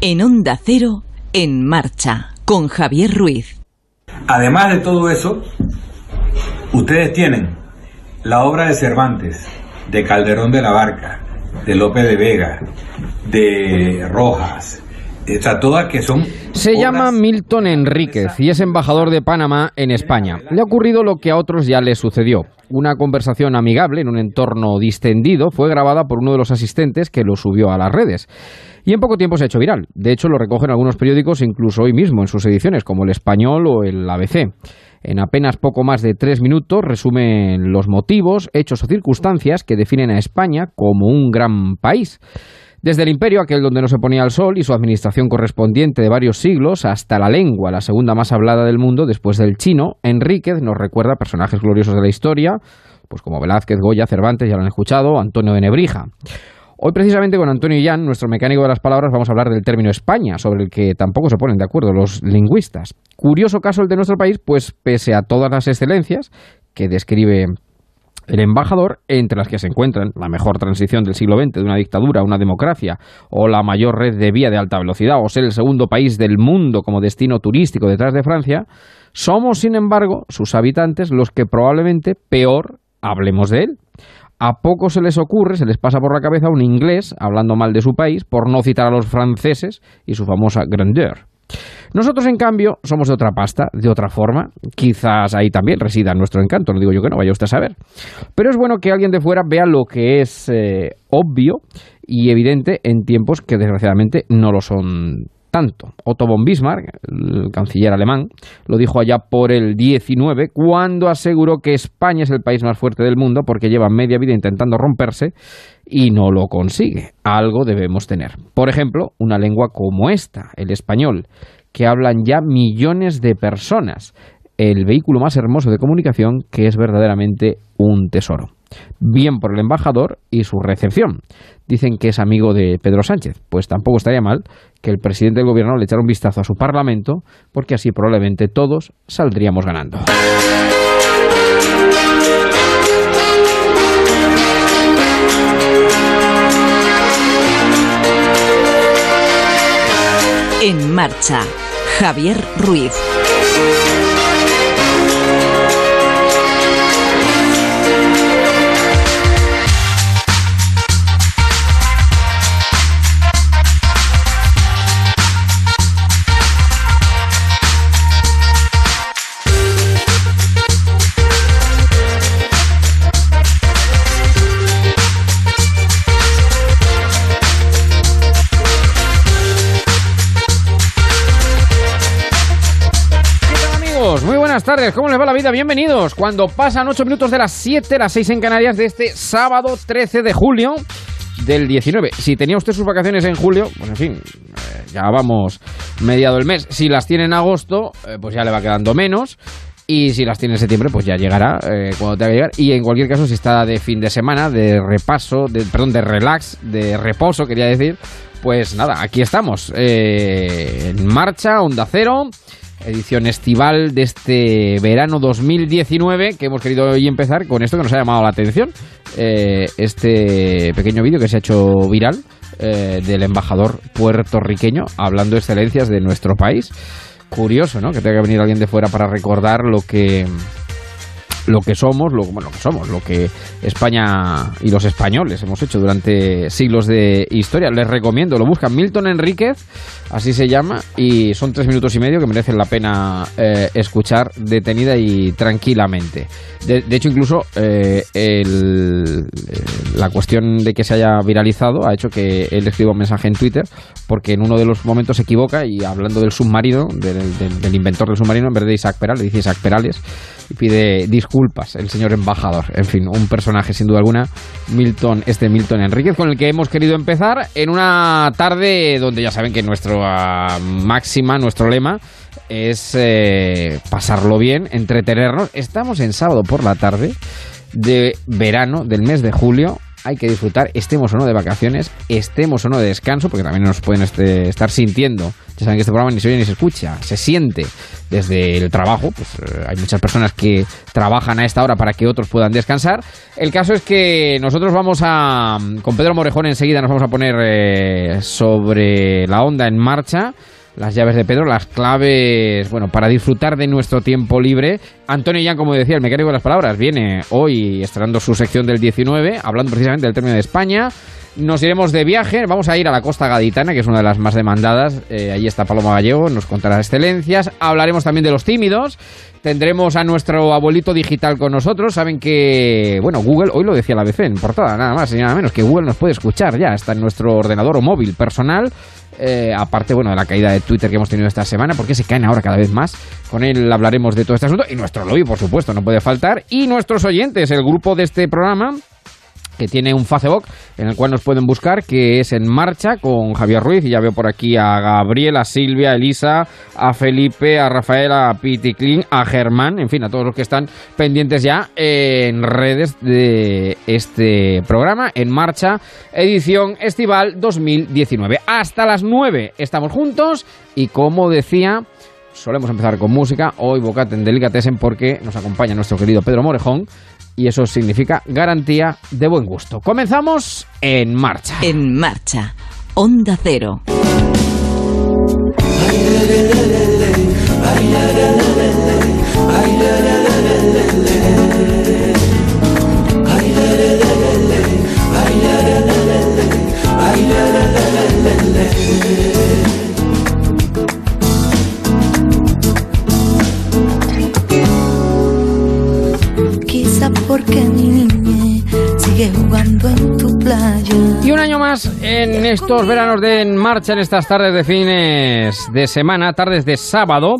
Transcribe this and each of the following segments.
En Onda Cero, en marcha, con Javier Ruiz. Además de todo eso, ustedes tienen la obra de Cervantes, de Calderón de la Barca, de Lope de Vega, de Rojas, está todas que son... Se llama Milton Enríquez y es embajador de Panamá en España. Le ha ocurrido lo que a otros ya les sucedió. Una conversación amigable en un entorno distendido fue grabada por uno de los asistentes que lo subió a las redes. Y en poco tiempo se ha hecho viral. De hecho, lo recogen algunos periódicos incluso hoy mismo en sus ediciones, como el Español o el ABC. En apenas poco más de tres minutos resumen los motivos, hechos o circunstancias que definen a España como un gran país. Desde el imperio, aquel donde no se ponía el sol, y su administración correspondiente de varios siglos, hasta la lengua, la segunda más hablada del mundo después del chino, Enríquez nos recuerda personajes gloriosos de la historia, pues como Velázquez, Goya, Cervantes, ya lo han escuchado, Antonio de Nebrija. Hoy precisamente con Antonio Jan, nuestro mecánico de las palabras, vamos a hablar del término España, sobre el que tampoco se ponen de acuerdo los lingüistas. Curioso caso el de nuestro país, pues pese a todas las excelencias que describe el embajador, entre las que se encuentran la mejor transición del siglo XX de una dictadura a una democracia, o la mayor red de vía de alta velocidad, o ser el segundo país del mundo como destino turístico detrás de Francia, somos, sin embargo, sus habitantes los que probablemente peor hablemos de él. A poco se les ocurre, se les pasa por la cabeza un inglés hablando mal de su país, por no citar a los franceses y su famosa grandeur. Nosotros, en cambio, somos de otra pasta, de otra forma. Quizás ahí también resida nuestro encanto, no digo yo que no, vaya usted a saber. Pero es bueno que alguien de fuera vea lo que es eh, obvio y evidente en tiempos que desgraciadamente no lo son tanto. Otto von Bismarck, el canciller alemán, lo dijo allá por el 19 cuando aseguró que España es el país más fuerte del mundo porque lleva media vida intentando romperse y no lo consigue. Algo debemos tener. Por ejemplo, una lengua como esta, el español, que hablan ya millones de personas. El vehículo más hermoso de comunicación que es verdaderamente un tesoro. Bien por el embajador y su recepción. Dicen que es amigo de Pedro Sánchez. Pues tampoco estaría mal que el presidente del gobierno le echara un vistazo a su parlamento, porque así probablemente todos saldríamos ganando. En marcha, Javier Ruiz. Tardes, ¿cómo les va la vida? Bienvenidos. Cuando pasan 8 minutos de las 7, las 6 en Canarias de este sábado 13 de julio del 19. Si tenía usted sus vacaciones en julio, pues en fin, eh, ya vamos mediado el mes. Si las tiene en agosto, eh, pues ya le va quedando menos. Y si las tiene en septiembre, pues ya llegará eh, cuando tenga que llegar. Y en cualquier caso, si está de fin de semana, de repaso, de, perdón, de relax, de reposo, quería decir, pues nada, aquí estamos. en marcha, onda cero edición estival de este verano 2019 que hemos querido hoy empezar con esto que nos ha llamado la atención. Eh, este pequeño vídeo que se ha hecho viral eh, del embajador puertorriqueño hablando excelencias de nuestro país. Curioso, ¿no? Que tenga que venir alguien de fuera para recordar lo que lo que somos, lo, bueno, lo que somos, lo que España y los españoles hemos hecho durante siglos de historia. Les recomiendo, lo buscan Milton Enríquez, así se llama, y son tres minutos y medio que merecen la pena eh, escuchar detenida y tranquilamente. De, hecho, incluso eh, la cuestión de que se haya viralizado ha hecho que él escriba un mensaje en Twitter, porque en uno de los momentos se equivoca y hablando del submarino, del, inventor del submarino, en vez de Isaac Perales, dice Isaac Perales, y pide disculpas el señor embajador. En fin, un personaje sin duda alguna, Milton, este Milton Enríquez, con el que hemos querido empezar en una tarde donde ya saben que nuestra máxima, nuestro lema, es eh, pasarlo bien, entretenernos. Estamos en sábado por la tarde de verano del mes de julio hay que disfrutar, estemos o no de vacaciones, estemos o no de descanso, porque también nos pueden este, estar sintiendo. Ya saben que este programa ni se oye ni se escucha, se siente desde el trabajo. Pues eh, hay muchas personas que trabajan a esta hora para que otros puedan descansar. El caso es que nosotros vamos a, con Pedro Morejón enseguida nos vamos a poner eh, sobre la onda en marcha las llaves de Pedro, las claves, bueno, para disfrutar de nuestro tiempo libre. Antonio ya, como decía, el mecánico de las palabras, viene hoy estrenando su sección del 19, hablando precisamente del término de España. Nos iremos de viaje, vamos a ir a la costa gaditana, que es una de las más demandadas. Eh, allí está Paloma Gallego, nos contará excelencias. Hablaremos también de los tímidos. Tendremos a nuestro abuelito digital con nosotros. Saben que, bueno, Google, hoy lo decía la BC en portada, nada más y nada menos, que Google nos puede escuchar ya. Está en nuestro ordenador o móvil personal. Eh, aparte, bueno, de la caída de Twitter que hemos tenido esta semana, porque se caen ahora cada vez más. Con él hablaremos de todo este asunto. Y nuestro lobby, por supuesto, no puede faltar. Y nuestros oyentes, el grupo de este programa que tiene un Facebook en el cual nos pueden buscar, que es En Marcha con Javier Ruiz. Y ya veo por aquí a Gabriel, a Silvia, a Elisa, a Felipe, a Rafael, a Piti Clean, a Germán, en fin, a todos los que están pendientes ya en redes de este programa, En Marcha, edición estival 2019. Hasta las 9 estamos juntos y como decía solemos empezar con música. Hoy Bocaten Delicatessen porque nos acompaña nuestro querido Pedro Morejón y eso significa garantía de buen gusto. Comenzamos en marcha. En marcha. Onda Cero. Porque mi niña sigue jugando en tu playa. Y un año más en estos veranos de en marcha, en estas tardes de fines de semana, tardes de sábado.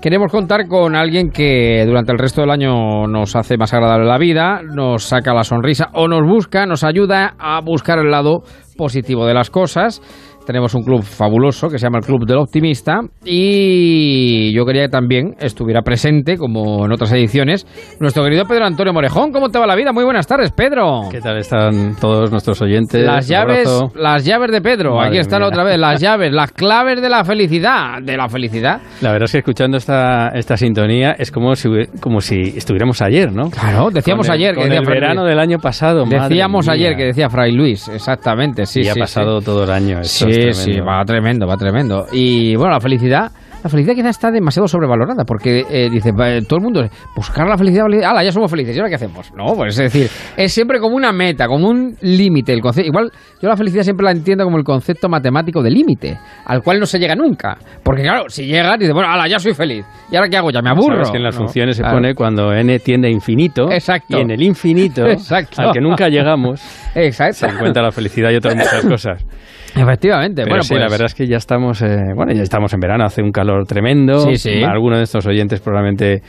Queremos contar con alguien que durante el resto del año nos hace más agradable la vida, nos saca la sonrisa o nos busca, nos ayuda a buscar el lado positivo de las cosas tenemos un club fabuloso que se llama el Club del Optimista y yo quería que también estuviera presente, como en otras ediciones, nuestro querido Pedro Antonio Morejón. ¿Cómo te va la vida? Muy buenas tardes, Pedro. ¿Qué tal están todos nuestros oyentes? Las llaves, las llaves de Pedro. Aquí están otra vez, las llaves, las claves de la felicidad. De la felicidad. La verdad es que escuchando esta, esta sintonía es como si, como si estuviéramos ayer, ¿no? Claro, decíamos ayer que el verano del año pasado. Decíamos ayer que decía Fray Luis, exactamente, sí. Y ha pasado todo el año. Sí, sí, sí, va tremendo, va tremendo. Y bueno, la felicidad la felicidad quizás está demasiado sobrevalorada, porque eh, dice, todo el mundo, buscar la felicidad, ala, ya somos felices, ¿y ahora qué hacemos? No, pues es decir, es siempre como una meta, como un límite. el concepto Igual yo la felicidad siempre la entiendo como el concepto matemático de límite, al cual no se llega nunca. Porque claro, si llegas, dices, bueno, ala, ya soy feliz. ¿Y ahora qué hago? Ya me aburro. Sabes que en las funciones se pone cuando n tiende a infinito, Exacto. y en el infinito, Exacto. al que nunca llegamos, Exacto. se encuentra la felicidad y otras muchas cosas. Efectivamente. bueno, sí, la pues verdad es que ya estamos, eh, bueno, ya estamos en verano, hace un calor tremendo. Sí, sí. Algunos de estos oyentes probablemente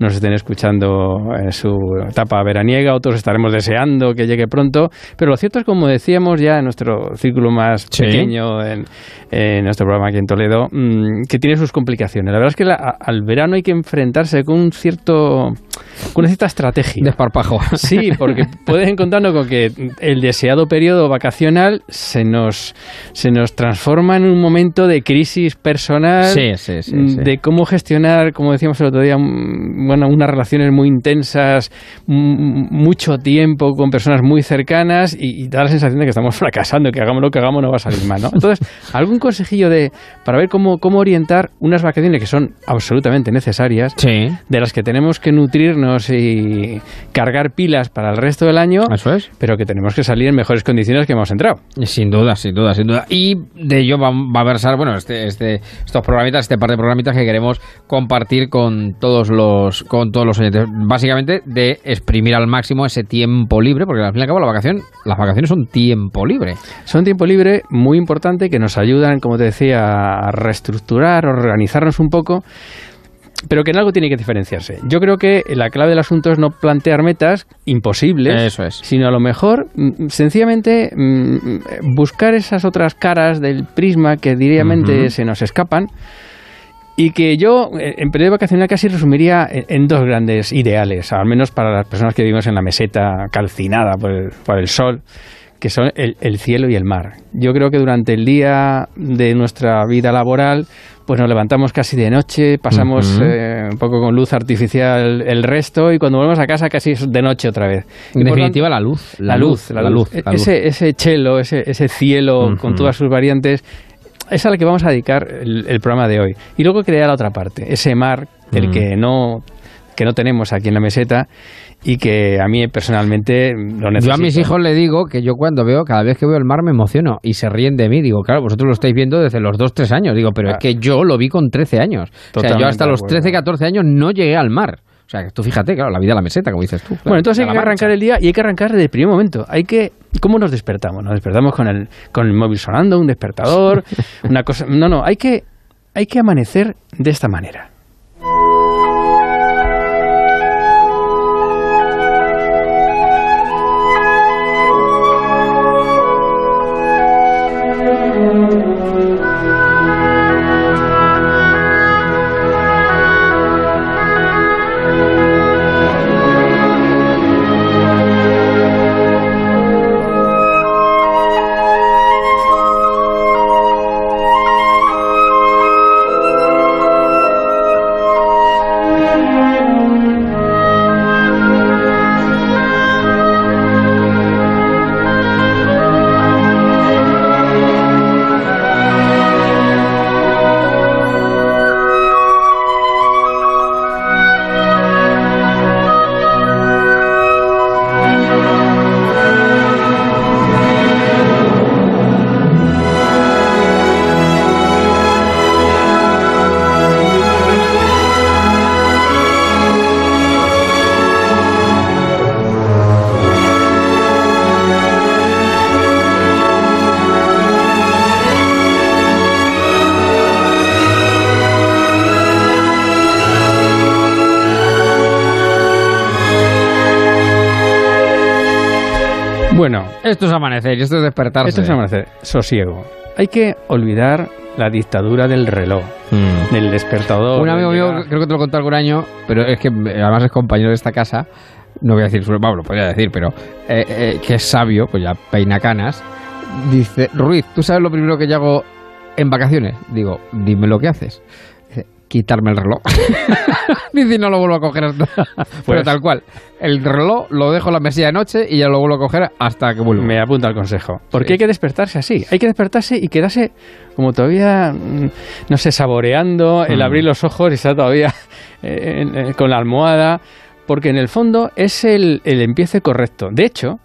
nos estén escuchando en su etapa veraniega, otros estaremos deseando que llegue pronto. Pero lo cierto es, como decíamos ya en nuestro círculo más pequeño, en, nuestro programa aquí en Toledo, mm, que tiene sus complicaciones. La verdad es que al verano hay que enfrentarse con un cierto con una cierta estrategia. Desparpajo. Sí, porque puedes encontrarnos con que el deseado periodo vacacional se nos, se nos transforma en un momento de crisis personal, de cómo gestionar, como decíamos el otro día, bueno, unas relaciones muy intensas, mucho tiempo con personas muy cercanas y, da la sensación de que estamos fracasando, que hagamos lo que hagamos no va a salir mal, ¿no? Entonces, algún consejillo de para ver cómo, cómo orientar unas vacaciones que son absolutamente necesarias, de las que tenemos que nutrirnos y cargar pilas para el resto del año, Eso es. pero que tenemos que salir en mejores condiciones que hemos entrado. Sin duda, sin duda, sin duda. Y de ello va, a versar, bueno, este, este, estos programitas, este par de programitas que queremos compartir con todos los con todos los oyentes. Básicamente de exprimir al máximo ese tiempo libre, porque al fin y al cabo la vacación, las vacaciones son tiempo libre. Son tiempo libre muy importante que nos ayudan, como te decía, a reestructurar, organizarnos un poco pero que en algo tiene que diferenciarse. Yo creo que la clave del asunto es no plantear metas imposibles, Eso es. sino a lo mejor mm, sencillamente mm, buscar esas otras caras del prisma que diariamente se nos escapan y que yo eh, en periodo vacacional casi resumiría en, dos grandes ideales, al menos para las personas que vivimos en la meseta calcinada por el, sol, que son el, cielo y el mar. Yo creo que durante el día de nuestra vida laboral, pues nos levantamos casi de noche, pasamos eh, un poco con luz artificial el resto y cuando volvemos a casa casi es de noche otra vez. En definitiva, la luz. La, luz, la, luz. ese, ese chelo, ese, ese cielo con todas sus variantes es a la que vamos a dedicar el, programa de hoy. Y luego quería la otra parte, ese mar, el mm. que no que no tenemos aquí en la meseta y que a mí personalmente lo necesito. Yo a mis hijos le digo que yo cuando veo, cada vez que veo el mar me emociono y se ríen de mí. Digo, claro, vosotros lo estáis viendo desde los 2, 3 años. Digo, pero es ah. que yo lo vi con 13 años. o sea, yo hasta los 13, 14 años no llegué al mar. O sea, tú fíjate, claro, la vida a la meseta, como dices tú. bueno, entonces hay que arrancar el día y hay que arrancar desde el primer momento. Hay que... ¿Cómo nos despertamos? Nos despertamos con el, con el móvil sonando, un despertador, una cosa... No, no, hay que, hay que amanecer de esta manera. Esto es amanecer y esto es despertarse. Esto es amanecer. Sosiego. Hay que olvidar la dictadura del reloj, mm. del despertador. Un amigo mío, creo que te lo contó algún año, pero es que además es compañero de esta casa, no voy a decir su Pablo, podría decir, pero eh, eh, que es sabio, pues ya peina canas, dice, Ruiz, ¿tú sabes lo primero que yo hago en vacaciones? Digo, dime lo que haces quitarme el reloj. Dice, no lo vuelvo a coger hasta... Pero pues tal cual. El reloj lo dejo en la mesilla de noche y ya lo vuelvo a coger hasta que vuelva. Me apunta el consejo. Porque hay que despertarse así. Hay que despertarse y quedarse como todavía, mm, no sé, saboreando el mm. abrir los ojos y estar todavía eh, con la almohada. Porque en el fondo es el, el empiece correcto. De hecho,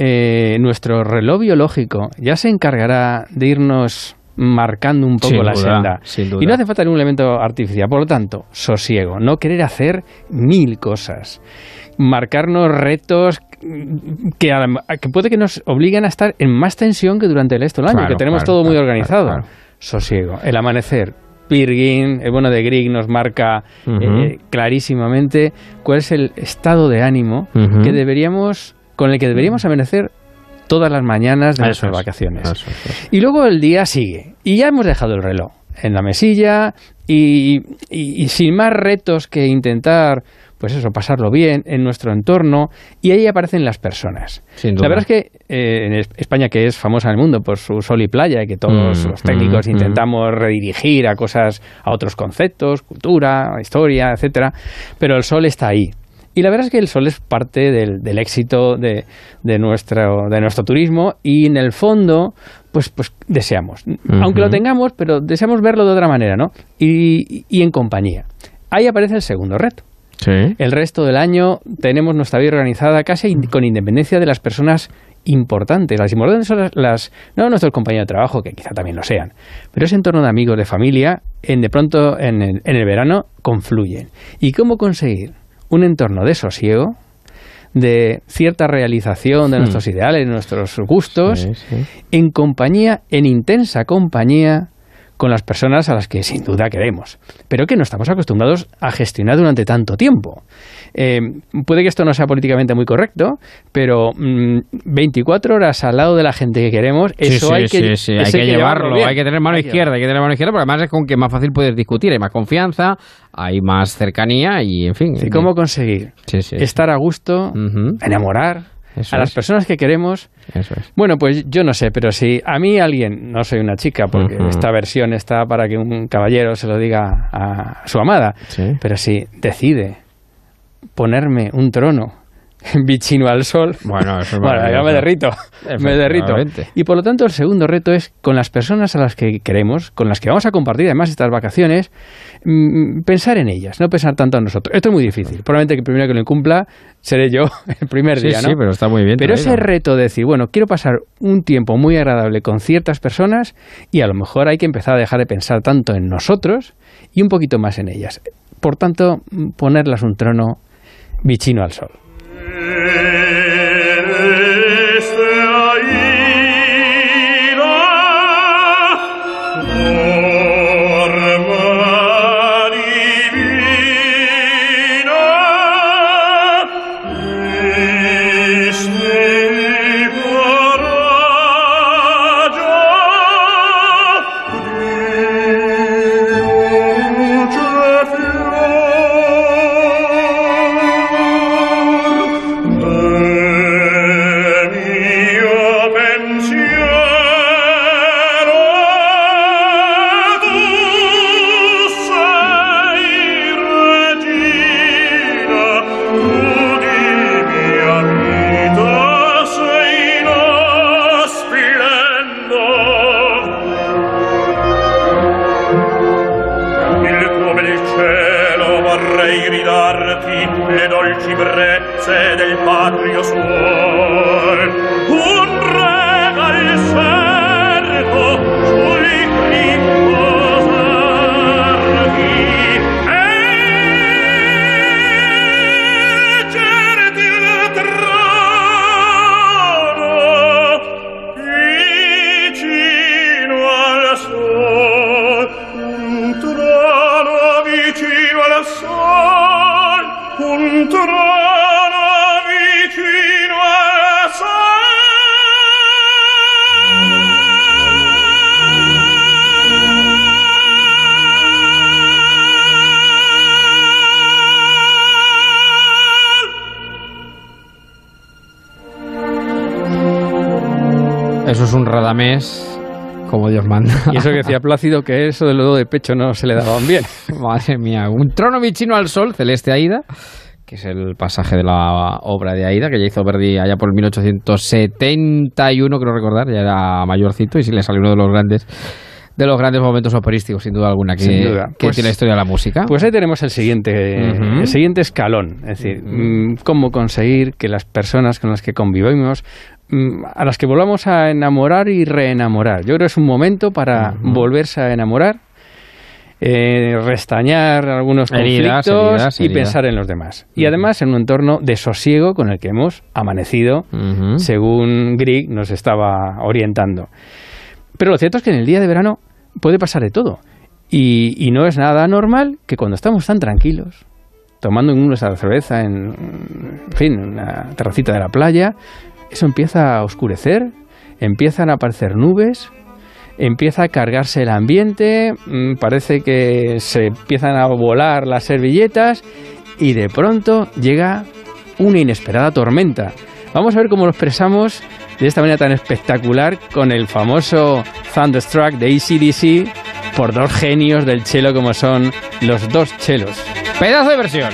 eh, nuestro reloj biológico ya se encargará de irnos marcando un poco la senda. Y no hace falta ningún elemento artificial. Por lo tanto, sosiego, no querer hacer mil cosas. Marcarnos retos que, que puede que nos obliguen a estar en más tensión que durante el resto del año, que tenemos todo muy organizado. Sosiego, el amanecer, Pirgin, el bueno de Grieg nos marca eh, clarísimamente cuál es el estado de ánimo que deberíamos con el que deberíamos amanecer todas las mañanas de nuestras vacaciones. Y luego el día sigue y ya hemos dejado el reloj en la mesilla y, sin más retos que intentar pues eso, pasarlo bien en nuestro entorno y ahí aparecen las personas. La verdad es que eh, en España, que es famosa en el mundo por su sol y playa, y que todos mm, los técnicos mm, mm. intentamos redirigir a cosas, a otros conceptos, cultura, historia, etcétera, pero el sol está ahí. Y la verdad es que el sol es parte del, éxito de, nuestro, de nuestro turismo y en el fondo, pues, pues deseamos, aunque lo tengamos, pero deseamos verlo de otra manera, ¿no? Y, en compañía. Ahí aparece el segundo reto. El resto del año tenemos nuestra vida organizada casi con independencia de las personas importantes. Las importantes son las, no nuestros compañeros de trabajo, que quizá también lo sean, pero ese entorno de amigos, de familia, en de pronto en el, en el verano confluyen. ¿Y cómo conseguir un entorno de sosiego, de cierta realización de hmm. nuestros ideales, de nuestros gustos, en compañía, en intensa compañía, con las personas a las que sin duda queremos, pero que no estamos acostumbrados a gestionar durante tanto tiempo. Eh, puede que esto no sea políticamente muy correcto, pero 24 mm, horas al lado de la gente que queremos, eso hay, que, hay que, llevarlo, hay que tener mano izquierda, hay que tener mano izquierda, porque además es con que más fácil puedes discutir, hay más confianza, hay más cercanía y en fin. ¿Y cómo conseguir estar a gusto, enamorar? A las personas que queremos. Eso es. Bueno, pues yo no sé, pero si a mí alguien, no soy una chica, porque esta versión está para que un caballero se lo diga a su amada, pero si decide ponerme un trono bichino al sol. Bueno, eso ya me derrito, me derrito. Y por lo tanto el segundo reto es con las personas a las que queremos, con las que vamos a compartir además estas vacaciones, mm, pensar en ellas, no pensar tanto en nosotros. Esto es muy difícil. Probablemente que el primero que lo incumpla seré yo el primer día, ¿no? Sí, pero está muy bien. Pero ese reto de decir, bueno, quiero pasar un tiempo muy agradable con ciertas personas y a lo mejor hay que empezar a dejar de pensar tanto en nosotros y un poquito más en ellas. Por tanto, ponerlas un trono bichino al sol. Mes, como Dios manda. Y eso que decía Plácido, que eso del lodo de pecho no se le daban bien. Madre mía, un trono bichino al sol, Celeste Aida, que es el pasaje de la obra de Aida, que ya hizo Verdi allá por 1871, creo recordar, ya era mayorcito y si le salió uno de los grandes de los grandes momentos operísticos, sin duda alguna, que, que pues tiene la historia de la música. Pues ahí tenemos el siguiente, el siguiente escalón, es decir, mm, cómo conseguir que las personas con las que convivimos a las que volvamos a enamorar y reenamorar. Yo creo que es un momento para volverse a enamorar, eh, restañar algunos conflictos y pensar en los demás. Y además en un entorno de sosiego con el que hemos amanecido, según Grieg nos estaba orientando. Pero lo cierto es que en el día de verano puede pasar de todo. Y, y no es nada normal que cuando estamos tan tranquilos, tomando nuestra cerveza en, en fin, una terracita de la playa, eso empieza a oscurecer, empiezan a aparecer nubes, empieza a cargarse el ambiente, mm, parece que se empiezan a volar las servilletas y de pronto llega una inesperada tormenta. Vamos a ver cómo lo expresamos de esta manera tan espectacular con el famoso Thunderstruck de ACDC por dos genios del chelo como son los dos chelos. Pedazo de versión.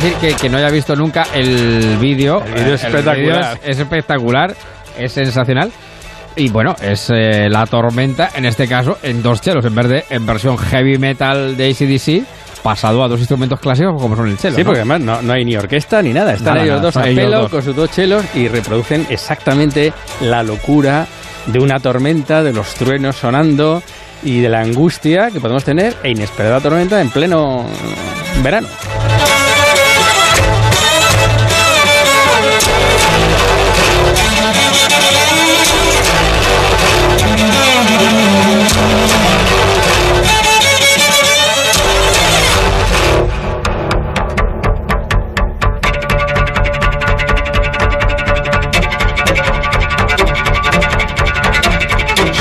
Decir que, que no haya visto nunca el vídeo. El vídeo es espectacular. es, espectacular, es sensacional. Y bueno, es eh, la tormenta, en este caso, en dos chelos, en vez de en versión heavy metal de ACDC, pasado a dos instrumentos clásicos como son el chelo. Sí, porque además no, hay ni orquesta ni nada. Están ellos dos a pelo con sus dos chelos y reproducen exactamente la locura de una tormenta, de los truenos sonando y de la angustia que podemos tener e inesperada tormenta en pleno verano.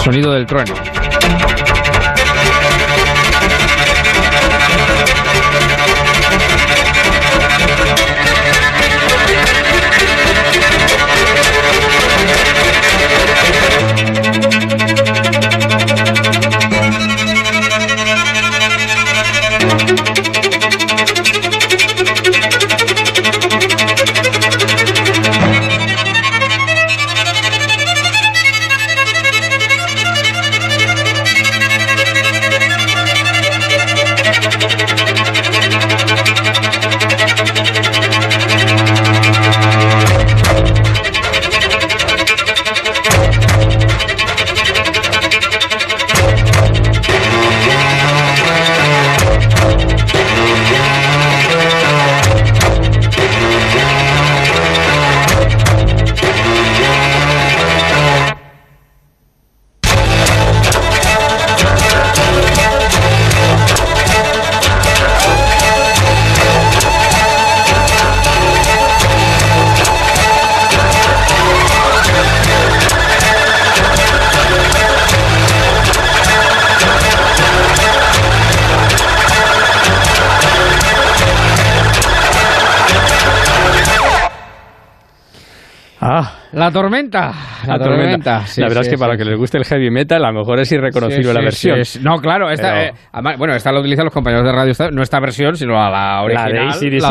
Sonido del trueno. La tormenta. La, tormenta. la verdad es que para que les guste el heavy metal, a lo mejor es irreconocible la versión. no, claro. Esta, eh, bueno, esta la utilizan los compañeros de radio. no esta versión, sino la original. La de ACDC,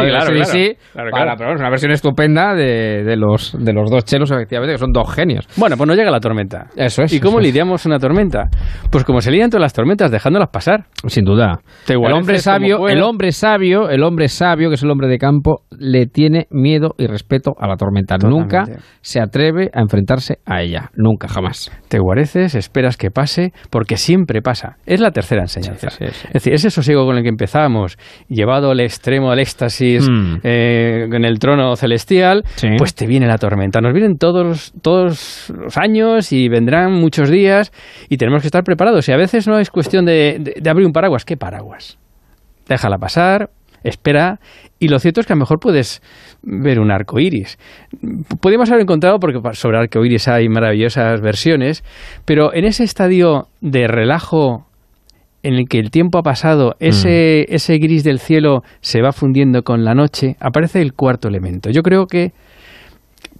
la de claro, pero es una versión estupenda de, de, los, de los dos chelos, efectivamente, que son dos genios. Bueno, pues no llega la tormenta. Eso es. ¿Y cómo lidiamos una tormenta? Pues como se lidian todas las tormentas, dejándolas pasar. Sin duda. el hombre sabio, el hombre sabio, el hombre sabio, que es el hombre de campo, le tiene miedo y respeto a la tormenta. Nunca se atreve a enfrentarse a ella. Nunca, jamás. Te guareces, esperas que pase, porque siempre pasa. Es la tercera enseñanza. es decir, ese sosiego con el que empezamos, llevado al extremo del éxtasis mm. eh, en el trono celestial, pues te viene la tormenta. Nos vienen todos, todos los años y vendrán muchos días y tenemos que estar preparados. Y a veces no es cuestión de, de abrir un paraguas. ¿Qué paraguas? Déjala pasar, espera y lo cierto es que a lo mejor puedes ver un arco iris. Podríamos haber encontrado, porque sobre arco iris hay maravillosas versiones, pero en ese estadio de relajo en el que el tiempo ha pasado, ese, mm. ese gris del cielo se va fundiendo con la noche, aparece el cuarto elemento. Yo creo que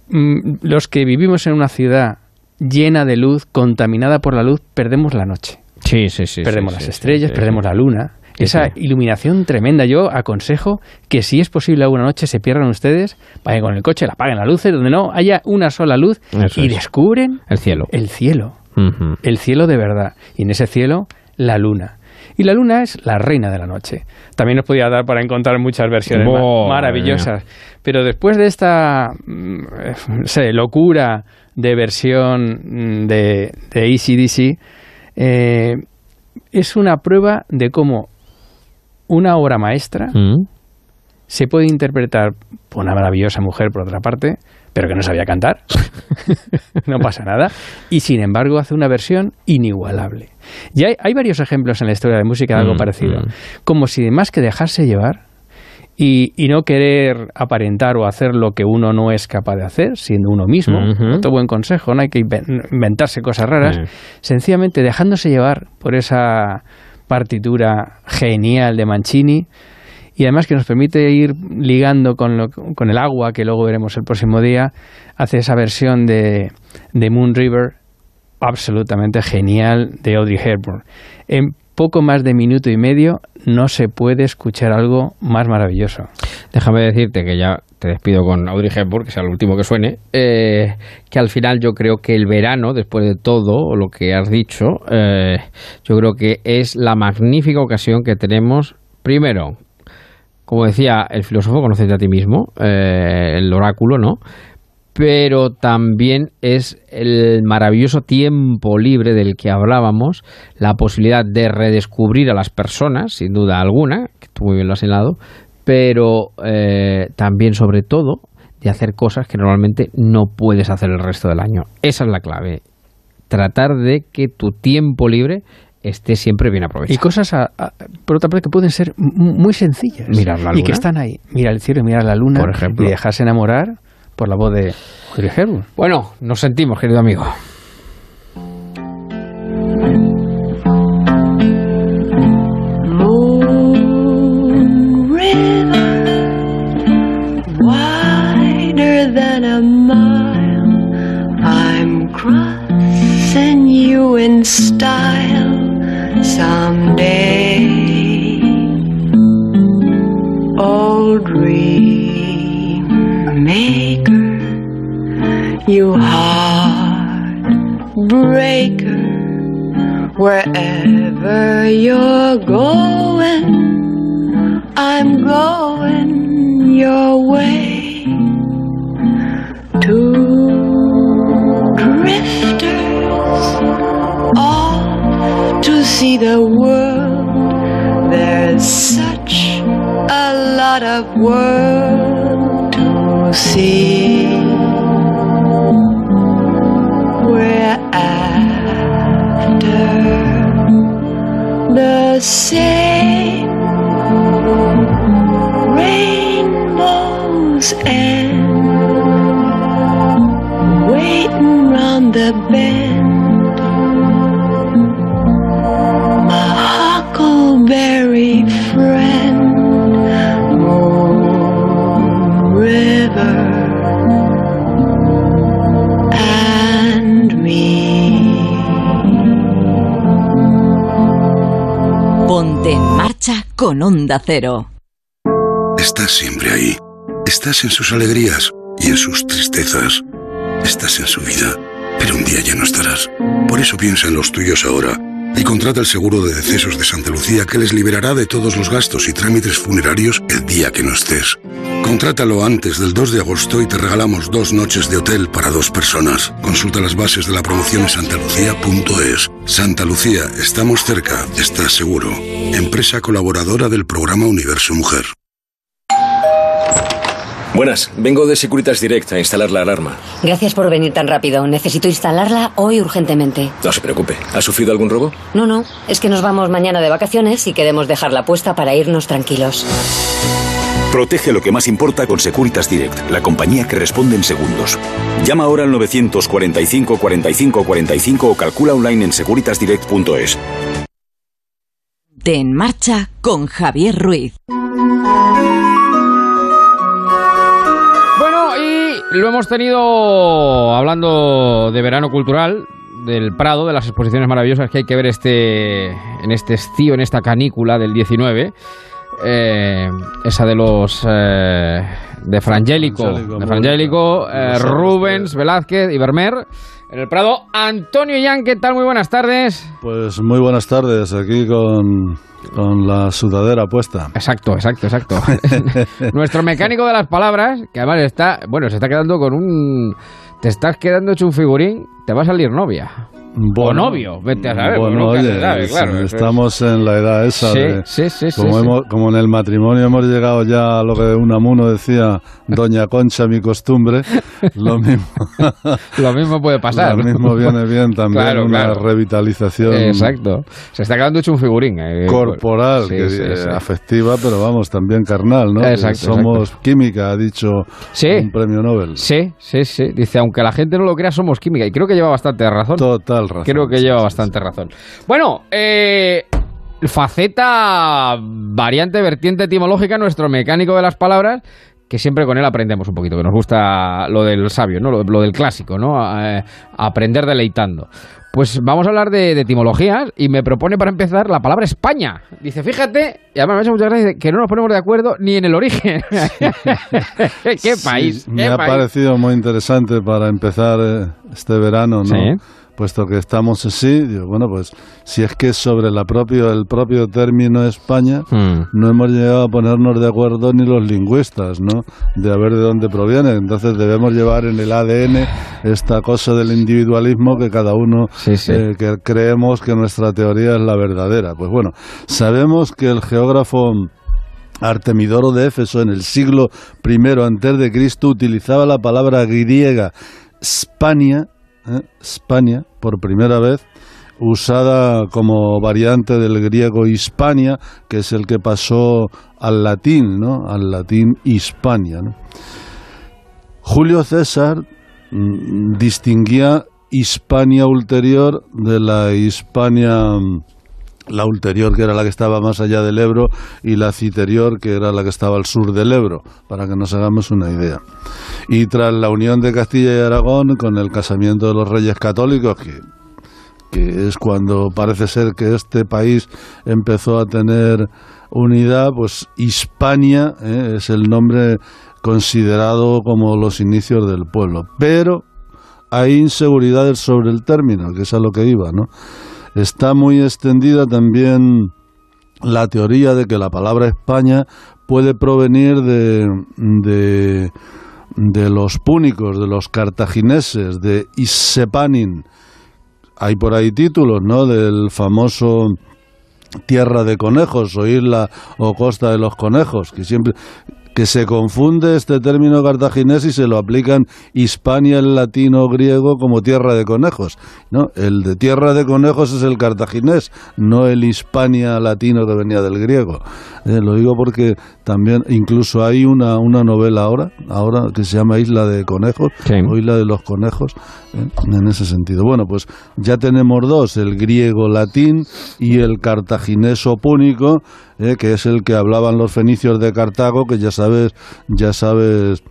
mm, los que vivimos en una ciudad llena de luz, contaminada por la luz, perdemos la noche. Sí, sí, sí. Perdemos las estrellas, perdemos la luna esa iluminación tremenda. Yo aconsejo que si es posible alguna noche se pierdan ustedes, vayan con el coche, la apaguen las luces, donde no haya una sola luz y descubren el cielo. El cielo. El cielo de verdad. Y en ese cielo, la luna. Y la luna es la reina de la noche. También nos podía dar para encontrar muchas versiones maravillosas. Pero después de esta mm, locura de versión mm, de, de ACDC, eh, es una prueba de cómo una obra maestra mm. se puede interpretar por una maravillosa mujer, por otra parte, pero que no sabía cantar. no pasa nada. Y sin embargo hace una versión inigualable. Y hay, varios ejemplos en la historia de música de algo mm, parecido. Mm. Como si más que dejarse llevar y, no querer aparentar o hacer lo que uno no es capaz de hacer, siendo uno mismo. Otro buen consejo, no hay que inventarse cosas raras. Sencillamente dejándose llevar por esa partitura genial de Mancini y además que nos permite ir ligando con, lo, con el agua, que luego veremos el próximo día, hace esa versión de, de Moon River absolutamente genial de Audrey Hepburn. En poco más de minuto y medio no se puede escuchar algo más maravilloso. Déjame decirte que ya te despido con Audrey Hepburn, que sea el último que suene, eh, que al final yo creo que el verano, después de todo lo que has dicho, eh, yo creo que es la magnífica ocasión que tenemos, primero, como decía el filósofo, conocerte a ti mismo, eh, el oráculo, ¿no? Pero también es el maravilloso tiempo libre del que hablábamos, la posibilidad de redescubrir a las personas, sin duda alguna, que tú muy bien lo has señalado, pero eh, también, sobre todo, de hacer cosas que normalmente no puedes hacer el resto del año. Esa es la clave. Tratar de que tu tiempo libre esté siempre bien aprovechado. Y cosas, por otra parte, que pueden ser muy sencillas. Mirar la luna. Y que están ahí. Mira el cielo y mira la luna. Por ejemplo. Y dejarse enamorar por la voz de Audrey Bueno, nos sentimos, querido amigo. crossing you in style someday. You heartbreaker. Wherever you're going, I'm going your way. two drifters off to see the world. There's such a lot of world to see. say rainbows and con Onda Cero. Estás siempre ahí. Estás en sus alegrías y en sus tristezas. Estás en su vida pero un día ya no estarás. Por eso piensa en los tuyos ahora y contrata el seguro de decesos de Santa Lucía que les liberará de todos los gastos y trámites funerarios el día que no estés. Contrátalo antes del 2 de agosto y te regalamos dos noches de hotel para dos personas. Consulta las bases de la promoción en santalucía.es. Santa Lucía, estamos cerca, estás seguro. Empresa colaboradora del programa Universo Mujer. Buenas, vengo de Securitas Direct a instalar la alarma. Gracias por venir tan rápido. Necesito instalarla hoy urgentemente. No se preocupe. ¿Ha sufrido algún robo? No, no. Es que nos vamos mañana de vacaciones y queremos dejarla puesta para irnos tranquilos. Protege lo que más importa con Securitas Direct, la compañía que responde en segundos. Llama ahora al 945 45 45 o calcula online en securitasdirect.es. De En Marcha con Javier Ruiz. lo hemos tenido hablando de verano cultural, del Prado, de las exposiciones maravillosas que hay que ver este, en este estío, en esta canícula del 19. Eh, esa de los eh, de Frangélico, de Frangélico, eh, Rubens, Velázquez y Vermeer. En el Prado, Antonio Yan, ¿qué tal? Muy buenas tardes. Pues muy buenas tardes, aquí con con la sudadera puesta. Exacto, exacto, exacto. Nuestro mecánico de las palabras, que además está, bueno, se está quedando con un... Te estás quedando hecho un figurín, te va a salir novia o novio, vete a saber. Bueno, oye, claro, estamos en la edad esa de, como, como en el matrimonio hemos llegado ya a lo que un amuno decía, Doña Concha, mi costumbre, lo mismo. lo mismo puede pasar. Lo mismo viene bien también, una revitalización. Exacto. Se está quedando hecho un figurín. Eh, corporal, afectiva, pero vamos, también carnal, ¿no? Exacto, somos química, ha dicho un premio Nobel. Sí, sí, sí. Dice, aunque la gente no lo crea, somos química. Y creo que lleva bastante razón. Total Creo que lleva bastante razón. Bueno, eh, faceta, variante, vertiente etimológica, nuestro mecánico de las palabras, que siempre con él aprendemos un poquito, que nos gusta lo del sabio, ¿no? lo, del clásico, ¿no? aprender deleitando. pues vamos a hablar de, etimologías y me propone para empezar la palabra España. Dice, fíjate, y además me hace muchas gracias que no nos ponemos de acuerdo ni en el origen. ¿Qué país? me ha parecido muy interesante para empezar eh, este verano, ¿no? Puesto que estamos así, digo, bueno, pues si es que sobre la propio, el propio término España hmm. no hemos llegado a ponernos de acuerdo ni los lingüistas, ¿no? De a ver de dónde proviene. Entonces debemos llevar en el ADN esta cosa del individualismo que cada uno eh, que creemos que nuestra teoría es la verdadera. Pues bueno, sabemos que el geógrafo Artemidoro de Éfeso en el siglo I antes de Cristo utilizaba la palabra griega Spania ¿eh? España, por primera vez, usada como variante del griego Hispania, que es el que pasó al latín, ¿no? Al latín Hispania. Julio César mm, distinguía Hispania ulterior de la Hispania la ulterior que era la que estaba más allá del Ebro y la citerior que era la que estaba al sur del Ebro, para que nos hagamos una idea. Y tras la unión de Castilla y Aragón con el casamiento de los reyes católicos, que, que es cuando parece ser que este país empezó a tener unidad, pues Hispania ¿eh? es el nombre considerado como los inicios del pueblo. Pero hay inseguridades sobre el término, que es a lo que iba, ¿no? Está muy extendida también la teoría de que la palabra España puede provenir de, de, los púnicos, de los cartagineses, de Isepanin. Hay por ahí títulos, ¿no? Del famoso tierra de conejos o isla o costa de los conejos, que siempre que se confunde este término cartaginés y se lo aplican Hispania, el latino griego, como tierra de conejos. ¿no? El de tierra de conejos es el cartaginés, no el Hispania latino que venía del griego. Eh, lo digo porque también incluso hay una, una novela ahora, ahora que se llama Isla de Conejos, o Isla de los Conejos, eh, en ese sentido. Bueno, pues ya tenemos dos, el griego-latín y el cartagineso púnico, eh, que es el que hablaban los fenicios de Cartago, que ya sabes, ya sabes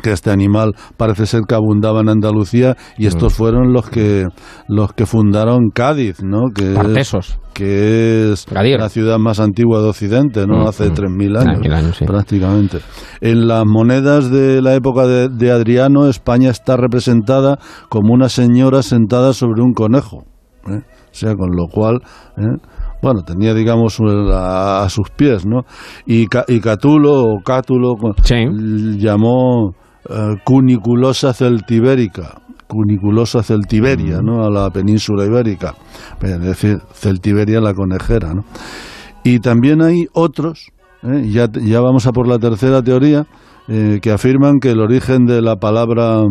que este animal parece ser que abundaba en Andalucía y estos mm. fueron los que los que fundaron Cádiz, ¿no? Que es, que es la ciudad más antigua de Occidente, ¿no? Mm, Hace 3.000 mm. años, prácticamente. En las monedas de la época de, Adriano, España está representada como una señora sentada sobre un conejo. ¿eh? O sea, con lo cual... ¿eh? Bueno, tenía, digamos, a, sus pies, ¿no? Y, y Catulo, o Cátulo, llamó eh, cuniculosa celtibérica, cuniculosa celtiberia, mm. ¿no? A la península ibérica, es decir, celtiberia la conejera, ¿no? Y también hay otros, ¿eh? ya, ya vamos a por la tercera teoría, eh, que afirman que el origen de la palabra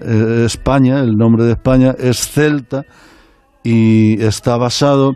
España, el nombre de España, es celta y está basado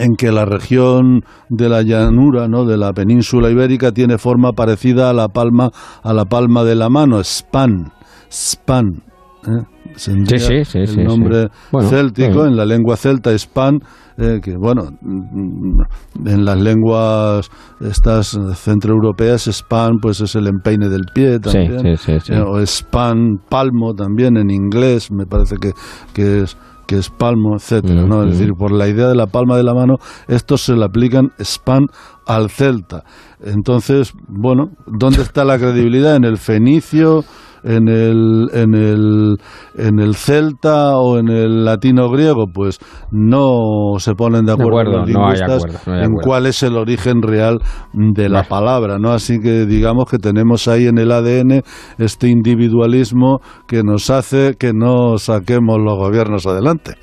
en que la región de la llanura, ¿no? de la península ibérica tiene forma parecida a la palma a la palma de la mano, span, span. ¿eh? Sí, sí, sí, el nombre céltico en la lengua celta span eh, que bueno en las lenguas estas centroeuropeas span pues es el empeine del pie también eh, o span palmo también en inglés me parece que, que es que es palmo, etcétera, ¿no? Es decir, por la idea de la palma de la mano, estos se le aplican spam al celta. Entonces, bueno, ¿dónde está la credibilidad? En el fenicio, en el, en el, en el celta o en el latino griego, pues no se ponen de acuerdo, los lingüistas en cuál es el origen real de la palabra, ¿no? Así que digamos que tenemos ahí en el ADN este individualismo que nos hace que no saquemos los gobiernos adelante.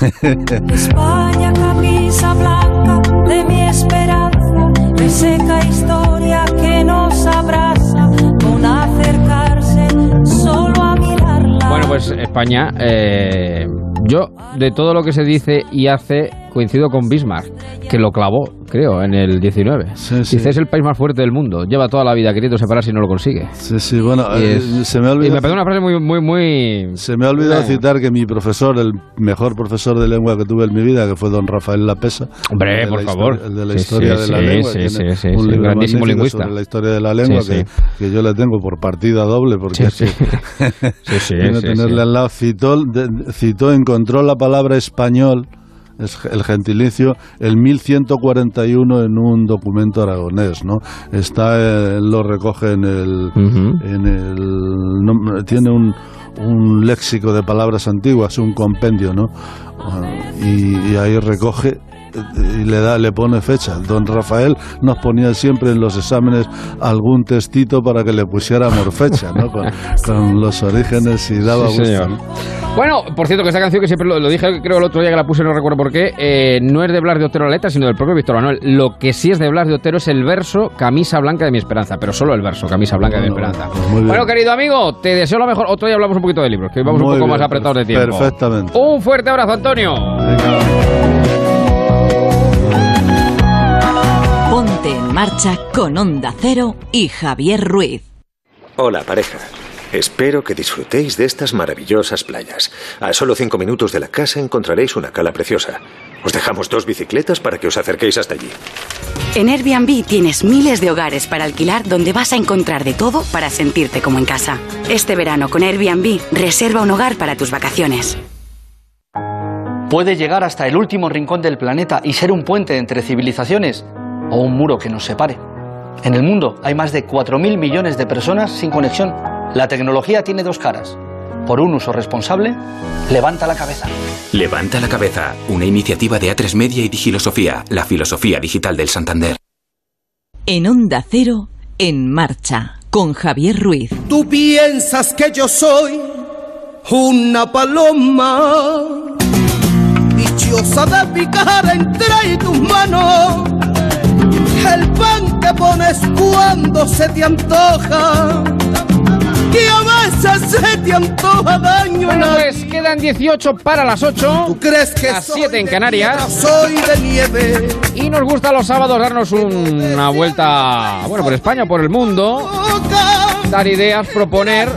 España, camisa blanca de mi esperanza, seca historia pues España, eh, yo de todo lo que se dice y hace coincido con Bismarck, que lo clavó creo, en el 19. Dice, es el país más fuerte del mundo. Lleva toda la vida queriendo separarse y no lo consigue. Sí, sí, bueno, eh, se me ha olvidado... Y me parece una frase muy, muy, muy... Se me ha olvidado citar que mi profesor, el mejor profesor de lengua que tuve en mi vida, que fue don Rafael Lapesa. Hombre, por favor. el de la historia de la lengua. Sí, sí, sí, un grandísimo lingüista. Sobre la historia de la lengua que, que, yo le tengo por partida doble, porque es que, tenerle al lado, citó, citó, encontró la palabra español es el gentilicio, el 1141 en un documento aragonés, ¿no? Está, eh, lo recoge en el, en el tiene un, un léxico de palabras antiguas, un compendio, ¿no? Ah, y, y ahí recoge y le da le pone fecha. Don Rafael nos ponía siempre en los exámenes algún testito para que le pusiéramos fecha, ¿no? Con, los orígenes y daba gusto. Bueno, por cierto, que esa canción que siempre lo, dije, creo el otro día que la puse, no recuerdo por qué, eh, no es de Blas de Otero la letra, sino del propio Víctor Manuel. Lo que sí es de Blas de Otero es el verso Camisa Blanca de mi Esperanza, pero solo el verso Camisa Blanca de mi Esperanza. Pues bueno, querido amigo, te deseo lo mejor. Otro día hablamos un poquito de libros, que vamos un poco más apretados de tiempo. Perfectamente. Un fuerte abrazo, Antonio. Ponte en marcha con Onda Cero y Javier Ruiz. Hola, pareja. Espero que disfrutéis de estas maravillosas playas. A solo cinco minutos de la casa encontraréis una cala preciosa. Os dejamos dos bicicletas para que os acerquéis hasta allí. En Airbnb tienes miles de hogares para alquilar donde vas a encontrar de todo para sentirte como en casa. Este verano con Airbnb reserva un hogar para tus vacaciones. Puede llegar hasta el último rincón del planeta y ser un puente entre civilizaciones o un muro que nos separe. En el mundo hay más de 4.000 millones de personas sin conexión. La tecnología tiene dos caras. Por un uso responsable, levanta la cabeza. Levanta la cabeza, una iniciativa de A3 Media y Digilosofía, la filosofía digital del Santander. En Onda Cero, en marcha, con Javier Ruiz. Tú piensas que yo soy una paloma, dichosa de picar entre tus manos el pan que pones cuando se te antoja. Y a veces se te antoja daño. Bueno, pues quedan 18 para las 8. ¿Tú crees que las 7 en Canarias? Soy de nieve. Y nos gusta los sábados darnos una vuelta, bueno, por España, por el mundo. Dar ideas, proponer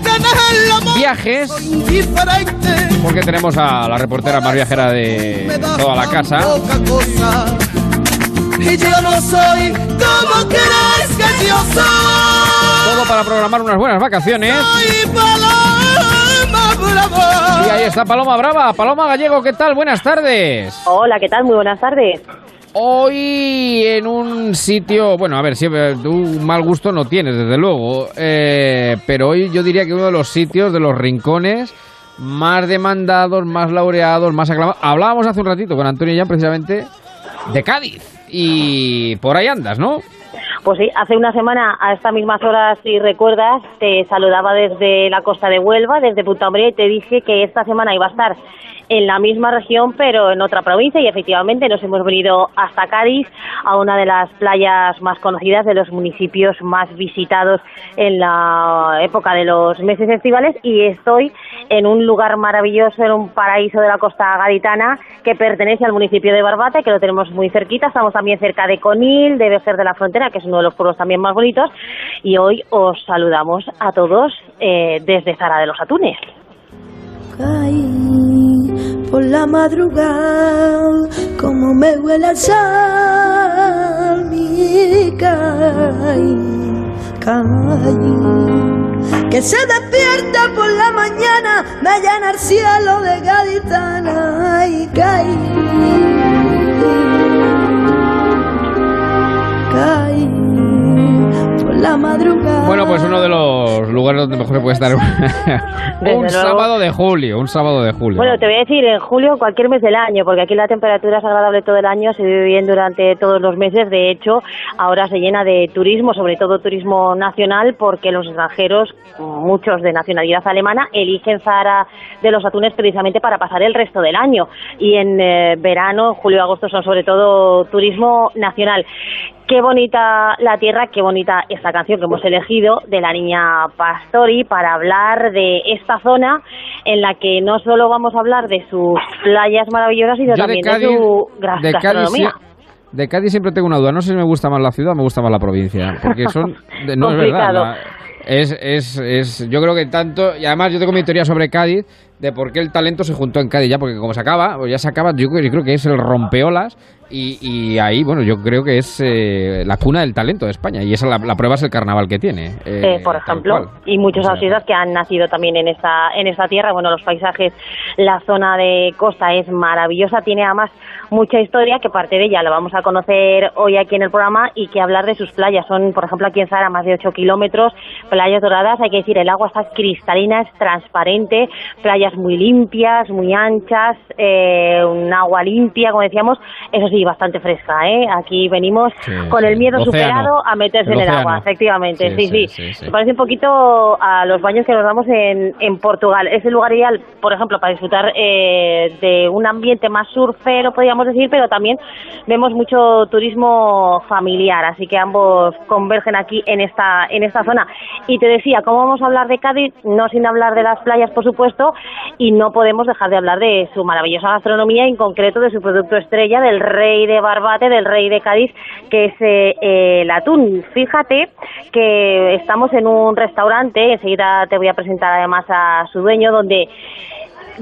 viajes. Porque tenemos a la reportera más viajera de toda la casa y yo no soy como crees que yo soy. Todo para programar unas buenas vacaciones. Paloma Brava. Y ahí está Paloma Brava. Paloma Gallego, ¿qué tal? Buenas tardes. Hola, ¿qué tal? Muy buenas tardes. Hoy en un sitio, bueno, a ver, siempre tú mal gusto no tienes, desde luego, eh, pero hoy yo diría que uno de los sitios, de los rincones más demandados, más laureados, más aclamados. Hablábamos hace un ratito con Antonio ya precisamente de Cádiz y por ahí andas, ¿no? Pues sí, hace una semana a estas mismas horas, si recuerdas, te saludaba desde la costa de Huelva, desde Punta Umbría, y te dije que esta semana iba a estar en la misma región, pero en otra provincia, y efectivamente nos hemos venido hasta Cádiz, a una de las playas más conocidas, de los municipios más visitados en la época de los meses estivales, y estoy en un lugar maravilloso, en un paraíso de la costa gaditana, que pertenece al municipio de Barbate, que lo tenemos muy cerquita, estamos también cerca de Conil, de Bejer de la Frontera, que es uno de los pueblos también más bonitos, y hoy os saludamos a todos eh, desde Zara de los Atunes por la madrugada, como me huele el sal, mi caí, Que se despierta por la mañana, me llena el cielo de gaditana y caí. Caí la madrugada. Bueno, pues uno de los lugares donde mejor se puede estar un sábado de julio, un sábado de julio. Bueno, te voy a decir, en julio cualquier mes del año, porque aquí la temperatura es agradable todo el año, se vive bien durante todos los meses, de hecho, ahora se llena de turismo, sobre todo turismo nacional, porque los extranjeros, muchos de nacionalidad alemana, eligen Zara de los Atunes precisamente para pasar el resto del año. Y en eh, verano, julio y agosto son sobre todo turismo nacional. Qué bonita la tierra, qué bonita esta canción que hemos elegido de la niña Pastori para hablar de esta zona en la que no solo vamos a hablar de sus playas maravillosas, sino también de, su gastronomía. de Cádiz siempre tengo una duda. No sé si me gusta más la ciudad o me gusta más la provincia. Porque son. No es verdad. es, es, es, yo creo que tanto. Y además, yo tengo mi teoría sobre Cádiz de por qué el talento se juntó en Cádiz ya, porque como se acaba, pues ya se acaba, yo, yo creo que es el rompeolas y, ahí, bueno, yo creo que es eh, la cuna del talento de España y esa la, la prueba es el carnaval que tiene. Eh, eh, por ejemplo, y muchos artistas que han nacido también en esta, en esta tierra. Bueno, los paisajes, la zona de costa es maravillosa, tiene además mucha historia que parte de ella la vamos a conocer hoy aquí en el programa y que hablar de sus playas. Son, por ejemplo, aquí en Zara más de 8 kilómetros, playas doradas, hay que decir, el agua está cristalina, es transparente, playas muy limpias, muy anchas, un agua limpia, como decíamos, eso sí, bastante fresca, ¿eh? Aquí venimos con el miedo superado a meterse en el agua, efectivamente. Sí sí, Se parece un poquito a los baños que nos damos en, en Portugal. Es el lugar ideal, por ejemplo, para disfrutar eh, de un ambiente más surfero, podríamos decir, pero también vemos mucho turismo familiar, así que ambos convergen aquí en esta, en esta zona. Y te decía, ¿cómo vamos a hablar de Cádiz? No sin hablar de las playas, por supuesto, y no podemos dejar de hablar de su maravillosa gastronomía, en concreto de su producto estrella, del rey de Barbate, del rey de Cádiz, que es eh, el atún. Fíjate que estamos en un restaurante, enseguida te voy a presentar además a su dueño, donde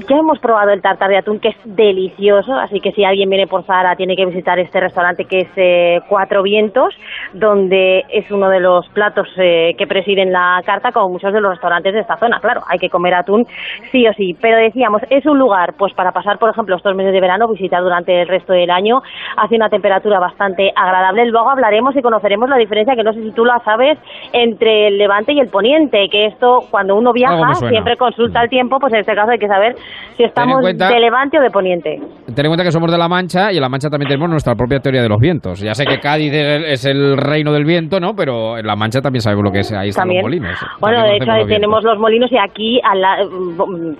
ya hemos probado el tartar de atún, que es delicioso, así que si alguien viene por Zara tiene que visitar este restaurante que es eh, Cuatro Vientos, donde es uno de los platos eh, que presiden la carta, como muchos de los restaurantes de esta zona. Claro, hay que comer atún sí o sí, pero decíamos, es un lugar pues para pasar, por ejemplo, estos meses de verano, visitar durante el resto del año, hace una temperatura bastante agradable. Luego hablaremos y conoceremos la diferencia, que no sé si tú la sabes, entre el levante y el poniente, que esto cuando uno viaja siempre consulta el tiempo, pues en este caso hay que saber si estamos de levante o de poniente. Ten en cuenta que somos de La Mancha y en La Mancha también tenemos nuestra propia teoría de los vientos. Ya sé que Cádiz es el reino del viento, ¿no? Pero en La Mancha también sabemos lo que es. Ahí están los molinos. Bueno, de hecho, tenemos los molinos y aquí,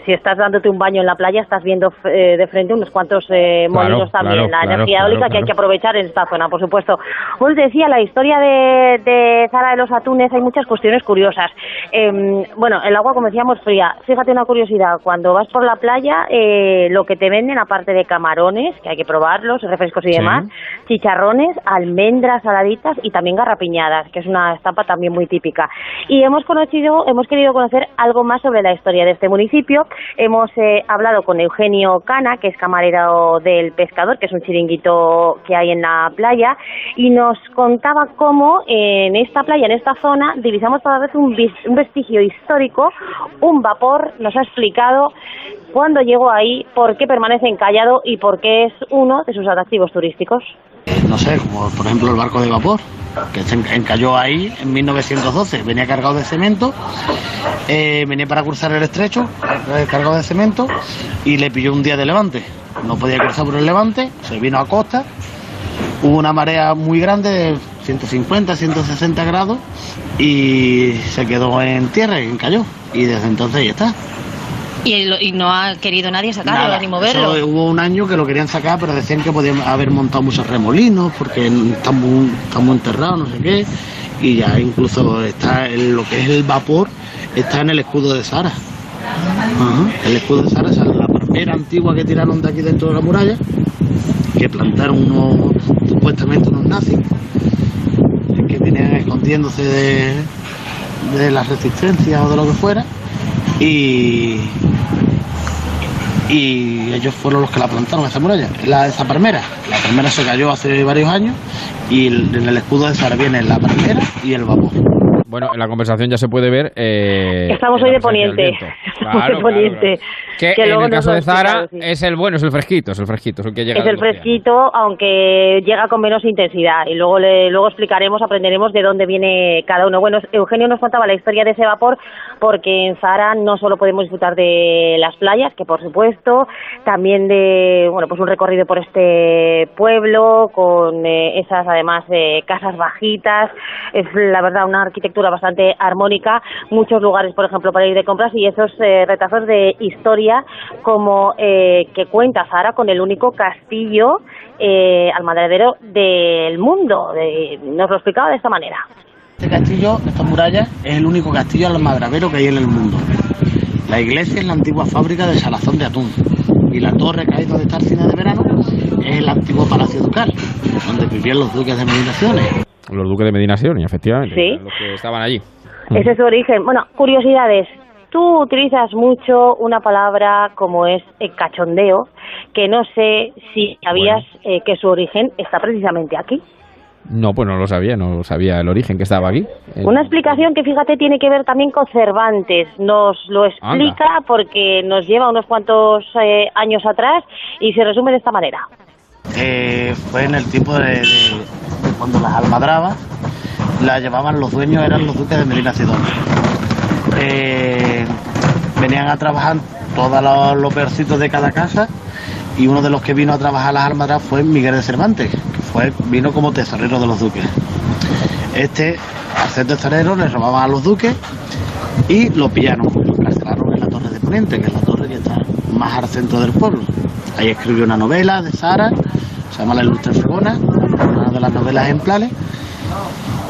si estás dándote un baño en la playa, estás viendo eh, de frente unos cuantos eh, molinos también. la energía eólica que hay que aprovechar en esta zona, por supuesto. Bueno, te decía, la historia de, de Zara de los Atunes, hay muchas cuestiones curiosas. Em, bueno, el agua, como decíamos, fría. Fíjate una curiosidad, cuando vas por la playa, eh, lo que te venden, aparte de camarones, que hay que probarlos, refrescos y demás, chicharrones, almendras saladitas y también garrapiñadas, que es una estampa también muy típica. Y hemos conocido, hemos querido conocer algo más sobre la historia de este municipio. Hemos eh, hablado con Eugenio Cana, que es camarero del Pescador, que es un chiringuito que hay en la playa, y nos contaba cómo en esta playa, en esta zona, divisamos cada vez un, un vestigio histórico, un vapor, nos ha explicado cuándo llegó ahí, por qué permanece encallado y por qué es uno de sus atractivos turísticos. Eh, no sé, como por ejemplo el barco de vapor, que se encalló ahí en 1912, venía cargado de cemento, eh, venía para cruzar el estrecho, eh, cargado de cemento, y le pilló un día de levante. No podía cruzar por el levante, se vino a costa, hubo una marea muy grande de 150, 160 grados, y se quedó en tierra y encalló. Y desde entonces ya está. Y, no ha querido nadie sacarlo ni moverlo. hubo un año que lo querían sacar, pero decían que podían haber montado muchos remolinos porque estamos, estamos enterrados, no sé qué. Y ya incluso está en lo que es el vapor, está en el escudo de Sara. El escudo de Sara es la primera antigua que tiraron de aquí dentro de la muralla, que plantaron unos, supuestamente unos nazis, que venían escondiéndose de, de la resistencia o de lo que fuera y, y ellos fueron los que la plantaron, esa muralla, la, esa palmera. La palmera se cayó hace varios años y en el escudo de Sara viene la palmera y el vapor. Bueno, en la conversación ya se puede ver. Eh, Estamos hoy de poniente. Claro, de poniente. Que, en el caso de Zara es el bueno, es el fresquito, es el fresquito, es el que llega. Es el fresquito, aunque llega con menos intensidad. Y luego le, luego explicaremos, aprenderemos de dónde viene cada uno. Bueno, Eugenio nos contaba la historia de ese vapor, porque en Zara no solo podemos disfrutar de las playas, que por supuesto, también de bueno, pues un recorrido por este pueblo con eh, esas además eh, casas bajitas. Es la verdad una arquitectura bastante armónica, muchos lugares, por ejemplo, para ir de compras y esos eh, retazos de historia como eh, que cuenta Zara con el único castillo eh, almadradero del mundo. nos lo explicaba de esta manera. Este castillo, esta muralla, es el único castillo almadradero que hay en el mundo. La iglesia es la antigua fábrica de salazón de atún. Y la torre que hay donde está el cine de verano es el antiguo Palacio Ducal, donde vivían los duques de Medinaciones. Los duques de Medinaciones, efectivamente. Sí. Los que estaban allí. Ese es su origen. Bueno, curiosidades. Tú utilizas mucho una palabra como es el cachondeo, que no sé si sabías eh, que su origen está precisamente aquí. No, pues no lo sabía, no sabía el origen que estaba aquí. Eh, Una explicación que fíjate tiene que ver también con Cervantes. Nos lo explica porque nos lleva unos cuantos eh, años atrás y se resume de esta manera. Eh, fue en el tiempo de, de- de cuando las almadrabas las llevaban los dueños, eran los duques de Medina Sidonia. Venían a trabajar todos los, los peorcitos de cada casa y uno de los que vino a trabajar las almadrabas fue Miguel de Cervantes, que fue, vino como tesorero de los duques. Este, al ser tesorero, le robaban a los duques y lo pillaron, lo encarcelaron en la Torre de Poniente, que es la torre que está más al centro del pueblo. Ahí escribió una novela de Sara, se llama La Ilustre Fregona, una de las novelas ejemplares.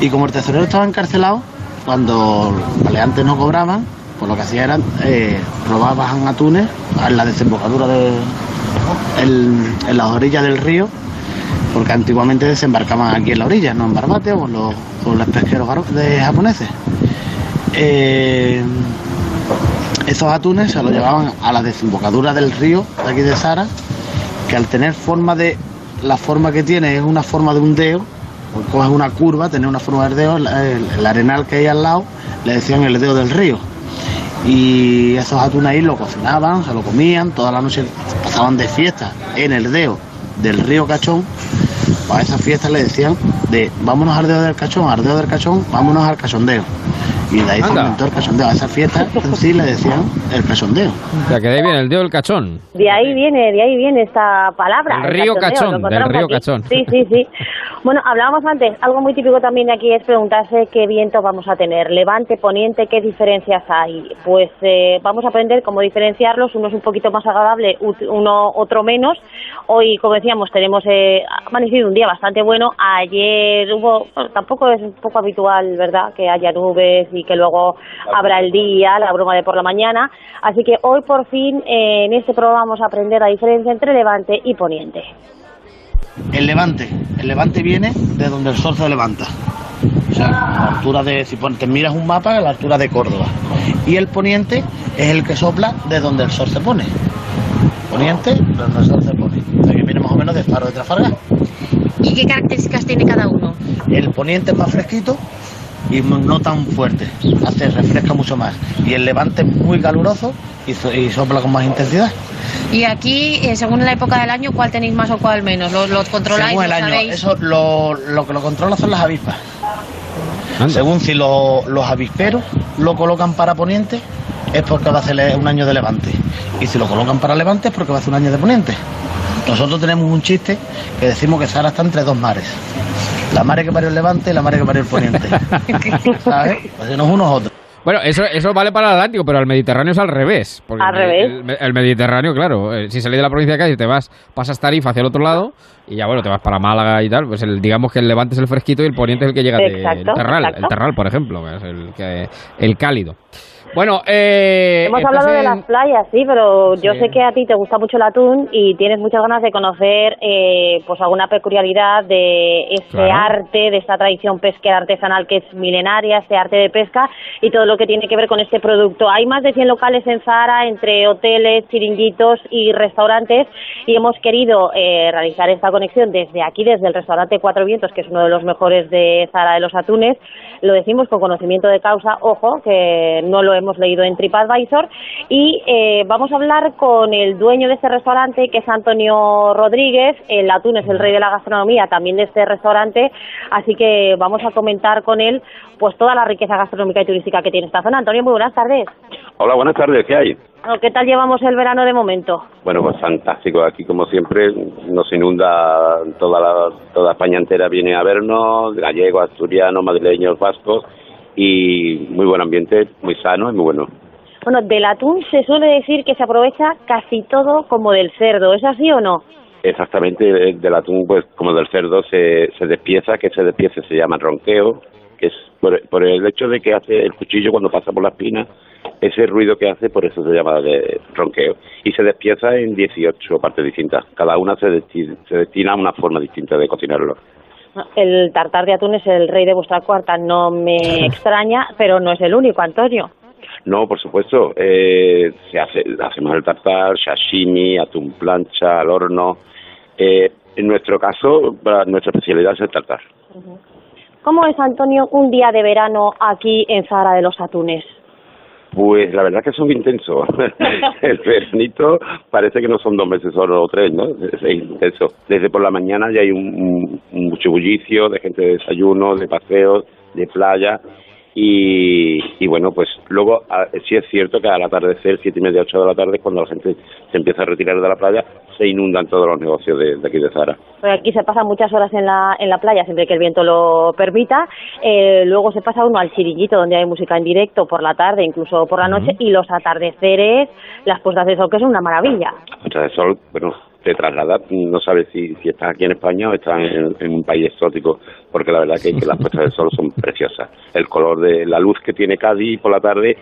Y como el tesorero estaba encarcelado, cuando los maleantes no cobraban, pues lo que hacían era eh, robaban atunes en la desembocadura de. en, las orillas del río, porque antiguamente desembarcaban aquí en la orilla, no en Barbate o en los, en los pesqueros de japoneses. Eh, esos atunes se los llevaban a la desembocadura del río de aquí de Sara, que al tener forma de. La forma que tiene es una forma de un dedo, o coges una curva, tener una forma de dedo, el, arenal que hay al lado, le decían el dedo del río. Y esos atunes ahí lo cocinaban, se lo comían, toda la noche pasaban de fiesta en el dedo del río Cachón. A esas fiestas le decían de vámonos al dedo del cachón, al dedo del cachón, vámonos al cachondeo. Y de ahí Anda. inventó el cachondeo. A esas fiestas en sí le decían el cachondeo. O sea, que de ahí viene el dedo del cachón. De ahí viene, de ahí viene esta palabra. El río cachondeo, Cachón, del río aquí. Cachón. Sí, sí, sí. Bueno, hablábamos antes, algo muy típico también de aquí es preguntarse qué viento vamos a tener. Levante, poniente, ¿qué diferencias hay? Pues eh, vamos a aprender cómo diferenciarlos. Uno es un poquito más agradable, uno otro menos. Hoy, como decíamos, tenemos eh, ha amanecido un día bastante bueno. Ayer hubo, bueno, tampoco es un poco habitual, ¿verdad?, que haya nubes y que luego habrá el día, la bruma de por la mañana. Así que hoy, por fin, eh, en este programa vamos a aprender la diferencia entre levante y poniente. El levante. El levante viene de donde el sol se levanta. O sea, a la altura de, si te miras un mapa, a la altura de Córdoba. Y el poniente es el que sopla de donde el sol se pone. Poniente, de donde el sol se pone. O sea, que viene más o menos de Faro de Trafalgar. ¿Y qué características tiene cada uno? El poniente es más fresquito y no tan fuerte. Hace, refresca mucho más. Y el levante es muy caluroso y, so- y sopla con más intensidad. Y aquí, eh, según la época del año, ¿cuál tenéis más o cuál menos? ¿Los, los controláis? Según el ¿Lo año. sabéis? Eso lo, lo que lo controla son las avispas. Según si lo- los avisperos lo colocan para poniente, es porque va a ser un año de levante. Y si lo colocan para levante, es porque va a ser un año de poniente. Nosotros tenemos un chiste que decimos que Sara está entre dos mares. La mare que parió el levante y la mare que parió el poniente. ¿Sabes? Pues unos unos otros. Bueno, eso, eso vale para el Atlántico, pero el Mediterráneo es al revés. porque Al el- revés. El, el Mediterráneo, claro, eh, si salís de la provincia de Cádiz te vas, pasas Tarifa hacia el otro lado y ya bueno, te vas para Málaga y tal, pues el, digamos que el Levante es el fresquito y el Poniente es el que llega del Exacto, Terral, exacto. el Terral, por ejemplo, es el, que, el cálido. Bueno, eh, Hemos hablado de las playas, sí, pero yo Sí. sé que a ti te gusta mucho el atún y tienes muchas ganas de conocer eh, pues alguna peculiaridad de este Claro. arte, de esta tradición pesquera artesanal que es milenaria, este arte de pesca y todo lo que tiene que ver con este producto. Hay más de 100 locales en Zara, entre hoteles, chiringuitos y restaurantes y hemos querido eh, realizar esta conexión desde aquí, desde el restaurante Cuatro Vientos, que es uno de los mejores de Zara de los Atunes. Lo decimos con conocimiento de causa, ojo, que no lo hemos leído en TripAdvisor. Y eh, vamos a hablar con el dueño de este restaurante, que es Antonio Rodríguez. El atún es el rey de la gastronomía también de este restaurante. Así que vamos a comentar con él pues toda la riqueza gastronómica y turística que tiene esta zona. Antonio, muy buenas tardes. Hola, buenas tardes, ¿qué hay? Bueno, ¿Qué tal llevamos el verano de momento? Bueno, pues fantástico, aquí como siempre nos inunda toda la, toda España entera viene a vernos, gallegos, asturianos, madrileños, vascos y muy buen ambiente, muy sano y muy bueno. Bueno, del atún se suele decir que se aprovecha casi todo como del cerdo. ¿Es así o no? Exactamente, eh, del atún, pues como del cerdo se, se despieza, que se despiece se llama ronqueo, que es por, por el hecho de que hace el cuchillo cuando pasa por la espina, ese ruido que hace, por eso se llama de ronqueo. Y se despieza en 18 partes distintas. Cada una se, destina, a una forma distinta de cocinarlo. El tartar de atún es el rey de vuestra cuarta, no me extraña, pero no es el único, Antonio. No, por supuesto. Eh, se hace, hacemos el tartar, sashimi, atún plancha, al horno. Eh, en nuestro caso, nuestra especialidad es el tartar. ¿Cómo es, Antonio, un día de verano aquí en Zara de los Atunes? Pues la verdad que son intensos. el veranito parece que no son dos meses solo o tres, ¿no? Es intenso. Desde por la mañana ya hay un, un mucho bullicio de gente de desayuno, de paseos, de playa y, bueno, pues luego sí es cierto que al atardecer, siete y media, ocho de la tarde, cuando la gente se empieza a retirar de la playa, se inundan todos los negocios de, aquí de Zara. Pues aquí se pasan muchas horas en la, en la playa, siempre que el viento lo permita. Eh, luego se pasa uno al chirillito, donde hay música en directo por la tarde, incluso por la noche, y los atardeceres, las puestas de sol, que es una maravilla. Puestas de sol, bueno, te traslada, no sabes si, si estás aquí en España o estás en, un país exótico, porque la verdad que, que las puestas de sol son preciosas. El color de la luz que tiene Cádiz por la tarde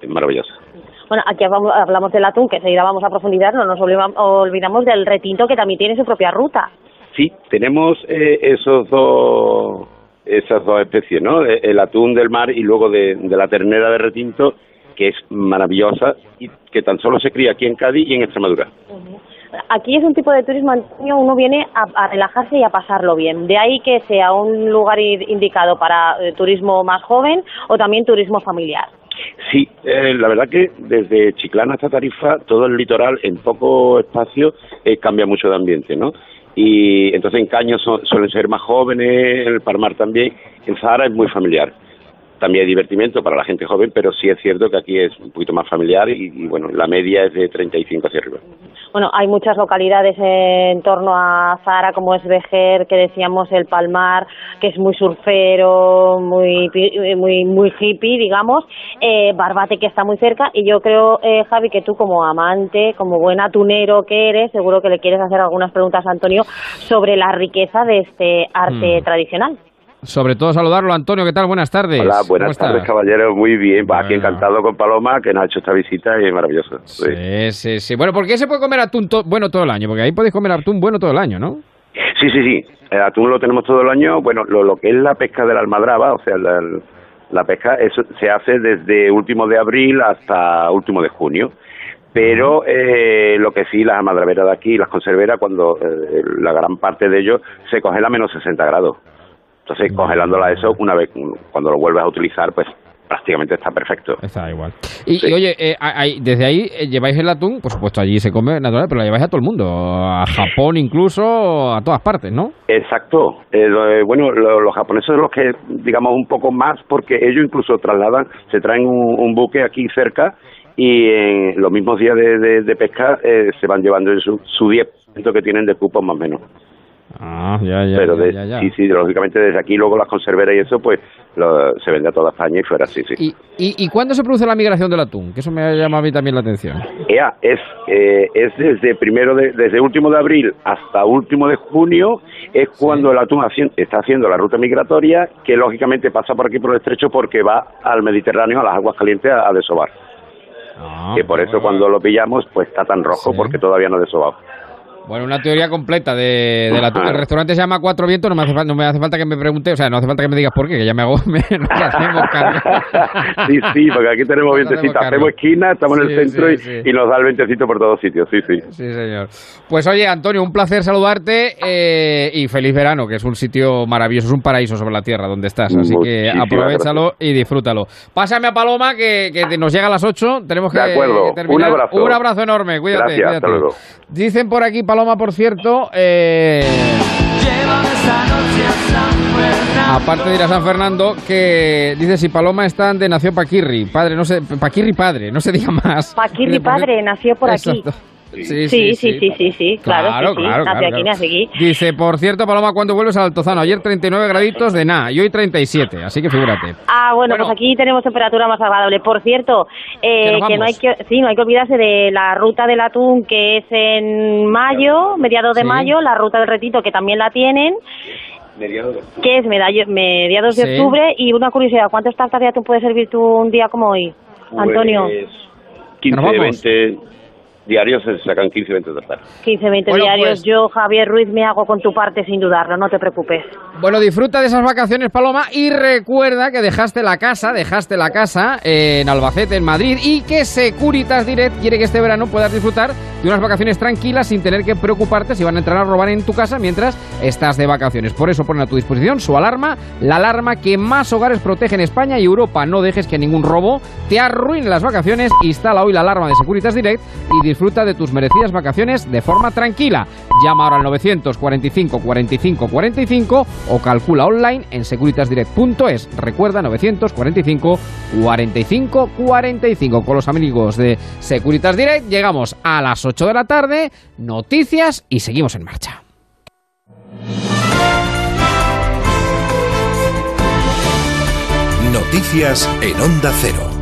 es maravillosa. Bueno, aquí hablamos del atún, que enseguida vamos a profundizar, no nos olvidamos del retinto, que también tiene su propia ruta. Sí, tenemos eh, esos dos esas dos especies, ¿no? El atún del mar y luego de, la ternera de retinto, que es maravillosa y que tan solo se cría aquí en Cádiz y en Extremadura aquí es un tipo de turismo, Antonio, uno viene a, relajarse y a pasarlo bien. De ahí que sea un lugar indicado para eh, turismo más joven o también turismo familiar. Sí, eh, la verdad que desde Chiclana hasta Tarifa, todo el litoral en poco espacio eh, cambia mucho de ambiente, ¿no? Y entonces en Caños suelen ser más jóvenes, en el Parmar también, en Zahara es muy familiar también hay divertimiento para la gente joven, pero sí es cierto que aquí es un poquito más familiar y, bueno, la media es de 35 hacia arriba. Bueno, hay muchas localidades en torno a Zara, como es Vejer, que decíamos el Palmar, que es muy surfero, muy muy muy hippie, digamos, eh, Barbate que está muy cerca y yo creo, eh, Javi, que tú como amante, como buen atunero que eres, seguro que le quieres hacer algunas preguntas a Antonio sobre la riqueza de este arte mm. tradicional. Sobre todo saludarlo, Antonio, ¿qué tal? Buenas tardes. Hola, buenas tardes, caballero. Muy bien. Aquí encantado con Paloma, que nos ha hecho esta visita y es maravilloso. Sí, sí, sí. Bueno, ¿por qué se puede comer atún bueno todo el año? Porque ahí podéis comer atún bueno todo el año, ¿no? Sí, sí, sí. El atún lo tenemos todo el año. Bueno, lo, que es la pesca de la almadraba, o sea, la, pesca, eso se hace desde último de abril hasta último de junio pero eh, lo que sí, las almadraveras de aquí, las conserveras, cuando eh, la gran parte de ellos se congela a menos 60 grados. Entonces, congelándola eso, una vez cuando lo vuelves a utilizar, pues prácticamente está perfecto. Está igual. Y, oye, eh, desde ahí eh, lleváis el atún, por supuesto allí se come natural, pero lo lleváis a todo el mundo, a Japón incluso, a todas partes, ¿no? Exacto. Eh, bueno, los japoneses son los que, digamos, un poco más, porque ellos incluso trasladan, se traen un, buque aquí cerca y en los mismos días de, pesca se van llevando su, su 10% que tienen de cupos más o menos. Ah, ya, ya. Pero sí, sí, lógicamente desde aquí luego las conserveras y eso, pues se vende a toda España y fuera, sí, sí. ¿Y, y, cuándo se produce la migración del atún? Que eso me ha llamado a mí también la atención. Ya, es, eh, es desde primero de, desde último de abril hasta último de junio, es cuando el atún está haciendo la ruta migratoria, que lógicamente pasa por aquí por el estrecho porque va al Mediterráneo, a las aguas calientes, a, desovar. Ah, que por eso cuando lo pillamos, pues está tan rojo, porque todavía no ha desobado. Bueno, una teoría completa de, de la El restaurante se llama Cuatro Vientos, no me, hace, no me hace falta que me pregunte, o sea, no hace falta que me digas por qué, que ya me hago, me, hacemos cargo. sí, sí, porque aquí tenemos vientecito, hacemos esquina, estamos en el centro y, nos da el vientecito por todos sitios, sí, sí. Sí, señor. Pues oye, Antonio, un placer saludarte eh, y feliz verano, que es un sitio maravilloso, es un paraíso sobre la tierra donde estás, así que aprovechalo y disfrútalo. Pásame a Paloma, que, que nos llega a las 8, tenemos que, de acuerdo. terminar. Un abrazo. Un abrazo enorme, cuídate. Gracias, Hasta luego. Dicen por aquí, Paloma, por cierto. Eh, aparte de ir a San Fernando, que dice si Paloma está de nació Paquirri, padre, no sé, Paquirri padre, no se diga más. Paquirri padre, nació por aquí. Sí, sí, sí, sí, sí, claro, claro, claro, aquí, aquí. Dice, por cierto, Paloma, ¿cuándo vuelves al Altozano? Ayer 39 graditos de nada y hoy 37, así que figúrate. Ah, bueno, pues aquí tenemos temperatura más agradable. Por cierto, eh, que no hay que, sí, no hay que olvidarse de la ruta del atún que es en mayo, mediados de mayo, la ruta del retito que también la tienen. Mediados de octubre. Que es mediados de octubre y una curiosidad, ¿cuántos tartas de atún puede servir tú un día como hoy? Antonio. 15, 20 diarios se sacan 15, 20 tartas. 15, 20 Bueno, diarios. pues- Yo, Javier Ruiz, me hago con tu parte sin dudarlo, no te preocupes. Bueno, disfruta de esas vacaciones, Paloma, y recuerda que dejaste la casa, dejaste la casa en Albacete, en Madrid, y que Securitas Direct quiere que este verano puedas disfrutar de unas vacaciones tranquilas sin tener que preocuparte si van a entrar a robar en tu casa mientras estás de vacaciones. Por eso ponen a tu disposición su alarma, la alarma que más hogares protege en España y Europa. No dejes que ningún robo te arruine las vacaciones. Instala hoy la alarma de Securitas Direct y disfruta de tus merecidas vacaciones de forma tranquila. Llama ahora al 945 45 45 o calcula online en securitasdirect.es. Recuerda 945 45 45. Con los amigos de Securitas Direct llegamos a las 8 de la tarde, noticias y seguimos en marcha. Noticias en Onda Cero.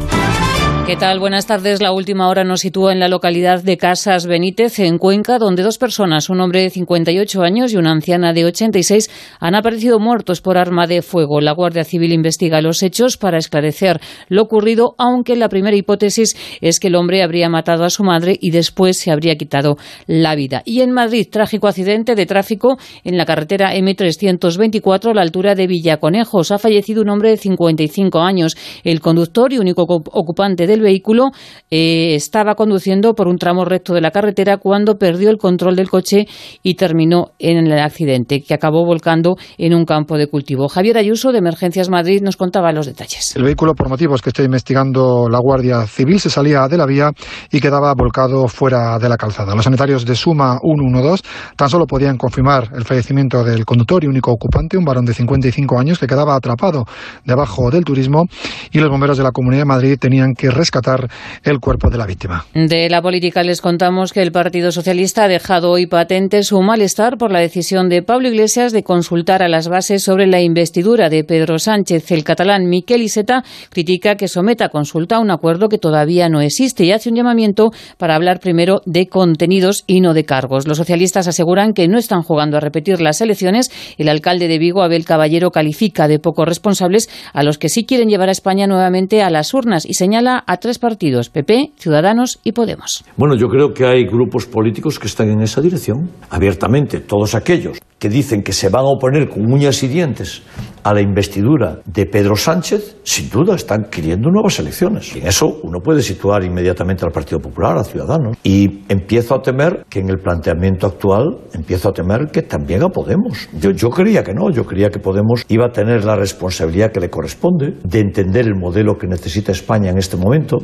¿Qué tal? Buenas tardes. La última hora nos sitúa en la localidad de Casas Benítez, en Cuenca, donde dos personas, un hombre de 58 años y una anciana de 86, han aparecido muertos por arma de fuego. La Guardia Civil investiga los hechos para esclarecer lo ocurrido, aunque la primera hipótesis es que el hombre habría matado a su madre y después se habría quitado la vida. Y en Madrid, trágico accidente de tráfico en la carretera M324 a la altura de Villaconejos. Ha fallecido un hombre de 55 años. El conductor y único ocu- ocupante del vehículo eh, estaba conduciendo por un tramo recto de la carretera cuando perdió el control del coche y terminó en el accidente, que acabó volcando en un campo de cultivo. Javier Ayuso, de Emergencias Madrid, nos contaba los detalles. El vehículo, por motivos que está investigando la Guardia Civil, se salía de la vía y quedaba volcado fuera de la calzada. Los sanitarios de Suma 112 tan solo podían confirmar el fallecimiento del conductor y único ocupante, un varón de 55 años que quedaba atrapado debajo del turismo y los bomberos de la Comunidad de Madrid tenían que rescatar el cuerpo de la víctima. De la política les contamos que el Partido Socialista ha dejado hoy patente su malestar por la decisión de Pablo Iglesias de consultar a las bases sobre la investidura de Pedro Sánchez. El catalán Miquel Iceta critica que someta a consulta un acuerdo que todavía no existe y hace un llamamiento para hablar primero de contenidos y no de cargos. Los socialistas aseguran que no están jugando a repetir las elecciones. El alcalde de Vigo, Abel Caballero, califica de poco responsables a los que sí quieren llevar a España nuevamente a las urnas y señala tres partidos, PP, Ciudadanos y Podemos. Bueno, yo creo que hay grupos políticos que están en esa dirección, abiertamente, todos aquellos que dicen que se van a oponer con uñas y dientes a la investidura de Pedro Sánchez, sin duda están queriendo nuevas elecciones. Y en eso uno puede situar inmediatamente al Partido Popular, a Ciudadanos. Y empiezo a temer que en el planteamiento actual, empiezo a temer que también a Podemos. Yo, yo creía que no, yo creía que Podemos iba a tener la responsabilidad que le corresponde de entender el modelo que necesita España en este momento,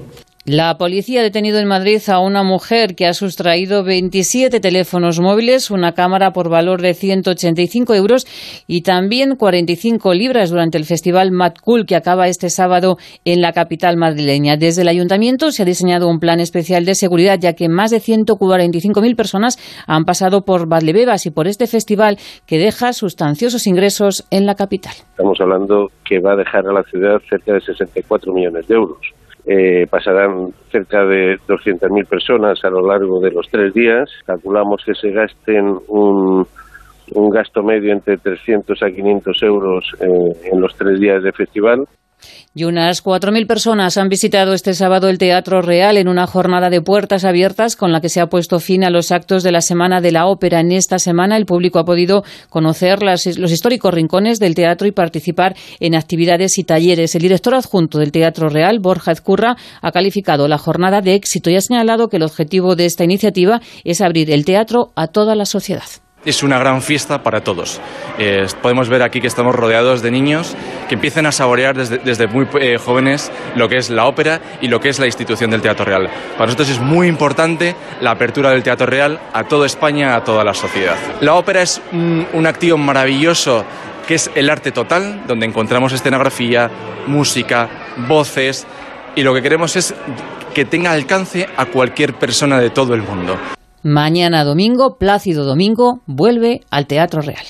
La policía ha detenido en Madrid a una mujer que ha sustraído 27 teléfonos móviles, una cámara por valor de 185 euros y también 45 libras durante el festival Mad Cool que acaba este sábado en la capital madrileña. Desde el ayuntamiento se ha diseñado un plan especial de seguridad ya que más de 145.000 personas han pasado por Valdebebas y por este festival que deja sustanciosos ingresos en la capital. Estamos hablando que va a dejar a la ciudad cerca de 64 millones de euros. Eh, pasarán cerca de 200.000 personas a lo largo de los tres días. Calculamos que se gasten un, un gasto medio entre 300 a 500 euros eh, en los tres días de festival. Y unas 4.000 personas han visitado este sábado el Teatro Real en una jornada de puertas abiertas con la que se ha puesto fin a los actos de la Semana de la Ópera. En esta semana el público ha podido conocer los históricos rincones del teatro y participar en actividades y talleres. El director adjunto del Teatro Real, Borja Ezcurra, ha calificado la jornada de éxito y ha señalado que el objetivo de esta iniciativa es abrir el teatro a toda la sociedad. Es una gran fiesta para todos. Eh, podemos ver aquí que estamos rodeados de niños que empiezan a saborear desde, desde muy eh, jóvenes lo que es la ópera y lo que es la institución del Teatro Real. Para nosotros es muy importante la apertura del Teatro Real a toda España, a toda la sociedad. La ópera es un, un activo maravilloso que es el arte total, donde encontramos escenografía, música, voces, y lo que queremos es que tenga alcance a cualquier persona de todo el mundo. Mañana domingo, Plácido Domingo, vuelve al Teatro Real.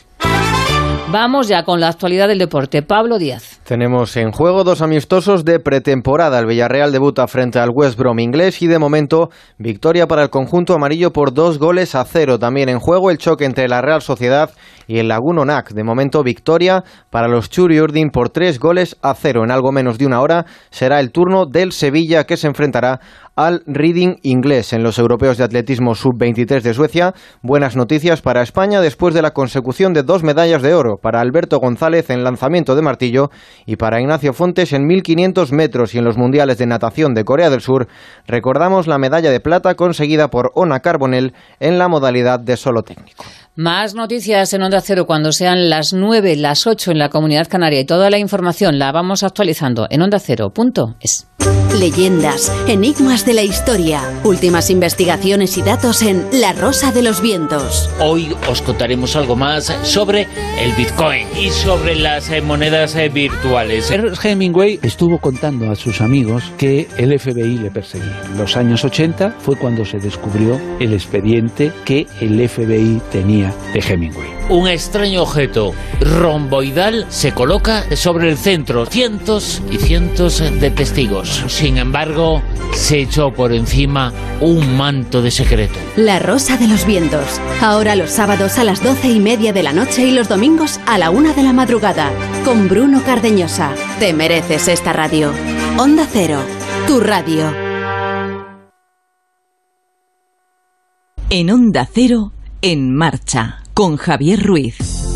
Vamos ya con la actualidad del deporte. Pablo Díaz. Tenemos en juego dos amistosos de pretemporada. El Villarreal debuta frente al West Brom inglés y de momento victoria para el conjunto amarillo por dos goles a cero. También en juego el choque entre la Real Sociedad y el Laguno NAC. De momento victoria para los Churi Urdin por tres goles a cero. En algo menos de una hora será el turno del Sevilla que se enfrentará al Reading inglés en los europeos de atletismo sub-23 de Suecia. Buenas noticias para España después de la consecución de dos medallas de oro para Alberto González en lanzamiento de martillo y para Ignacio Fontes en 1500 metros y en los mundiales de natación de Corea del Sur. Recordamos la medalla de plata conseguida por Ona Carbonell en la modalidad de solo técnico. Más noticias en Onda Cero cuando sean las 9, las 8 en la Comunidad Canaria y toda la información la vamos actualizando en ondacero.es. Leyendas, enigmas de la historia, últimas investigaciones y datos en La Rosa de los Vientos. Hoy os contaremos algo más sobre el Bitcoin y sobre las eh, monedas eh, virtuales. Ernest Hemingway estuvo contando a sus amigos que el FBI le perseguía. En los años 80 fue cuando se descubrió el expediente que el FBI tenía de Hemingway. Un extraño objeto romboidal se coloca sobre el centro. Cientos y cientos de testigos. Sin embargo, se echó por encima un manto de secreto. La Rosa de los Vientos. Ahora los sábados a las doce y media de la noche y los domingos a la una de la madrugada. Con Bruno Cardeñosa. Te mereces esta radio. Onda Cero. Tu radio. En Onda Cero, en marcha, con Javier Ruiz.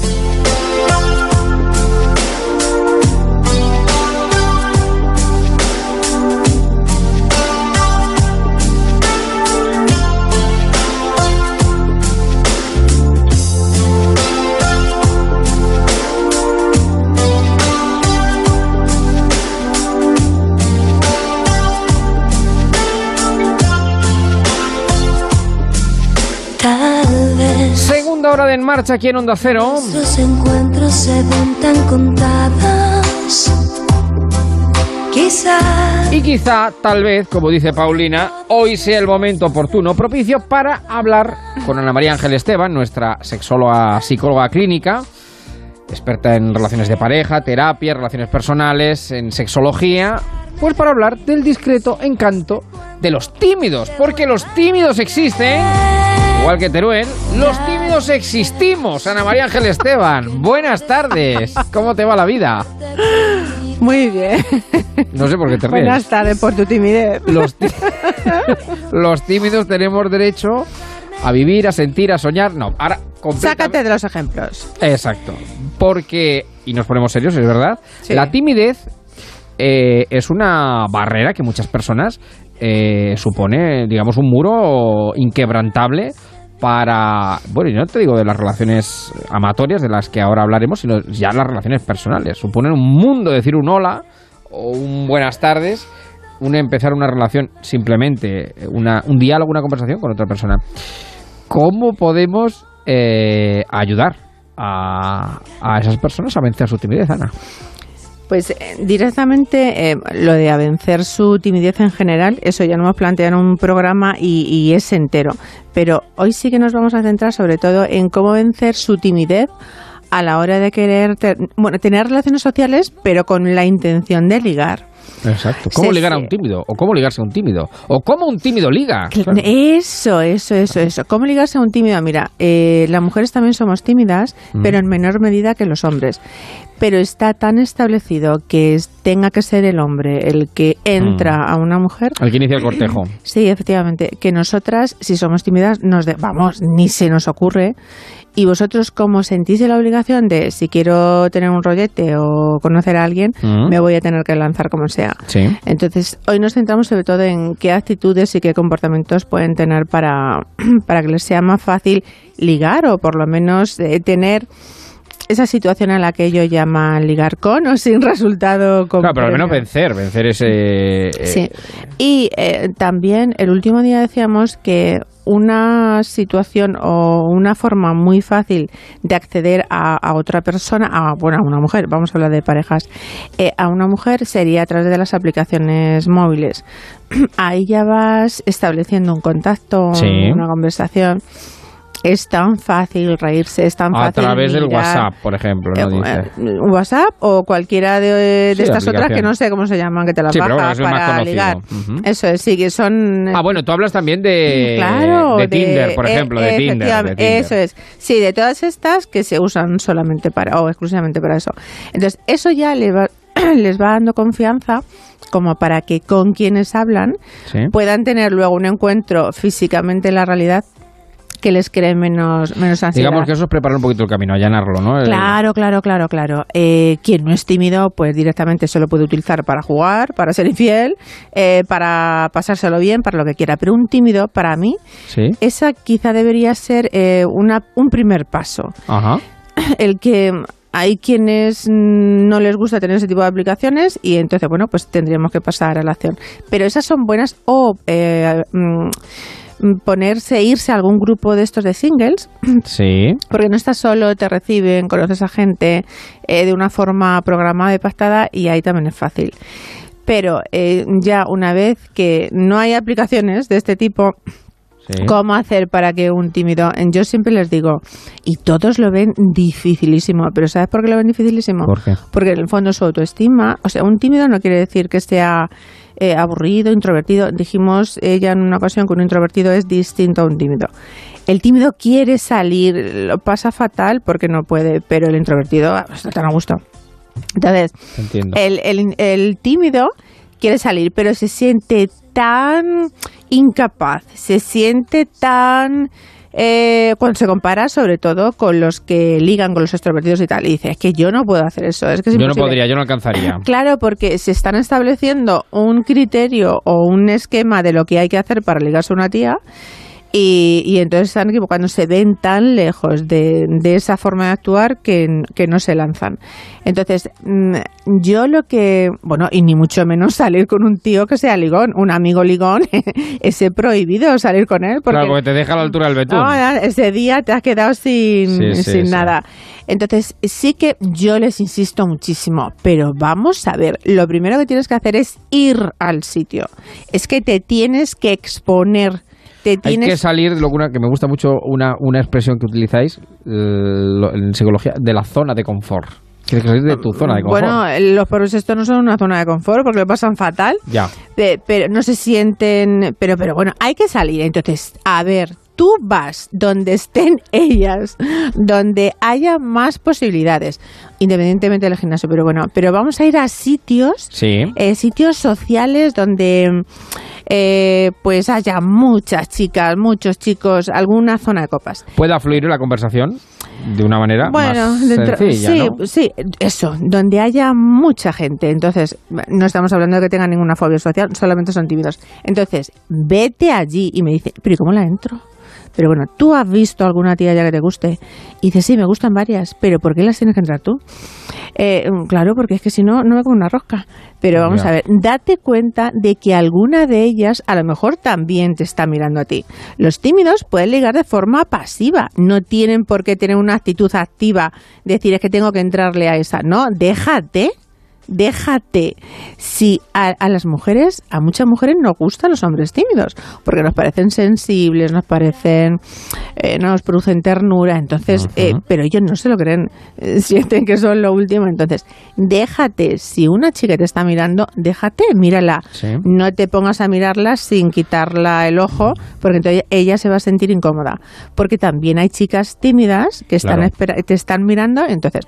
Hora de En Marcha aquí en Onda Cero. nuestros encuentros se ven tan contados. Quizás Y quizá, tal vez, como dice Paulina, hoy sea el momento oportuno, propicio para hablar con Ana María Ángel Esteban, nuestra sexóloga psicóloga clínica, experta en relaciones de pareja, terapia, relaciones personales, en sexología, pues para hablar del discreto encanto de los tímidos, porque los tímidos existen. Igual que Teruel, los tímidos existimos. Ana María Ángel Esteban, buenas tardes. ¿Cómo te va la vida? Muy bien. No sé por qué te ríes. Buenas tardes por tu timidez. Los, tí- los tímidos tenemos derecho a vivir, a sentir, a soñar. No, ahora Sácate de los ejemplos. Exacto. Porque, y nos ponemos serios, es verdad, Sí. la timidez eh, es una barrera que muchas personas eh, supone, digamos, un muro inquebrantable para, bueno, y no te digo de las relaciones amatorias de las que ahora hablaremos, sino ya las relaciones personales. Suponen un mundo, decir un hola o un buenas tardes, un empezar una relación simplemente, una, un diálogo, una conversación con otra persona. ¿Cómo podemos eh, ayudar a, a esas personas a vencer su timidez, Ana? Pues eh, directamente eh, lo de vencer su timidez en general, eso ya lo hemos planteado en un programa y, y es entero. Pero hoy sí que nos vamos a centrar sobre todo en cómo vencer su timidez a la hora de querer te- bueno, tener relaciones sociales, pero con la intención de ligar. Exacto. ¿Cómo ligar a un tímido? ¿O cómo ligarse a un tímido? ¿O cómo un tímido liga? Claro. Eso, eso, eso, eso. ¿Cómo ligarse a un tímido? Mira, eh, las mujeres también somos tímidas, Mm. pero en menor medida que los hombres. Pero está tan establecido que tenga que ser el hombre el que entra Mm. a una mujer. Al que inicia el cortejo. Sí, efectivamente. Que nosotras, si somos tímidas, nos de- vamos, ni se nos ocurre. Y vosotros, como sentís la obligación de si quiero tener un rollete o conocer a alguien, Mm. me voy a tener que lanzar como sea. Sí. Entonces, hoy nos centramos sobre todo en qué actitudes y qué comportamientos pueden tener para, para que les sea más fácil ligar o por lo menos eh, tener esa situación a la que ellos llaman ligar con o sin resultado con Claro, pero al menos vencer, vencer ese... eh, Sí. Y eh, también el último día decíamos que una situación o una forma muy fácil de acceder a, a otra persona, a, bueno, a una mujer, vamos a hablar de parejas, eh, a una mujer sería a través de las aplicaciones móviles. Ahí ya vas estableciendo un contacto, Sí. una conversación. Es tan fácil reírse, es tan A fácil. través del. WhatsApp, por ejemplo, ¿no? Eh, Dice. eh, WhatsApp o cualquiera de, de Sí, estas otras que no sé cómo se llaman, que te las Sí, bueno, es para ligar. Eso es, sí, que son... Ah, bueno, tú hablas también de, Claro, de Tinder, por eh, ejemplo, de, Tinder, de efectivamente, Tinder. Eso es. Sí, de todas estas que se usan solamente para, o exclusivamente para eso. Entonces, eso ya le va- les va dando confianza como para que con quienes hablan Sí. puedan tener luego un encuentro físicamente en la realidad que les cree menos, menos ansiedad. Digamos que eso es preparar un poquito el camino, allanarlo, ¿no? Claro, claro, claro, claro. Eh, quien no es tímido, pues directamente se lo puede utilizar para jugar, para ser infiel, eh, para pasárselo bien, para lo que quiera. Pero un tímido, para mí, Sí. esa quizá debería ser eh, una, un primer paso. Ajá. El que hay quienes mm, no les gusta tener ese tipo de aplicaciones y entonces, bueno, pues tendríamos que pasar a la acción. Pero esas son buenas o eh, mm, ponerse, irse a algún grupo de estos de singles Sí. porque no estás solo, te reciben, conoces a gente eh, de una forma programada y pactada y ahí también es fácil. Pero eh, ya una vez que no hay aplicaciones de este tipo, Sí. ¿cómo hacer para que un tímido... Yo siempre les digo, y todos lo ven dificilísimo, pero ¿sabes por qué lo ven dificilísimo? ¿Por qué? Porque en el fondo su autoestima, o sea, un tímido no quiere decir que sea eh, aburrido, introvertido. Dijimos ella en una ocasión que un introvertido es distinto a un tímido. El tímido quiere salir, lo pasa fatal porque no puede, pero el introvertido está tan a gusto. Entonces, Entiendo. el, el- el tímido quiere salir, pero se siente tan incapaz, se siente tan... eh, cuando se compara sobre todo con los que ligan con los extrovertidos y tal, y dice, es que yo no puedo hacer eso, es que es Yo no imposible". podría, yo no alcanzaría. Claro, porque se están estableciendo un criterio o un esquema de lo que hay que hacer para ligarse a una tía y, y entonces están equivocando, se ven tan lejos de, de esa forma de actuar que, que no se lanzan. Entonces, mm, yo lo que, bueno, y ni mucho menos salir con un tío que sea ligón, un amigo ligón, ese prohibido salir con él. Porque, Claro, porque te deja a la altura del betún. no, ese día te has quedado sin, Sí, sí, sin sí. nada. Entonces, sí que yo les insisto muchísimo, pero vamos a ver, lo primero que tienes que hacer es ir al sitio. Es que te tienes que exponer. Te Hay tienes que salir, lo que una- que me gusta mucho una, una expresión que utilizáis eh, lo- en psicología, de la zona de confort. Tienes que salir de tu zona de confort. Bueno, los pobres esto no son una zona de confort porque lo pasan fatal, ya. pe- pero no se sienten, pero pero bueno, hay que salir. Entonces, a ver, tú vas donde estén ellas, donde haya más posibilidades, independientemente del gimnasio, pero bueno, pero vamos a ir a sitios Sí. eh, sitios sociales donde eh, pues haya muchas chicas, muchos chicos, alguna zona de copas. Pueda fluir la conversación de una manera Bueno, más dentro- sencilla, sí, ¿no? sí, eso, donde haya mucha gente. Entonces, no estamos hablando de que tengan ninguna fobia social, solamente son tímidos. Entonces, vete allí y me dice, pero ¿y cómo la entro? Pero bueno, ¿tú has visto alguna tía ya que te guste? Y dice, sí, me gustan varias, pero ¿por qué las tienes que entrar tú? Eh, claro, porque es que si no, no me como una rosca. Pero vamos Ya. a ver, date cuenta de que alguna de ellas a lo mejor también te está mirando a ti. Los tímidos pueden ligar de forma pasiva, no tienen por qué tener una actitud activa, decir es que tengo que entrarle a esa. No, déjate. Déjate. Si a, a las mujeres, a muchas mujeres nos gustan los hombres tímidos, porque nos parecen sensibles, nos parecen, eh, nos producen ternura, entonces, eh, pero ellos no se lo creen, eh, sienten que son lo último, entonces, déjate, si una chica te está mirando, déjate, mírala, Sí. no te pongas a mirarla sin quitarla el ojo, porque entonces ella se va a sentir incómoda, porque también hay chicas tímidas que están Claro. te están mirando, entonces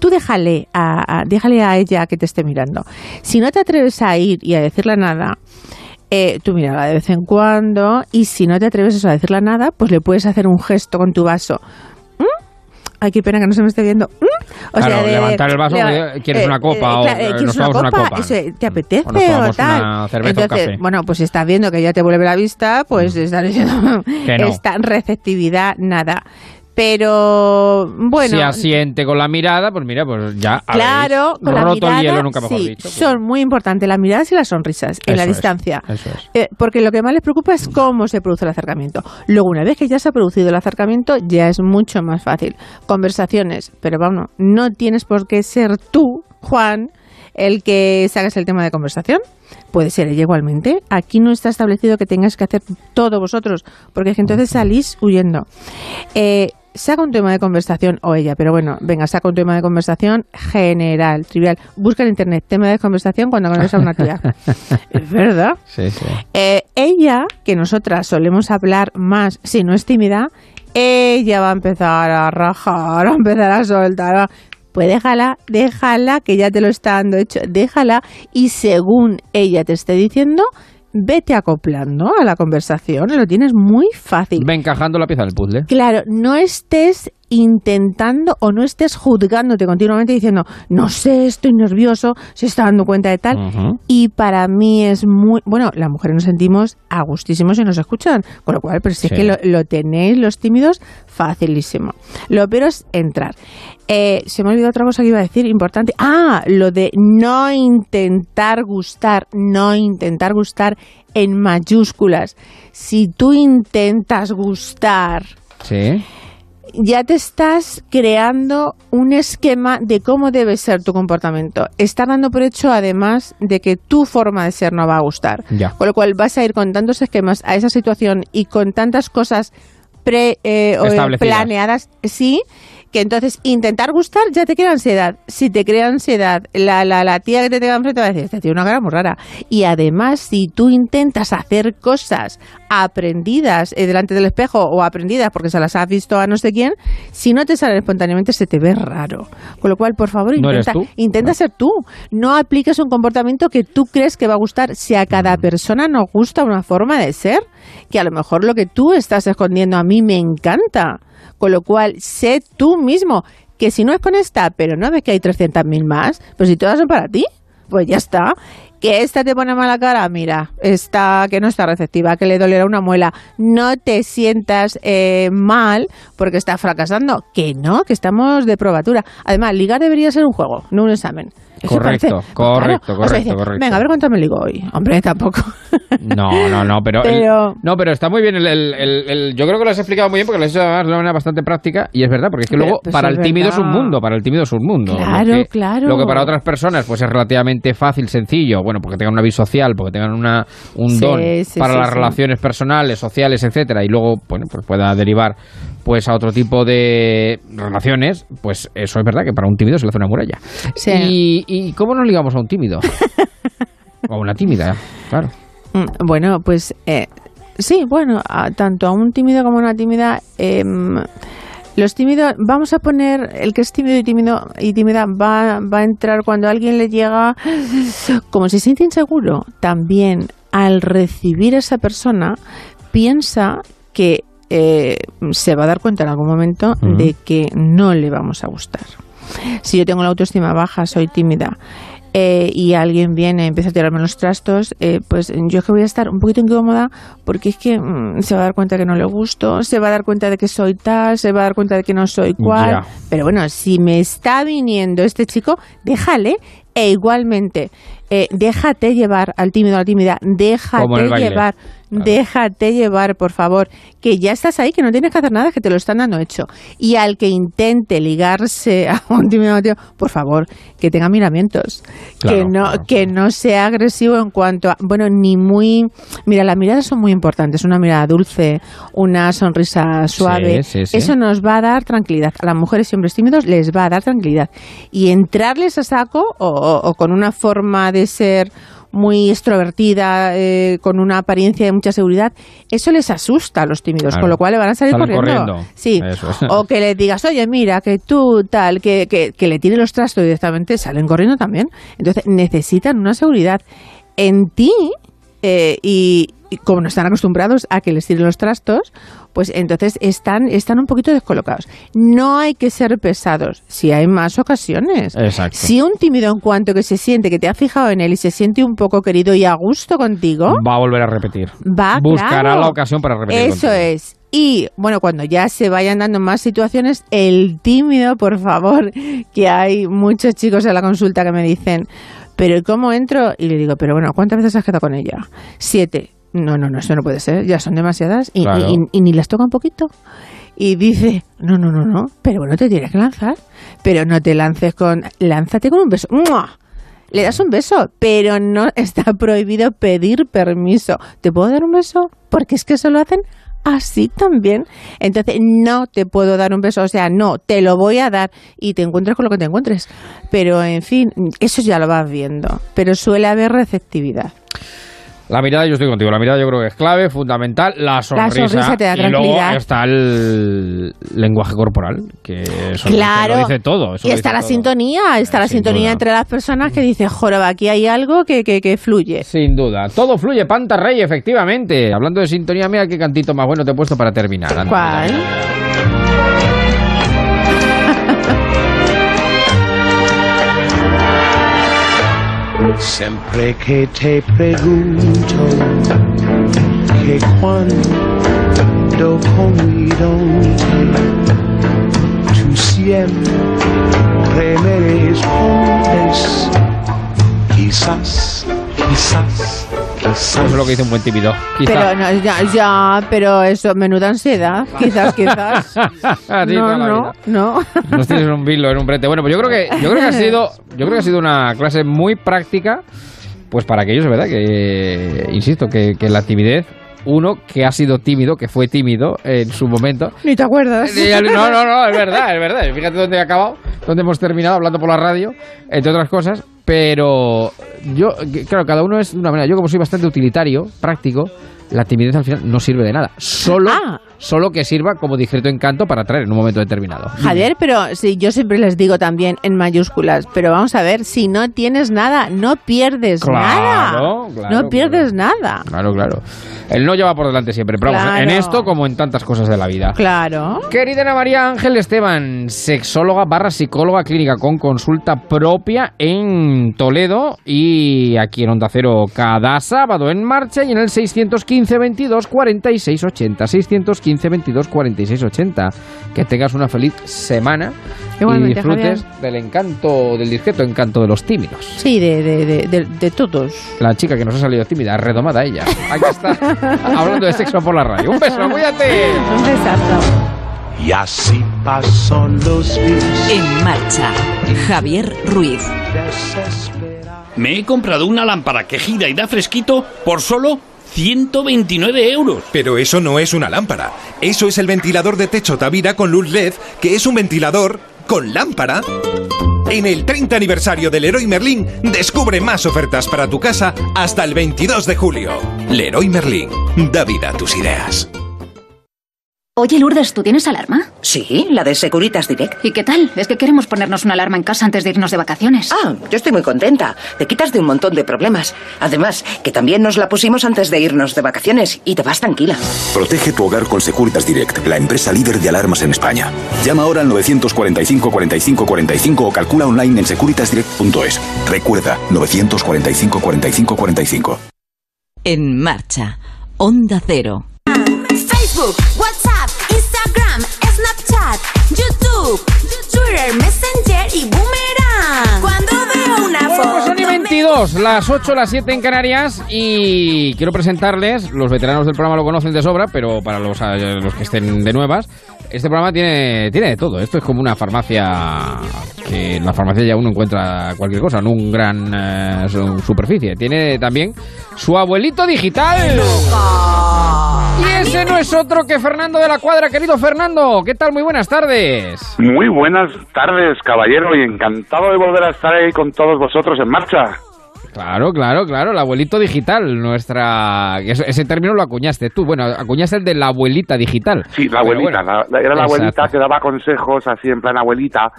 tú déjale a, a- déjale a ella que te esté mirando. Si no te atreves a ir y a decirle nada, eh, tú mírala de vez en cuando y si no te atreves eso a decirle nada, pues le puedes hacer un gesto con tu vaso. ¿Mm? Ay, qué pena que no se me esté viendo. ¿Mm? Claro, levantar el vaso, eh, ¿quieres una copa? O, claro, eh, ¿quieres nos una copa? Eso, ¿Te apetece O nos tal? una cerveza o café. bueno, pues si estás viendo que ya te vuelve la vista, pues estás diciendo no. esta receptividad, nada. Pero bueno, si asiente con la mirada, pues mira, pues ya Claro, con la roto mirada, el hielo, nunca mejor sí, dicho. pues. son muy importantes las miradas y las sonrisas en la es, distancia. eso es. Eh, porque lo que más les preocupa es cómo se produce el acercamiento. Luego, una vez que ya se ha producido el acercamiento, ya es mucho más fácil. Conversaciones, pero vamos, no tienes por qué ser tú, Juan, el que saques el tema de conversación. Puede ser ella igualmente. Aquí no está establecido que tengas que hacer todo vosotros, porque es que entonces salís huyendo. Eh, saca un tema de conversación, o ella, pero bueno, venga, saca un tema de conversación general, trivial. Busca en internet tema de conversación cuando conoces a una tía. es verdad. Sí, sí. Eh, ella, que nosotras solemos hablar más, si no es tímida, ella va a empezar a rajar, a empezar a soltar. Pues déjala, déjala, que ya te lo está dando hecho, déjala y según ella te esté diciendo, vete acoplando a la conversación, lo tienes muy fácil. Va encajando la pieza del puzzle. Claro, no estés intentando o no estés juzgándote continuamente diciendo, no sé, estoy nervioso, se está dando cuenta de tal. Y para mí es muy. Bueno, las mujeres nos sentimos a gustísimos si nos escuchan. Con lo cual, pero si Sí. es que lo, lo tenéis, los tímidos, facilísimo. Lo peor es entrar. Eh, se me ha olvidado otra cosa que iba a decir, importante. Ah, lo de no intentar gustar, no intentar gustar en mayúsculas. Si tú intentas gustar, Sí. Ya te estás creando un esquema de cómo debe ser tu comportamiento. Estás dando por hecho, además, de que tu forma de ser no va a gustar. Ya. Con lo cual vas a ir con tantos esquemas a esa situación y con tantas cosas pre, eh, eh, planeadas, sí, que entonces intentar gustar ya te crea ansiedad. Si te crea ansiedad, la, la, la tía que te tenga enfrente va a decir, esta tiene una cara muy rara. Y además, si tú intentas hacer cosas aprendidas eh, delante del espejo o aprendidas porque se las has visto a no sé quién, si no te salen espontáneamente se te ve raro. Con lo cual, por favor, ¿No eres intenta, intenta ser tú. No apliques un comportamiento que tú crees que va a gustar. Si a cada persona nos gusta una forma de ser, que a lo mejor lo que tú estás escondiendo a mí me encanta. Con lo cual, sé tú mismo. Que si no es con esta, pero no ves que hay 300.000 más, pues si todas son para ti, pues ya está. Que esta te pone mala cara, mira, esta que no está receptiva, que le dolerá una muela. No te sientas eh, mal porque está fracasando. Que no, que estamos de probatura. Además, ligar debería ser un juego, no un examen. Eso Correcto, parece- correcto, claro. O sea, correcto, dice, correcto. Venga, a ver cuánto me ligo hoy. Hombre, tampoco. No, no, no, pero, el- Pero- no, pero está muy bien. El, yo creo que lo has explicado muy bien porque lo has hecho además de una manera bastante práctica y es verdad, porque es que Pero, luego pues para el tímido es un mundo, para el tímido es un mundo. Claro, lo que, claro. Lo que para otras personas pues es relativamente fácil, sencillo, bueno, porque tengan una vida social, porque tengan una, un Sí, don sí, para sí, las relaciones personales, sociales, etcétera, y luego, bueno, pues pueda derivar pues a otro tipo de relaciones, pues eso es verdad que para un tímido se le hace una muralla. ¿Y, ¿Y cómo nos ligamos a un tímido? o a una tímida, claro. Mm, Bueno, pues eh, sí, bueno, a- tanto a un tímido como a una tímida. em, los tímidos, vamos a poner, el que es tímido y tímido y tímida va, va a entrar cuando alguien le llega, como se siente inseguro, también al recibir a esa persona, piensa que eh, se va a dar cuenta en algún momento de que no le vamos a gustar. Si yo tengo la autoestima baja, soy tímida eh, y alguien viene y empieza a tirarme los trastos, eh, pues yo es que voy a estar un poquito incómoda porque es que mm, se va a dar cuenta que no le gusto, se va a dar cuenta de que soy tal, se va a dar cuenta de que no soy cual. Pero bueno, si me está viniendo este chico, déjale e igualmente eh, déjate llevar al tímido, a la tímida, déjate el déjate llevar, por favor, que ya estás ahí, que no tienes que hacer nada, que te lo están dando hecho. Y al que intente ligarse a un tímido, tío, por favor, que tenga miramientos, Claro, que no claro, que no sea agresivo en cuanto a, bueno, ni muy, mira, las miradas son muy importantes, una mirada dulce, una sonrisa suave, sí, sí. eso nos va a dar tranquilidad. A las mujeres y hombres tímidos les va a dar tranquilidad. Y entrarles a saco o, o- o con una forma de ser muy extrovertida, eh, con una apariencia de mucha seguridad, eso les asusta a los tímidos, Claro. con lo cual le van a salir Salen corriendo. corriendo. Sí. Eso. O que le digas, oye, mira, que tú tal, que, que, que le tire los trastos directamente, salen corriendo también. Entonces necesitan una seguridad en ti eh, y, y como no están acostumbrados a que les tiren los trastos, pues entonces están, están un poquito descolocados. No hay que ser pesados, si hay más ocasiones. Exacto. Si un tímido en cuanto que se siente que te ha fijado en él y se siente un poco querido y a gusto contigo, Va a volver a repetir. va Buscará claro. la ocasión para repetir. Eso contigo. es. Y bueno, cuando ya se vayan dando más situaciones, el tímido, por favor, que hay muchos chicos en la consulta que me dicen, pero ¿y ¿cómo entro? Y le digo, pero bueno, ¿cuántas veces has quedado con ella? Siete. No, no, no, eso no puede ser, ya son demasiadas. Y, Claro. y- y ni las toca un poquito. Y dice, no, no, no, no, pero bueno, te tienes que lanzar. Pero no te lances con, lánzate con un beso. ¡Mua! le das un beso, pero no está prohibido pedir permiso. ¿Te puedo dar un beso? Porque es que eso lo hacen así también. Entonces, no te puedo dar un beso, o sea, no, te lo voy a dar y te encuentres con lo que te encuentres. Pero, en fin, eso ya lo vas viendo, pero suele haber receptividad. La mirada, yo estoy contigo, la mirada yo creo que es clave, fundamental, la sonrisa. sonrisa te da y luego tranquilidad. está el lenguaje corporal, que eso Claro, lo dice todo. eso y está la todo. sintonía, está la sin sintonía duda. entre las personas que dice, joroba, aquí hay algo que, que, que fluye. Sin duda. Todo fluye, Panta Rey, efectivamente. Hablando de sintonía, mira qué cantito más bueno te he puesto para terminar. ¿Cuál? Siempre que te pregunto que cuando convidonte, tú siempre me respondes, quizás, quizás. Eso es lo que dice un buen tímido. Quizá. Pero no, ya, ya, pero eso, menuda ansiedad, quizás, quizás. Así no, no, no. Nos tienes en un vilo, en un brete. Bueno, pues yo creo que yo creo que ha sido yo creo que ha sido una clase muy práctica, pues para aquellos, ¿verdad? Que insisto que, que la timidez uno que ha sido tímido, que fue tímido en su momento. Ni te acuerdas. No, no, no, es verdad, es verdad. Fíjate dónde he acabado, dónde hemos terminado hablando por la radio, entre otras cosas. Pero yo, claro, cada uno es de una manera. Yo como soy bastante utilitario, práctico, la timidez al final no sirve de nada. Solo, Ah. Solo que sirva como discreto encanto para atraer en un momento determinado. Javier, pero sí, yo siempre les digo también en mayúsculas, pero vamos a ver, si no tienes nada, no pierdes Claro, nada. claro, no pierdes nada. Claro, claro. El no lleva por delante siempre. Pero vamos, en esto como en tantas cosas de la vida. Claro. Querida Ana María Ángel Esteban, sexóloga barra psicóloga clínica con consulta propia en Toledo y aquí en Onda Cero cada sábado en marcha y en el 615 22 46 80. 615 22 46 80. Que tengas una feliz semana y disfrutes del encanto, del discreto encanto de los tímidos. Sí, de, de, de, de- de todos. La chica que nos ha salido tímida, redomada ella. Aquí está, hablando de sexo por la radio. Un beso, cuídate. Un besazo. Y así pasan los días. En marcha, Javier Ruiz. Me he comprado una lámpara que gira y da fresquito por solo 129 euros. Pero eso no es una lámpara. Eso es el ventilador de techo Tavira con luz LED, que es un ventilador con lámpara. En el 30 aniversario del Leroy Merlin, descubre más ofertas para tu casa hasta el 22 de julio. Leroy Merlin, da vida a tus ideas. Oye, Lourdes, ¿tú tienes alarma? Sí, la de Securitas Direct. ¿Y qué tal? Es que queremos ponernos una alarma en casa antes de irnos de vacaciones. Ah, yo estoy muy contenta. Te quitas de un montón de problemas. Además, que también nos la pusimos antes de irnos de vacaciones y te vas tranquila. Protege tu hogar con Securitas Direct, la empresa líder de alarmas en España. Llama ahora al 945 45 45 o calcula online en securitasdirect.es. Recuerda, 945 45 45. En marcha, Onda Cero. Facebook, WhatsApp, Instagram, Snapchat, YouTube, Twitter, Messenger y Boomerang. Cuando veo una Bueno, pues foto. son y 22, las 8, las 7 en Canarias y quiero presentarles, los veteranos del programa lo conocen de sobra, pero para los, eh, los que estén de nuevas, este programa tiene, tiene de todo. Esto es como una farmacia, que en la farmacia ya uno encuentra cualquier cosa, no un gran eh, su- superficie. Tiene también su abuelito digital. Y ese no es otro que Fernando de la Cuadra, querido Fernando. ¿Qué tal? Muy buenas tardes. Muy buenas tardes, caballero, y encantado de volver a estar ahí con todos vosotros en marcha. Claro, claro, claro, el abuelito digital, nuestra... Ese, ese término lo acuñaste tú, bueno, acuñaste el de la abuelita digital. Sí, la abuelita, bueno, la- era la abuelita exacto. que daba consejos así en plan abuelita.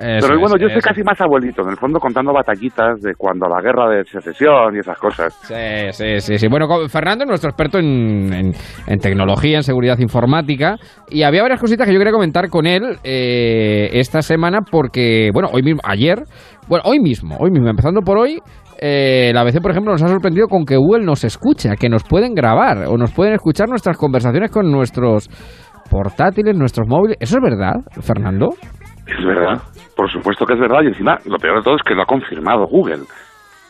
Eso Pero bueno, es, yo soy casi más abuelito, en el fondo contando batallitas de cuando la guerra de secesión y esas cosas. Sí, sí, sí, sí. Bueno, Fernando es nuestro experto en, en- en tecnología, en seguridad informática, y había varias cositas que yo quería comentar con él eh, esta semana porque, bueno, hoy mismo, ayer, bueno, hoy mismo, hoy mismo, empezando por hoy, eh, la ABC, por ejemplo, nos ha sorprendido con que Google nos escucha, que nos pueden grabar o nos pueden escuchar nuestras conversaciones con nuestros portátiles, nuestros móviles. ¿Eso es verdad, Fernando? Es verdad, por supuesto que es verdad, y encima lo peor de todo es que lo ha confirmado Google.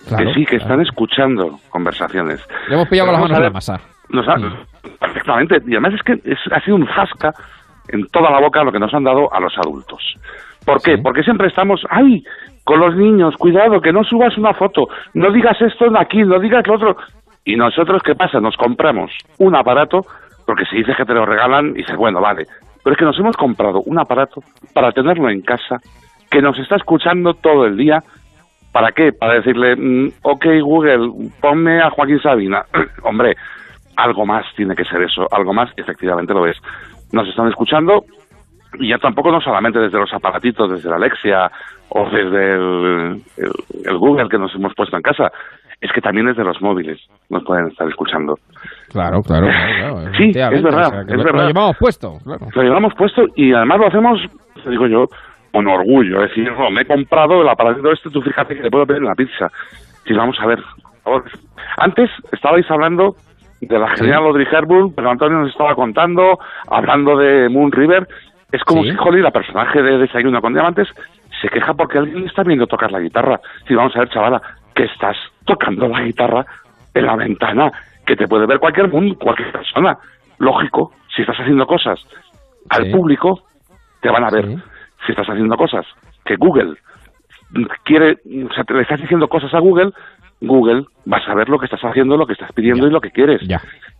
Claro, que sí, que claro. están escuchando conversaciones. Le hemos pillado las manos a en la masa. Nos ha- Perfectamente. Y además es que es- ha sido un zasca en toda la boca lo que nos han dado a los adultos. ¿Por qué? Porque siempre estamos, ay, con los niños, cuidado, que no subas una foto, no digas esto aquí, no digas lo otro. Y nosotros, ¿qué pasa? Nos compramos un aparato, porque si dices que te lo regalan, dices, bueno, vale. Pero es que nos hemos comprado un aparato para tenerlo en casa, que nos está escuchando todo el día. ¿Para qué? Para decirle, mm, ok, Google, ponme a Joaquín Sabina. Hombre, algo más tiene que ser eso, algo más, efectivamente lo es. Nos están escuchando y ya tampoco no solamente desde los aparatitos, desde la Alexia o desde el, el- el Google que nos hemos puesto en casa, es que también desde los móviles nos pueden estar escuchando. Claro, claro, claro. claro, Sí, es verdad, o sea, que es lo- verdad. Lo llevamos puesto, claro. Lo llevamos puesto y además lo hacemos, te digo yo, con orgullo. Es decir, no, me he comprado el aparatito este, tú fíjate que le puedo pedir en la pizza. Y vamos a ver, por favor. Antes estabais hablando de la genial Audrey Hepburn, pero Antonio nos estaba contando, hablando de Moon River. Es como Sí. si Holly, la personaje de Desayuno con Diamantes, se queja porque alguien le está viendo tocar la guitarra. Y vamos a ver, chavala, que estás tocando la guitarra en la ventana, que te puede ver cualquier mundo, cualquier persona. Lógico, si estás haciendo cosas al Sí. público, te van a ver. Si estás haciendo cosas que Google quiere, o sea, te le estás diciendo cosas a Google, Google va a saber lo que estás haciendo, lo que estás pidiendo y lo que quieres.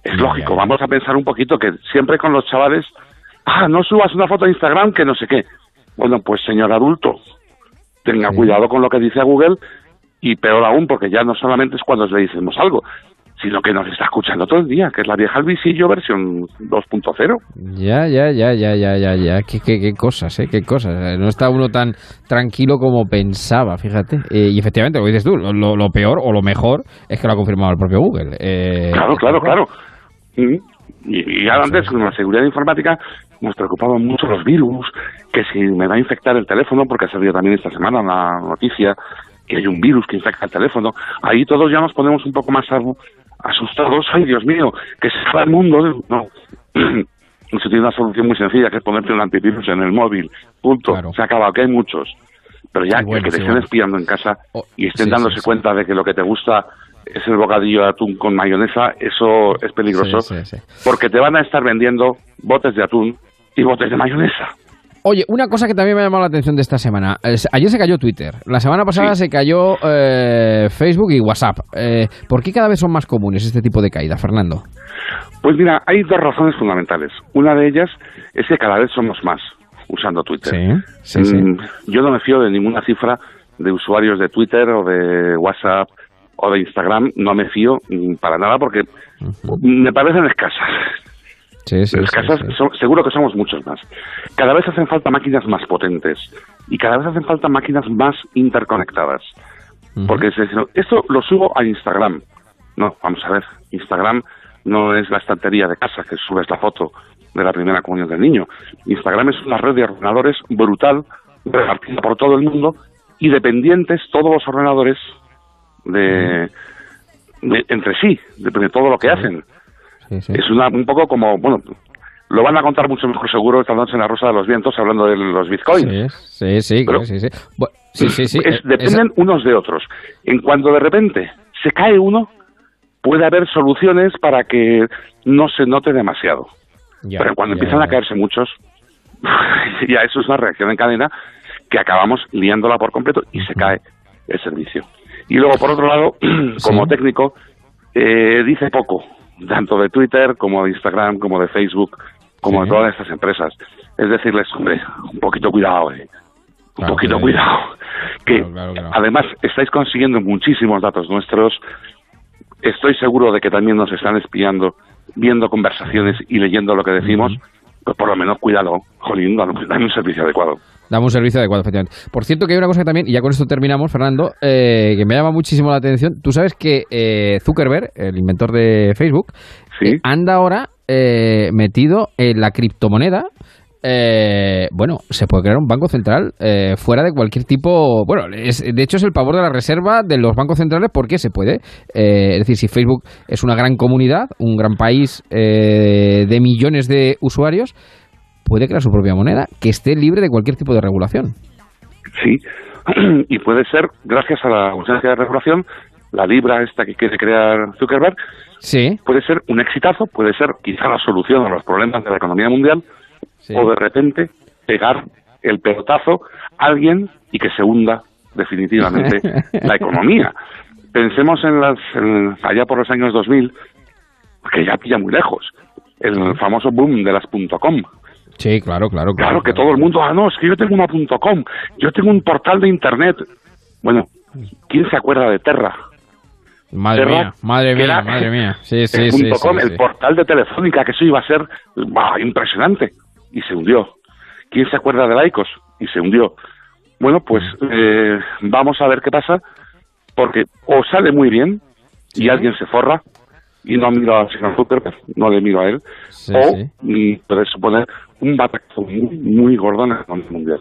Es lógico, vamos a pensar un poquito que siempre con los chavales, ah, no subas una foto a Instagram que no sé qué. Bueno, pues señor adulto, tenga cuidado con lo que dice a Google y peor aún porque ya no solamente es cuando le decimos algo, sino que nos está escuchando todo el día, que es la vieja Alvisillo versión 2.0. Ya, ya, ya, ya, ya, ya, ya. Qué, qué, qué cosas, ¿eh? Qué cosas. Eh, No está uno tan tranquilo como pensaba, fíjate. Eh, y efectivamente, lo dices tú, lo, lo- peor o lo mejor es que lo ha confirmado el propio Google. Eh, Claro, claro, claro. Mm. Y, y antes con la seguridad informática nos preocupaban mucho los virus, que si me va a infectar el teléfono, porque ha salido también esta semana una noticia que hay un virus que infecta el teléfono, ahí todos ya nos ponemos un poco más asustados, ay Dios mío, que se acaba el mundo. No, eso tiene una solución muy sencilla, que es ponerte un antivirus en el móvil, punto, se acaba, que hay muchos. Pero ya, bueno, que te sí, estén bueno. espiando en casa y estén sí, dándose sí, cuenta de que lo que te gusta es el bocadillo de atún con mayonesa, eso es peligroso, porque te van a estar vendiendo botes de atún y botes de mayonesa. Oye, una cosa que también me ha llamado la atención de esta semana. Ayer se cayó Twitter. La semana pasada se cayó eh, Facebook y WhatsApp. Eh, ¿Por qué cada vez son más comunes este tipo de caída, Fernando? Pues mira, hay dos razones fundamentales. Una de ellas es que cada vez somos más usando Twitter. Sí, sí, sí. Mm, Yo no me fío de ninguna cifra de usuarios de Twitter o de WhatsApp o de Instagram. No me fío mm, para nada porque me parecen escasas. Sí, sí, escasas, sí, sí. son- seguro que somos muchos más. Cada vez hacen falta máquinas más potentes y cada vez hacen falta máquinas más interconectadas. Porque se esto lo subo a Instagram. No, vamos a ver, Instagram no es la estantería de casa que subes la foto de la primera comunión del niño. Instagram es una red de ordenadores brutal, repartida por todo el mundo y dependientes todos los ordenadores de, de- entre sí, de, de todo lo que hacen. Es una, un poco como, bueno, lo van a contar mucho mejor seguro esta noche en la Rosa de los Vientos hablando de los bitcoins. Sí, sí, Pero- sí. Es- dependen unos de otros. En cuando de repente se cae uno, puede haber soluciones para que no se note demasiado. Ya, Pero cuando ya, empiezan a caerse muchos, ya eso es una reacción en cadena que acabamos liándola por completo y se cae el servicio. Y luego, por otro lado, como técnico, eh, dice poco, tanto de Twitter como de Instagram, como de Facebook, como de todas estas empresas. Es decirles, hombre, un poquito cuidado, eh. un Claro, poquito que- cuidado. Que Claro, claro, claro. además estáis consiguiendo muchísimos datos nuestros. Estoy seguro de que también nos están espiando, viendo conversaciones y leyendo lo que decimos. Pues por lo menos cuídalo, jolín, dame un servicio adecuado. Dame un servicio adecuado, efectivamente. Por cierto, que hay una cosa que también, y ya con esto terminamos, Fernando, eh, que me llama muchísimo la atención. Tú sabes que eh, Zuckerberg, el inventor de Facebook, eh, anda ahora eh, metido en la criptomoneda. eh, bueno, se puede crear un banco central eh, fuera de cualquier tipo. Bueno, es- de hecho es el pavor de la reserva de los bancos centrales porque se puede. eh, es decir, si Facebook es una gran comunidad, un gran país de millones de usuarios, puede crear su propia moneda que esté libre de cualquier tipo de regulación. Sí, y puede ser, gracias a la ausencia de regulación, la libra esta que quiere crear Zuckerberg, sí. puede ser un exitazo, puede ser quizá la solución a los problemas de la economía mundial, o de repente pegar el pelotazo alguien y que se hunda definitivamente la economía. Pensemos en las en- allá por los años 2000, que ya pilla muy lejos, el famoso boom de las .com. Sí, claro, claro. Claro que todo el mundo, ah, no, es que yo tengo una .com, yo tengo un portal de internet. Bueno, ¿quién se acuerda de Terra? Madre Terra, mía, madre mía, era madre mía. Sí, sí, el sí. punto com, el portal de Telefónica, que eso iba a ser bah, impresionante, y se hundió. ¿Quién se acuerda de Laicos? Y se hundió. Bueno, pues eh, vamos a ver qué pasa, porque o sale muy bien y alguien se forra, y no miro al señor Zuckerberg, no le miro a él, Sí, o sí. mm, un batacazo muy, muy gordo en el mundial.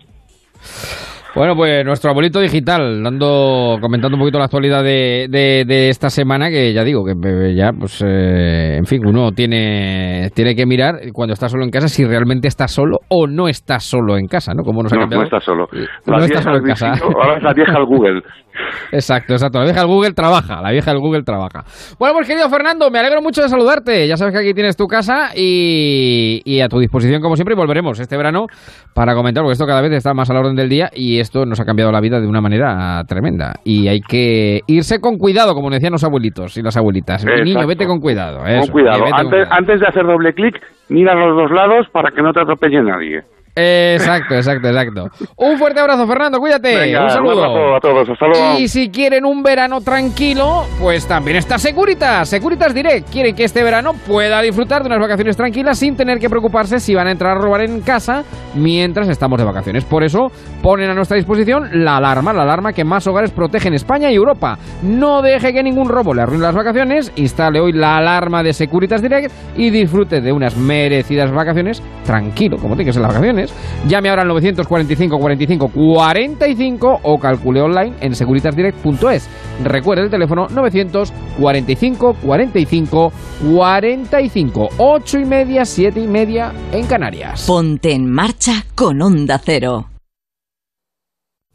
Bueno, pues nuestro abuelito digital, dando, comentando un poquito la actualidad de, de, de esta semana, que ya digo, que eh, ya, pues, eh, en fin, uno tiene, tiene que mirar cuando está solo en casa si realmente está solo o no está solo en casa, ¿no? Como nos ha No, cambiado. no está solo. No está solo en casa. visito, ahora es la vieja al Google. Exacto, exacto. La vieja del Google trabaja, la vieja del Google trabaja. Bueno, pues querido Fernando, me alegro mucho de saludarte. Ya sabes que aquí tienes tu casa y, y a tu disposición como siempre y volveremos este verano para comentar, porque esto cada vez está más a la orden del día y esto nos ha cambiado la vida de una manera tremenda. Y hay que irse con cuidado, como decían los abuelitos y las abuelitas. Mi niño, vete con cuidado. Con eso, cuidado. vete con Antes, cuidado. antes de hacer doble clic, mira los dos lados para que no te atropelle nadie. Exacto, exacto, exacto. Un fuerte abrazo, Fernando, cuídate. Venga, un saludo. abrazo a todos. Hasta luego. Y si quieren un verano tranquilo, pues también está Securitas. Securitas Direct. Quieren que este verano pueda disfrutar de unas vacaciones tranquilas sin tener que preocuparse si van a entrar a robar en casa mientras estamos de vacaciones. Por eso ponen a nuestra disposición la alarma, la alarma que más hogares protege en España y Europa. No deje que ningún robo le arruine las vacaciones. Instale hoy la alarma de Securitas Direct y disfrute de unas merecidas vacaciones tranquilo, como tiene que ser las vacaciones. Llame ahora al 945 45 45 o calcule online en securitasdirect.es. Recuerde el teléfono 945 45 45 8 y media, 7 y media en Canarias. Ponte en marcha con Onda Cero.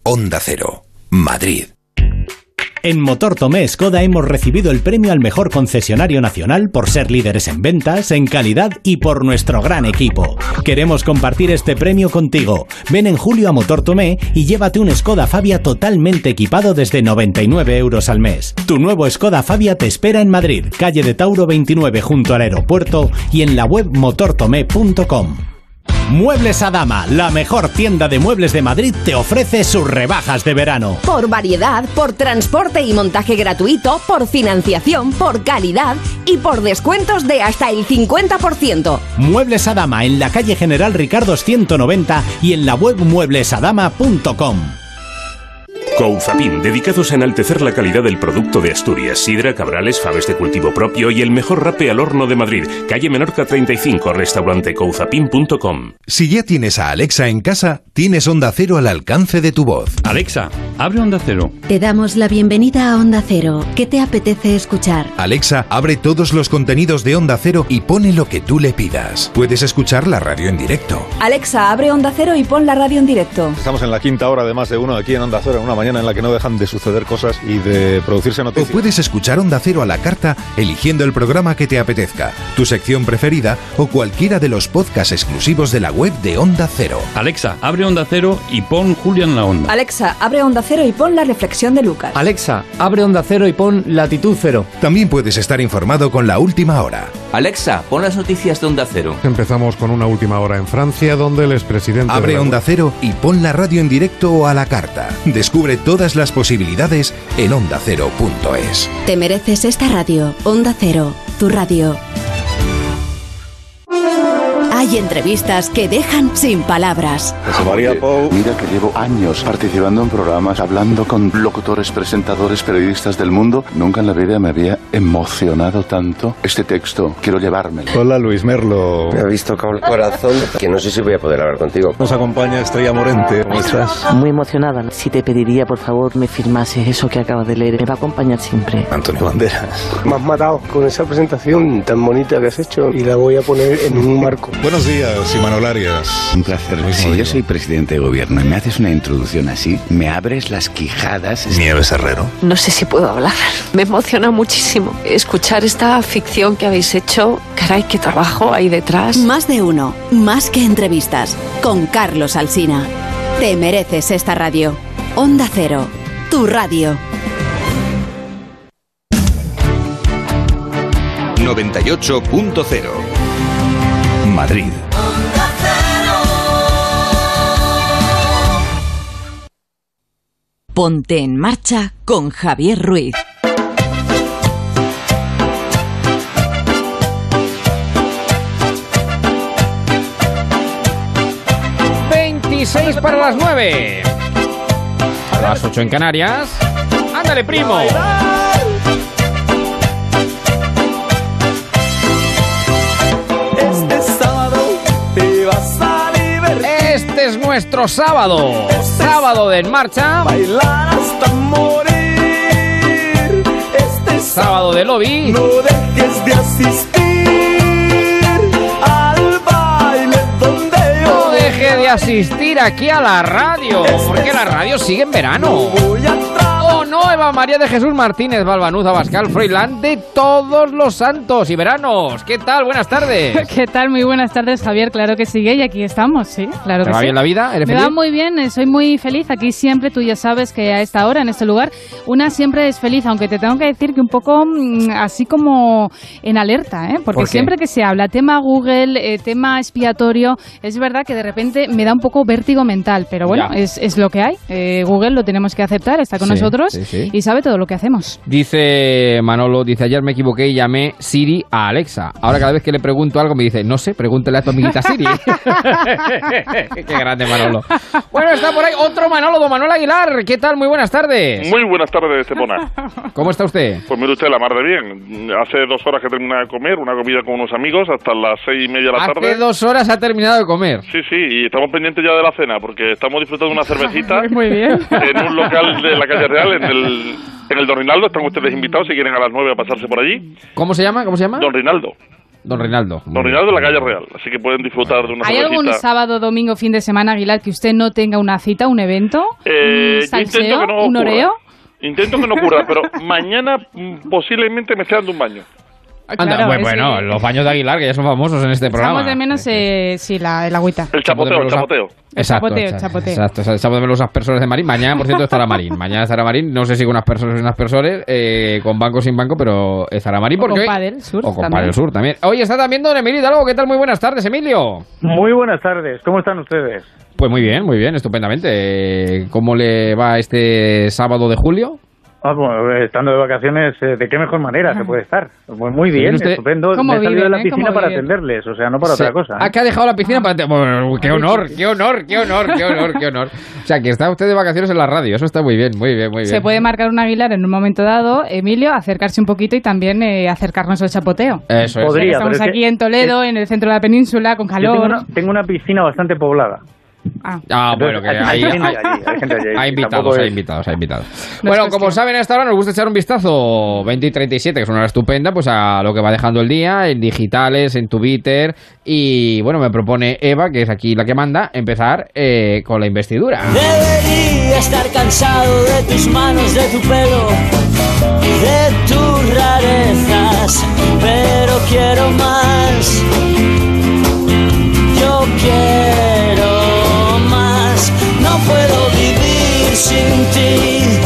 Onda Cero, Madrid. En Motor Tomé Skoda hemos recibido el premio al mejor concesionario nacional por ser líderes en ventas, en calidad y por nuestro gran equipo. Queremos compartir este premio contigo. Ven en julio a Motor Tomé y llévate un Skoda Fabia totalmente equipado desde 99 euros al mes. Tu nuevo Skoda Fabia te espera en Madrid, calle de Tauro 29 junto al aeropuerto y en la web motortomé.com. Muebles Adama, la mejor tienda de muebles de Madrid, te ofrece sus rebajas de verano. Por variedad, por transporte y montaje gratuito, por financiación, por calidad y por descuentos de hasta el 50%. Muebles Adama en la calle General Ricardo 190 y en la web mueblesadama.com. Couzapin, dedicados a enaltecer la calidad del producto de Asturias, sidra, cabrales, faves de cultivo propio y el mejor rape al horno de Madrid. Calle Menorca 35, restaurante couzapin.com. Si ya tienes a Alexa en casa, tienes Onda Cero al alcance de tu voz. Alexa, abre Onda Cero. Te damos la bienvenida a Onda Cero. ¿Qué te apetece escuchar? Alexa, abre todos los contenidos de Onda Cero y pone lo que tú le pidas. Puedes escuchar la radio en directo. Alexa, abre Onda Cero y pon la radio en directo. Estamos en la quinta hora de más de uno aquí en Onda Cero, en una mañana en la que no dejan de suceder cosas y de producirse O noticias. puedes escuchar Onda Cero a la carta eligiendo el programa que te apetezca, tu sección preferida o cualquiera de los podcasts exclusivos de la web de Onda Cero. Alexa, abre Onda Cero y pon Julia en la onda. Alexa, abre Onda Cero y pon la reflexión de Lucas. Alexa, abre Onda Cero y pon Latitud Cero. También puedes estar informado con la última hora. Alexa, pon las noticias de Onda Cero. Empezamos con una última hora en Francia, donde el expresidente... Abre de la- Onda Cero y pon la radio en directo o a la carta. Descubre todas las posibilidades en ondacero.es. Te mereces esta radio. Onda Cero, tu radio. Hay entrevistas que dejan sin palabras. María Mira que llevo años participando en programas, hablando con locutores, presentadores, periodistas del mundo. Nunca en la vida me había emocionado tanto este texto. Quiero llevármelo. Hola Luis Merlo. Me ha visto con el corazón que no sé si voy a poder hablar contigo. Nos acompaña Estrella Morente. ¿Cómo estás? Muy emocionada. Si te pediría, por favor, me firmase eso que acabas de leer. Me va a acompañar siempre. Antonio Banderas. Me has matado con esa presentación tan bonita que has hecho y la voy a poner en un marco. Buenos días, Imanol Arias. Un placer. Si yo soy presidente de gobierno y me haces una introducción así, me abres las quijadas. Nieves Herrero. No sé si puedo hablar. Me emociona muchísimo escuchar esta ficción que habéis hecho. Caray, qué trabajo hay detrás. Más de uno, más que entrevistas. Con Carlos Alsina. te mereces esta radio. Onda Cero, tu radio. 98.0 Madrid. Ponte en marcha con Javier Ruiz. Seis para las 9. A las 8 en Canarias. ¡Ándale, primo! Nuestro sábado. Sábado de En Marcha. Bailar hasta morir. Este sábado de lobby. No dejes de asistir al baile donde yo No deje de asistir aquí a la radio. Porque la radio sigue en verano. Oh no, Eva María de Jesús Martínez, Balbanuz, Abascal, Froilán de todos los santos y veranos. ¿Qué tal? Buenas tardes. ¿Qué tal? Muy buenas tardes, Javier. Claro que sigue y aquí estamos, sí. Claro ¿Te que va sí. bien la vida? ¿Eres Me feliz? va muy bien, eh, soy muy feliz. Aquí siempre, tú ya sabes que a esta hora, en este lugar, una siempre es feliz, aunque te tengo que decir que un poco mm, así como en alerta, ¿eh? Porque siempre que se habla tema Google, eh, tema expiatorio, es verdad que de repente me da un poco vértigo mental, pero bueno, es, es lo que hay. Eh, Google lo tenemos que aceptar, está con Sí, nosotros sí, sí. Y sabe todo lo que hacemos. Dice Manolo, dice ayer me equivoqué y llamé Siri a Alexa. Ahora cada vez que le pregunto algo me dice, no sé, pregúntale a tu amiguita Siri. Qué grande Manolo. Bueno, está por ahí otro Manolo, don Manuel Aguilar. ¿Qué tal? Muy buenas tardes. Muy buenas tardes, Estepona. ¿Cómo está usted? Pues mire usted, la mar de bien. Hace dos horas que terminé de comer, una comida con unos amigos, hasta las seis y media de la Hace tarde. dos horas ha terminado de comer. Sí, sí, y estamos pendientes ya de la cena, porque estamos disfrutando de una cervecita Muy bien. en un local de la calle Real, en el, en el Don Rinaldo. Están ustedes invitados si quieren a las nueve a pasarse por allí. ¿Cómo se llama? ¿Cómo se llama? Don Rinaldo. Don Reinaldo. Don Rinaldo en la calle Real. Así que pueden disfrutar de una ¿Hay algún sábado, domingo, fin de semana, Aguilar, que usted no tenga una cita, un evento? Eh, ¿Un yo intento salseo? que no ¿Un oreo? Intento que no ocurra, pero mañana mm, posiblemente me esté dando un baño. Anda, Claro, bueno, bueno, que- los baños de Aguilar, que ya son famosos en este programa. Echamos de menos, eh, sí, la, el agüita. El chapoteo, el chapoteo. Exacto, chapoteo, exacto, chapoteo. exacto, exacto. Echamos de menos los aspersores de Marín. Mañana, por cierto, estará Marín. Mañana estará Marín. No sé si con aspersores o sin aspersores, eh, con banco o sin banco, pero estará Marín. O Porque con hoy- Padel Sur O con también. Padel Sur también. Hoy está también don Emilio Hidalgo. ¿Qué tal? Muy buenas tardes, Emilio. Muy buenas tardes, ¿cómo están ustedes? Pues muy bien, muy bien, estupendamente. ¿Cómo le va este sábado de julio? Ah, bueno, estando de vacaciones, eh, ¿de qué mejor manera se puede estar? Pues muy bien, usted- estupendo. ¿Cómo Me he salido viven, de la eh? piscina ¿Cómo para viven? atenderles, o sea, no para Sí. otra cosa. ¿eh? que ha dejado la piscina para... Bueno, qué honor, qué honor, qué honor, qué honor, qué honor. O sea, que está usted de vacaciones en la radio. Eso está muy bien, muy bien, muy bien. Se puede marcar un Aguilar en un momento dado, Emilio, acercarse un poquito y también eh, acercarnos al chapoteo. Eso es. Podría, estamos pero es que- aquí en Toledo, en el centro de la península, con Yo tengo, calor. una, tengo una piscina bastante poblada. Ah, bueno, que hay, hay gente hay- allí, hay y invitados, hay invitados, hay invitados. Bueno, como saben, a esta hora nos gusta echar un vistazo 20 y 37, que es una hora estupenda, pues a lo que va dejando el día, en digitales, en Twitter. Y bueno, me propone Eva, que es aquí la que manda, empezar eh, con la investidura. Debería estar cansado de tus manos, de tu pelo, de tus rarezas, pero quiero más. Yo quiero puedo vivir sin ti.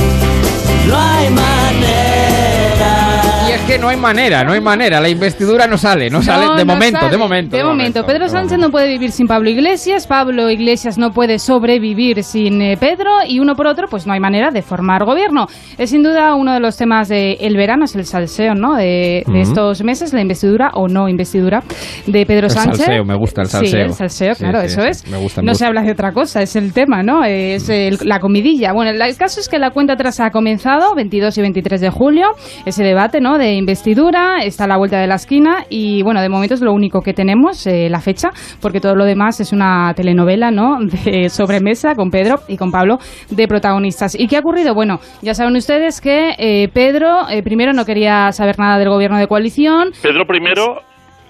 Que no hay manera, no hay manera, la investidura no sale, no sale de no momento, sale. de momento. De momento, Pedro Sánchez no puede vivir sin Pablo Iglesias, Pablo Iglesias no puede sobrevivir sin eh, Pedro y uno por otro, pues no hay manera de formar gobierno. Es sin duda uno de los temas del verano, es el salseo, ¿no? De, de estos meses, la investidura o no investidura de Pedro El Sánchez. salseo, me gusta el Sí, salseo. el salseo, Sí, claro, sí, eso sí, es. me gusta, me no gusta. se habla de otra cosa, es el tema, ¿no? Es el- la comidilla. Bueno, el, el caso es que la cuenta atrás ha comenzado, 22 y 23 de julio, ese debate, ¿no? De investidura, está a la vuelta de la esquina y, bueno, de momento es lo único que tenemos, eh, la fecha, porque todo lo demás es una telenovela, ¿no? De sobremesa con Pedro y con Pablo de protagonistas. ¿Y qué ha ocurrido? Bueno, ya saben ustedes que eh, Pedro eh, primero no quería saber nada del gobierno de coalición, Pedro primero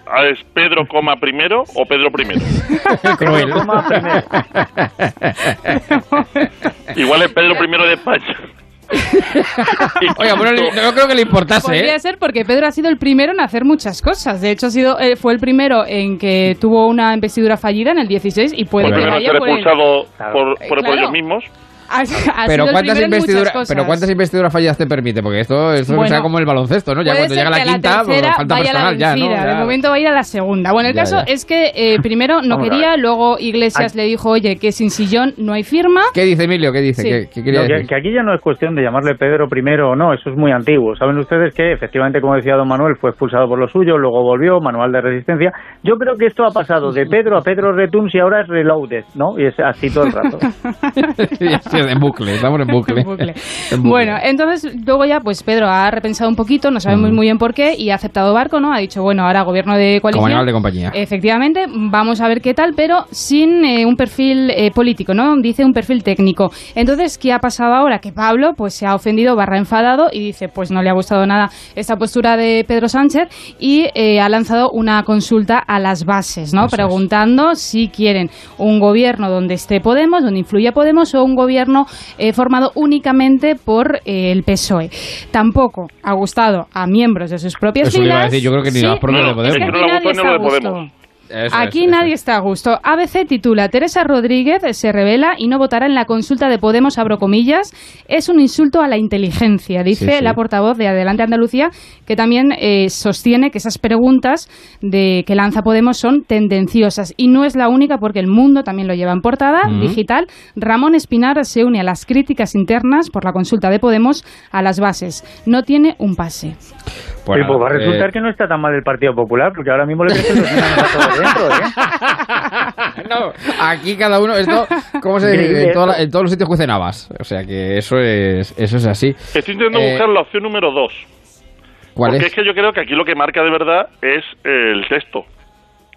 ah, es Pedro coma primero o Pedro primero. Cruel. Igual es Pedro primero de España. Oiga, bueno, no creo que le importase, Podría ¿eh? ser porque Pedro ha sido el primero en hacer muchas cosas. De hecho, ha sido, eh, fue el primero en que tuvo una investidura fallida en el 16 y puede Por que ser por el- expulsado por, por, por Claro. ellos mismos. Pero cuántas, investiduras, pero cuántas investiduras fallas te permite, porque esto, esto Bueno, sea como el baloncesto, ¿no? Ya cuando llega la quinta, pues, tercera falta vaya personal la ya, ¿no? Ya. De momento va a ir a la segunda. Bueno, el Ya, caso ya. es que eh, primero no Vamos quería, luego Iglesias le dijo, oye, que sin sillón no hay firma. ¿Qué dice Emilio? ¿Qué dice? Sí. ¿Qué, qué quería que, decir? que aquí ya no es cuestión de llamarle Pedro primero o no, eso es muy antiguo. Saben ustedes que efectivamente, como decía don Manuel, fue expulsado por lo suyo, luego volvió, manual de resistencia. Yo creo que esto ha pasado de Pedro a Pedro Retuns y ahora es Reloaded, ¿no? Y es así todo el rato. En bucle, estamos en bucle. En bucle. En bucle. Bueno, entonces luego ya pues Pedro ha repensado un poquito, no sabemos muy bien por qué, y ha aceptado barco, ¿no? Ha dicho, bueno, ahora gobierno de coalición. Como animal de compañía. Efectivamente, vamos a ver qué tal, pero sin eh, un perfil eh, político, ¿no? Dice un perfil técnico. Entonces, ¿qué ha pasado ahora? Que Pablo pues se ha ofendido, barra enfadado, y dice, pues no le ha gustado nada esta postura de Pedro Sánchez, y eh, ha lanzado una consulta a las bases, ¿no? Eso es. Preguntando si quieren un gobierno donde esté Podemos, donde influya Podemos, o un gobierno eh, formado únicamente por eh, el PSOE. Tampoco ha gustado a miembros de sus propias Eso le iba a filas. decir, yo creo que ni Sí, los propios de es Podemos. que Es que aquí no le nadie gustó Eso Aquí es, nadie está a gusto. ABC titula Teresa Rodríguez se revela y no votará en la consulta de Podemos, abro comillas. Es un insulto a la inteligencia, dice Sí, sí. la portavoz de Adelante Andalucía, que también eh, sostiene que esas preguntas de que lanza Podemos son tendenciosas. Y no es la única porque el mundo también lo lleva en portada digital. Ramón Espinar se une a las críticas internas por la consulta de Podemos a las bases. No tiene un pase. Bueno, Sí, pues va a resultar eh, que no está tan mal el Partido Popular, porque ahora mismo le crecen los enanos a todos dentro, ¿eh? no, aquí cada uno, esto, ¿cómo se dice? En, toda todos los sitios cuecen habas. O sea que eso es, eso es así. Estoy intentando Eh, buscar la opción número dos. ¿Cuál porque es? es? que yo creo que aquí lo que marca de verdad es el texto.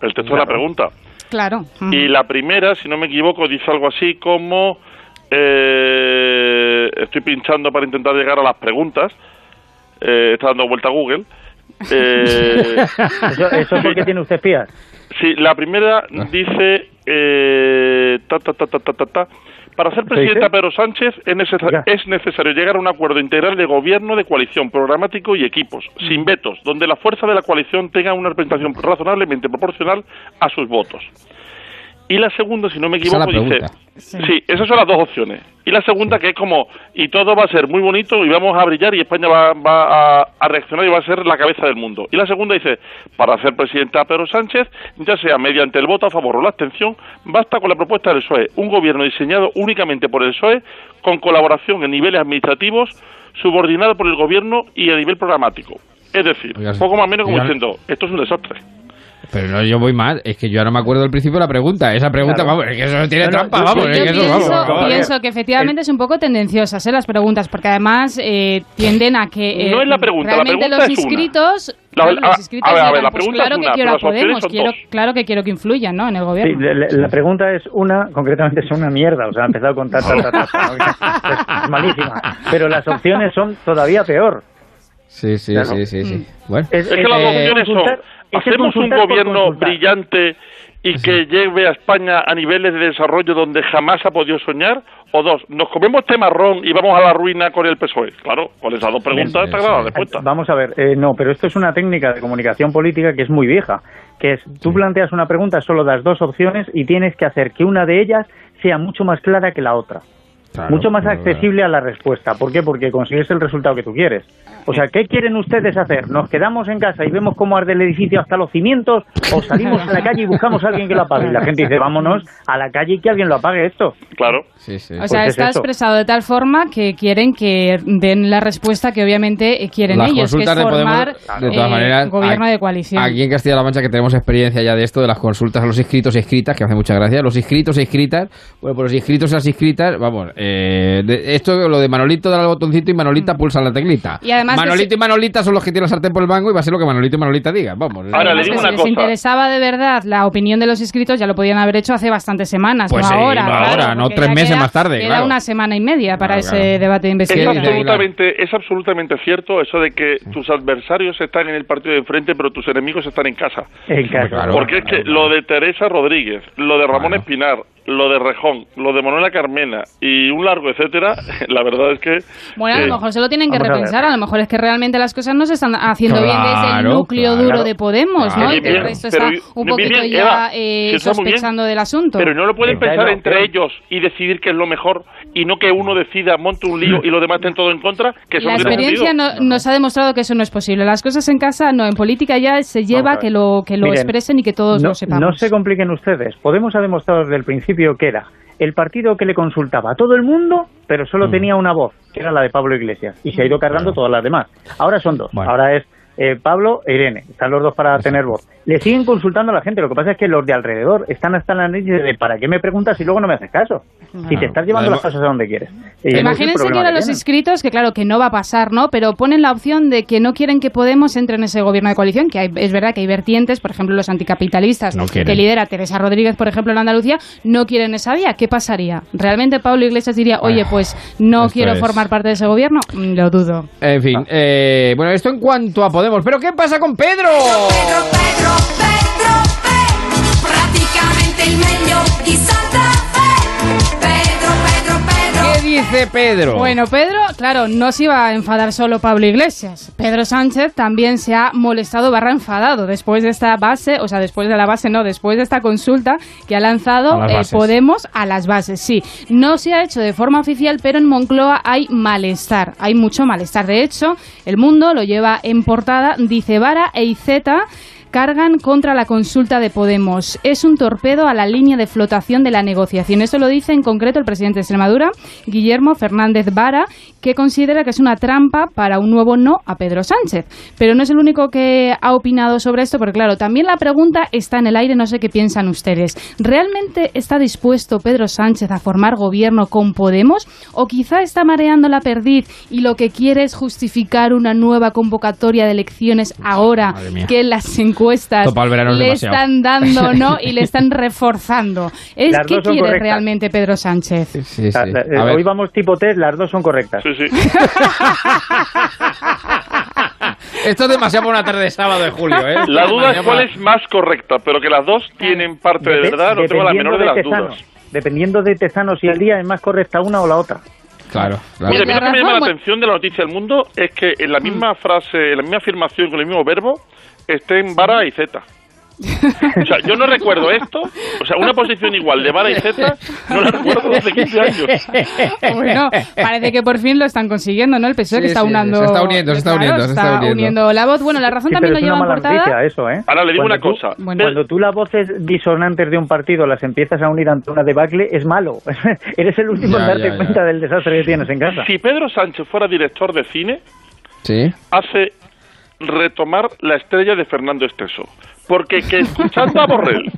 El texto de la pregunta. Claro. Y la primera, si no me equivoco, dice algo así como... eh, estoy pinchando para intentar llegar a las preguntas. Eh, está dando vuelta a Google. Eh, ¿Eso, eso es porque tiene usted espías? Sí, la primera Ah. dice eh, ta, ta, ta, ta, ta, ta, ta. Para ser ¿Qué presidenta dice? Pedro Sánchez es, necesa- es necesario llegar a un acuerdo integral de gobierno, de coalición, programático y equipos, sin vetos, donde la fuerza de la coalición tenga una representación razonablemente proporcional a sus votos. Y la segunda, si no me equivoco, dice... Sí, esas son las dos opciones. Y la segunda que es como, y todo va a ser muy bonito y vamos a brillar y España va, va a, a reaccionar y va a ser la cabeza del mundo. Y la segunda dice, para ser presidenta Pedro Sánchez, ya sea mediante el voto a favor o la abstención, basta con la propuesta del PSOE, un gobierno diseñado únicamente por el PSOE, con colaboración en niveles administrativos, subordinado por el gobierno y a nivel programático. Es decir, Oiga, poco más o menos como diciendo, esto es un desastre. Pero no, yo voy mal. Es que yo ahora me acuerdo del principio de la pregunta. Esa pregunta, Claro. vamos, es que eso tiene No, no, trampa, yo- vamos. yo es Yo que eso, pienso, vamos, vamos. pienso que efectivamente es un poco tendenciosas ¿eh? las preguntas, porque además eh, tienden a que eh, No es la pregunta, la realmente pregunta los es una. inscritos, La- claro, a- los inscritos a ver, a ver, la pues pregunta claro es que una, quiero a las opciones Podemos, son quiero, claro que quiero que influyan, ¿no? En el Sí, gobierno. la, la- la pregunta es una, concretamente es una mierda, o sea, ha empezado con ta, ta, ta, ta, ta, es, es malísima. Pero las opciones son todavía peor. Sí, sí, Claro. sí, sí, sí. Bueno, Es que las eh, opciones son, consultar- es el hacemos un consultar gobierno consultar. brillante y que lleve a España a niveles de desarrollo donde jamás ha podido soñar, o dos, nos comemos este marrón y vamos a la ruina con el PSOE. Claro, con esas dos preguntas está clara la respuesta. Vamos a ver, eh, no, pero esto es una técnica de comunicación política que es muy vieja, que es, tú planteas una pregunta, solo das dos opciones y tienes que hacer que una de ellas sea mucho más clara que la otra. Claro, mucho más accesible a la respuesta. ¿Por qué? Porque consigues el resultado que tú quieres. O sea, ¿qué quieren ustedes hacer? ¿Nos quedamos en casa y vemos cómo arde el edificio hasta los cimientos? ¿O salimos a la calle y buscamos a alguien que lo apague? Y la gente dice, vámonos a la calle y que alguien lo apague esto. Claro. Sí, sí. O sea, Pues es está expresado de tal forma que quieren que den la respuesta que obviamente eh, quieren Las ellos, que es consultas de Podemos, formar de todas eh, maneras, gobierno aquí- de coalición. Aquí en Castilla-La Mancha que tenemos experiencia ya de esto, de las consultas a los inscritos e inscritas, que hace mucha gracia. Los inscritos e inscritas, bueno, pues los inscritos y las inscritas, vamos, eh, de- esto lo de Manolito da el botoncito y Manolita pulsa la teclita. Mm. Y además Manolito y Manolita son los que tienen la sartén por el mango y va a ser lo que Manolito y Manolita digan, vamos. Ahora, le digo que una si les interesaba de verdad la opinión de los inscritos, ya lo podían haber hecho hace bastantes semanas, Pues no sí, ahora. no claro, tres meses queda- más tarde, Queda claro. una semana y media para Claro, ese claro. debate de Es absolutamente, es absolutamente cierto eso de que tus adversarios están en el partido de enfrente, pero tus enemigos están en casa. En casa. Claro. Porque es que lo de Teresa Rodríguez, lo de Ramón Espinar, lo de Rejón, lo de Manuela Carmena y y un largo etcétera, la verdad es que... Bueno, a eh, lo mejor se lo tienen que vamos a repensar, a, lo mejor es que realmente las cosas no se están haciendo bien desde el Claro, núcleo claro. duro de Podemos, ¿no? Claro. Y que el resto pero- está un poquito bien, ya Eva, eh, sospechando del asunto. Pero no lo pueden pensar la entre ellos y decidir qué es lo mejor y no que uno decida, monte un lío y los demás estén todo en contra, que eso La no experiencia no- nos ha demostrado que eso no es posible. Las cosas en casa, no, en política ya se lleva que lo que lo Miren, expresen y que todos no, lo sepamos. No se compliquen ustedes. Podemos ha demostrado desde el principio que era el partido que le consultaba a todo el mundo, pero solo Mm. tenía una voz, que era la de Pablo Iglesias, y se ha ido cargando todas las demás. Ahora son dos. Ahora es eh, Pablo e Irene. Están los dos para tener voz. Le siguen consultando a la gente. Lo que pasa es que los de alrededor están hasta la nariz de ¿para qué me preguntas y luego no me haces caso? Si te estás llevando las cosas a donde quieres. Imagínense que ahora los tienen. inscritos, que claro que no va a pasar, ¿no? Pero ponen la opción de que no quieren que Podemos entre en ese gobierno de coalición, que hay- es verdad que hay vertientes, por ejemplo, los anticapitalistas No que lidera Teresa Rodríguez, por ejemplo, en Andalucía, no quieren esa vía. ¿Qué pasaría? ¿Realmente Pablo Iglesias diría, oye, pues no esto quiero es- formar parte de ese gobierno? Mm, Lo dudo. En fin, eh, bueno, esto en cuanto a Podemos. ¿Pero qué pasa con Pedro? Il meglio di Santa Fe. Dice Pedro? Bueno, Pedro, claro, no se iba a enfadar solo Pablo Iglesias. Pedro Sánchez también se ha molestado barra enfadado después de esta base, o sea, después de la base no, después de esta consulta que ha lanzado A eh. Podemos a las bases. Sí, no se ha hecho de forma oficial, pero en Moncloa hay malestar, hay mucho malestar. De hecho, el mundo lo lleva en portada, dice Vara e Izeta cargan contra la consulta de Podemos. Es un torpedo a la línea de flotación de la negociación. Esto lo dice en concreto el presidente de Extremadura, Guillermo Fernández Vara, que considera que es una trampa para un nuevo no a Pedro Sánchez. Pero no es el único que ha opinado sobre esto, porque claro, también la pregunta está en el aire, no sé qué piensan ustedes. ¿Realmente está dispuesto Pedro Sánchez a formar gobierno con Podemos? ¿O quizá está mareando la perdiz y lo que quiere es justificar una nueva convocatoria de elecciones ahora que las encuestas es le demasiado. están dando, ¿no? Y le están reforzando. ¿Es Las qué quiere correctas. realmente Pedro Sánchez? Sí, Ah, eh, Hoy vamos tipo test, las dos son correctas. Sí, sí. Esto es demasiado para una tarde de sábado de julio, ¿eh? La duda es cuál es más correcta, pero que las dos tienen parte de verdad, no tengo la dependiendo menor de las Tezanos. dudas. Dependiendo de Tezanos y el día, es más correcta una o la otra. Claro, claro. Mira, a mí lo que me llama la atención de la noticia del mundo es que en la misma frase, en la misma afirmación, con el mismo verbo, estén vara y zeta. O sea, yo no recuerdo esto, o sea, una posición igual de vara y zeta, no la recuerdo desde 15 años. Bueno, parece que por fin lo están consiguiendo, ¿no? El PSOE Sí, que está sí, unando... se está uniendo, se está Claro, uniendo, se está uniendo. la voz. Bueno, la razón Sí, también lo lleva en portada. noticia eso, ¿eh? Ahora le digo Cuando una tú- cosa. Bueno. Cuando tú las voces disonantes de un partido las empiezas a unir ante una debacle, es malo. Eres el último en Ya, darte ya, ya. cuenta del desastre que tienes en casa. Si Pedro Sánchez fuera director de cine, Sí. hace retomar la estrella de Fernando Esteso. Porque que escuchando a Borrell,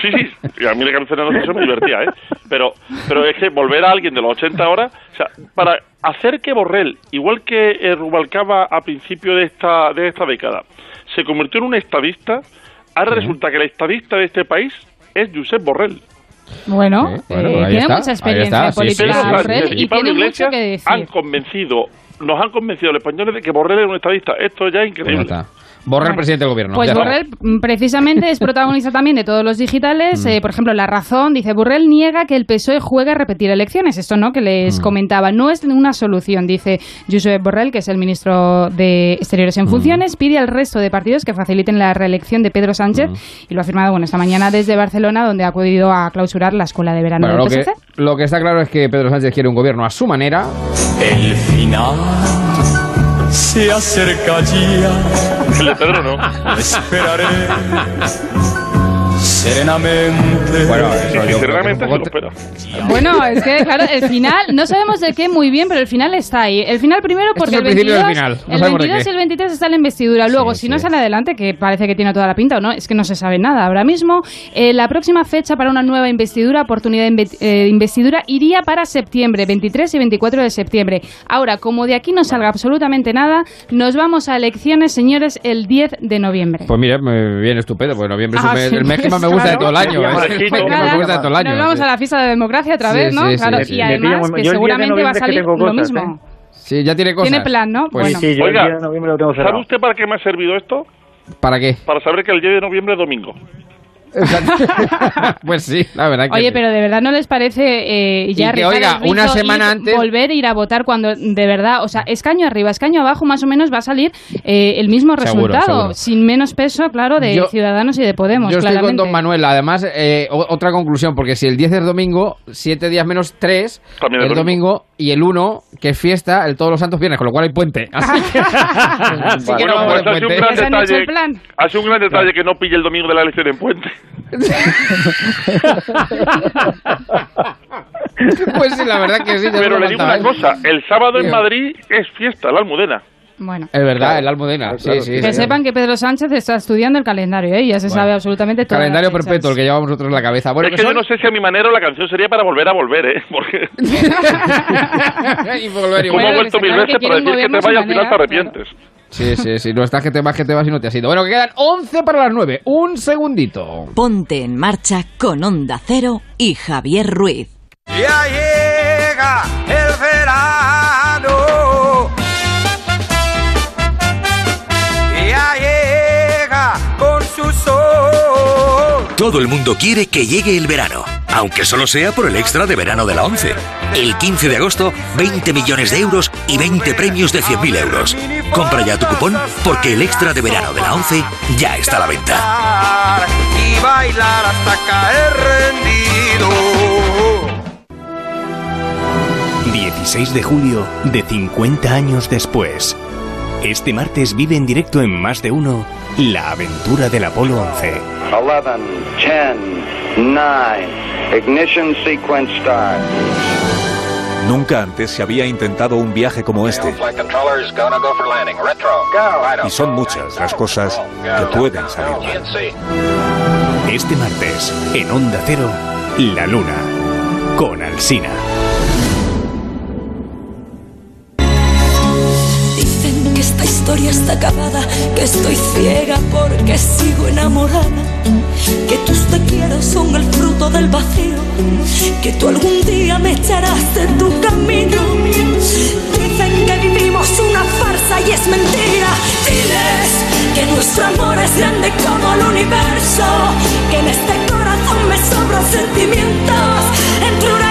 sí, sí, y a mí la canción Fernando Esteso me divertía, ¿eh? Pero, pero es que volver a alguien de los 80 ahora, o sea, para hacer que Borrell, igual que Rubalcaba a principio de esta, de esta década, se convirtió en un estadista, ahora resulta que el estadista de este país es Josep Borrell. Bueno, Sí, bueno, eh, pues tiene está, mucha experiencia política sí, sí, Borrell sí. y Pablo tiene mucho Iglesias que decir. han convencido, nos han convencido los españoles de que Borrell es un estadista. Esto ya es increíble. Borrell, presidente del gobierno. Pues. Borrell mm, precisamente es protagonista también de todos los digitales. Mm. Eh, por ejemplo, La Razón dice, Borrell niega que el PSOE juegue a repetir elecciones. Esto no, que Mm. les comentaba. No es una solución, dice Josep Borrell, que es el ministro de Exteriores en Mm. funciones. Pide al resto de partidos que faciliten la reelección de Pedro Sánchez. Mm. Y lo ha afirmado bueno, esta mañana desde Barcelona, donde ha acudido a clausurar la escuela de verano Bueno, lo del que, PSC. lo que está claro es que Pedro Sánchez quiere un gobierno a su manera. El final se acerca ya. El no. Esperaré serenamente. Bueno, eso yo creo que es un Sinceramente, poco se lo espera. Bueno, es que, claro, el final, no sabemos de qué muy bien, pero el final está ahí. El final primero Esto porque es el el principio 22, del final, no el sabemos de 22 qué. y el 23 está la investidura. Luego, Sí, si no sí. sale adelante, que parece que tiene toda la pinta o no, es que no se sabe nada ahora mismo, eh, la próxima fecha para una nueva investidura, oportunidad de eh, investidura, iría para septiembre, 23 y 24 de septiembre. Ahora, como de aquí no salga absolutamente nada, nos vamos a elecciones, señores, el 10 de noviembre. Pues mira, me viene estupendo, porque noviembre es un Ah, mes- sí, el mes que más me gusta de todo el año. ¿eh? Es mes que más me gusta de todo el año. Nos vamos a la fiesta de democracia otra Sí, vez, ¿no? claro, sí. y además que 10 seguramente va a salir lo cosas, mismo. Sí, ya tiene cosas. Tiene plan, ¿no? Pues, Bueno. Sí, yo Oiga, el día de noviembre lo tengo ¿Sabe usted para qué me ha servido esto? ¿Para qué? Para saber que el 10 de noviembre es domingo. pues sí, la verdad que Oye, sí. pero de verdad no les parece eh, ya Y que, oiga, el una ir- semana antes- volver a ir a votar cuando de verdad, o sea, escaño arriba, escaño abajo, más o menos va a salir eh, el mismo Seguro, resultado, seguro. sin menos peso, claro, de Yo- Ciudadanos y de Podemos, Yo estoy con don Manuel. Además, eh, otra conclusión, porque si el 10 es domingo, 7 días menos 3 También es es domingo. y el 1, que es fiesta, el todos los santos viernes, con lo cual hay puente. Así que, así que no Bueno, pues de ha sido un gran detalle. el plan. Ha sido un gran detalle que no pille el domingo de la elección en puente. Pues sí, la verdad que sí. Pero le digo una cosa, el sábado en. Madrid es fiesta, la Almudena. Bueno. Es verdad, el Almudena. Sí, claro, sí, Que sí. sepan que Pedro Sánchez está estudiando el calendario, ¿eh? ya se Bueno. sabe absolutamente todo. Calendario perpetuo, el que llevamos nosotros en la cabeza. Bueno, es que que yo no sé si a mi manera la canción sería para volver a volver, ¿eh? Porque y volver y como volver. he vuelto mil claro veces para decir que te vayas, al final te arrepientes. Sí, sí, sí. No estás que te vas, que te vas y no te has ido. Bueno, que quedan 11 para las 9. Un segundito. Ponte en marcha con Onda Cero y Javier Ruiz. Ya llega el verano. Ya llega con su sol. Todo el mundo quiere que llegue el verano, aunque solo sea por el extra de verano de la 11. El 15 de agosto, 20 millones de euros y 20 premios de 100.000 euros. Compra ya tu cupón porque el extra de verano de la 11 ya está a la venta. Y bailar hasta caer rendido. 16 de julio de 50 años después. Este martes vive en directo en más de uno la aventura del Apolo 11. 11, 10, 9, ignition sequence start. Nunca antes se había intentado un viaje como este. Y son muchas las cosas que pueden salir mal. Este martes, en Onda Cero, La Luna, con Alsina. Historia está acabada, que estoy ciega porque sigo enamorada, que tus te quiero son el fruto del vacío, que tú algún día me echarás de tu camino. Dicen que vivimos una farsa y es mentira. Diles que nuestro amor es grande como el universo, que en este corazón me sobran sentimientos, entre huracanes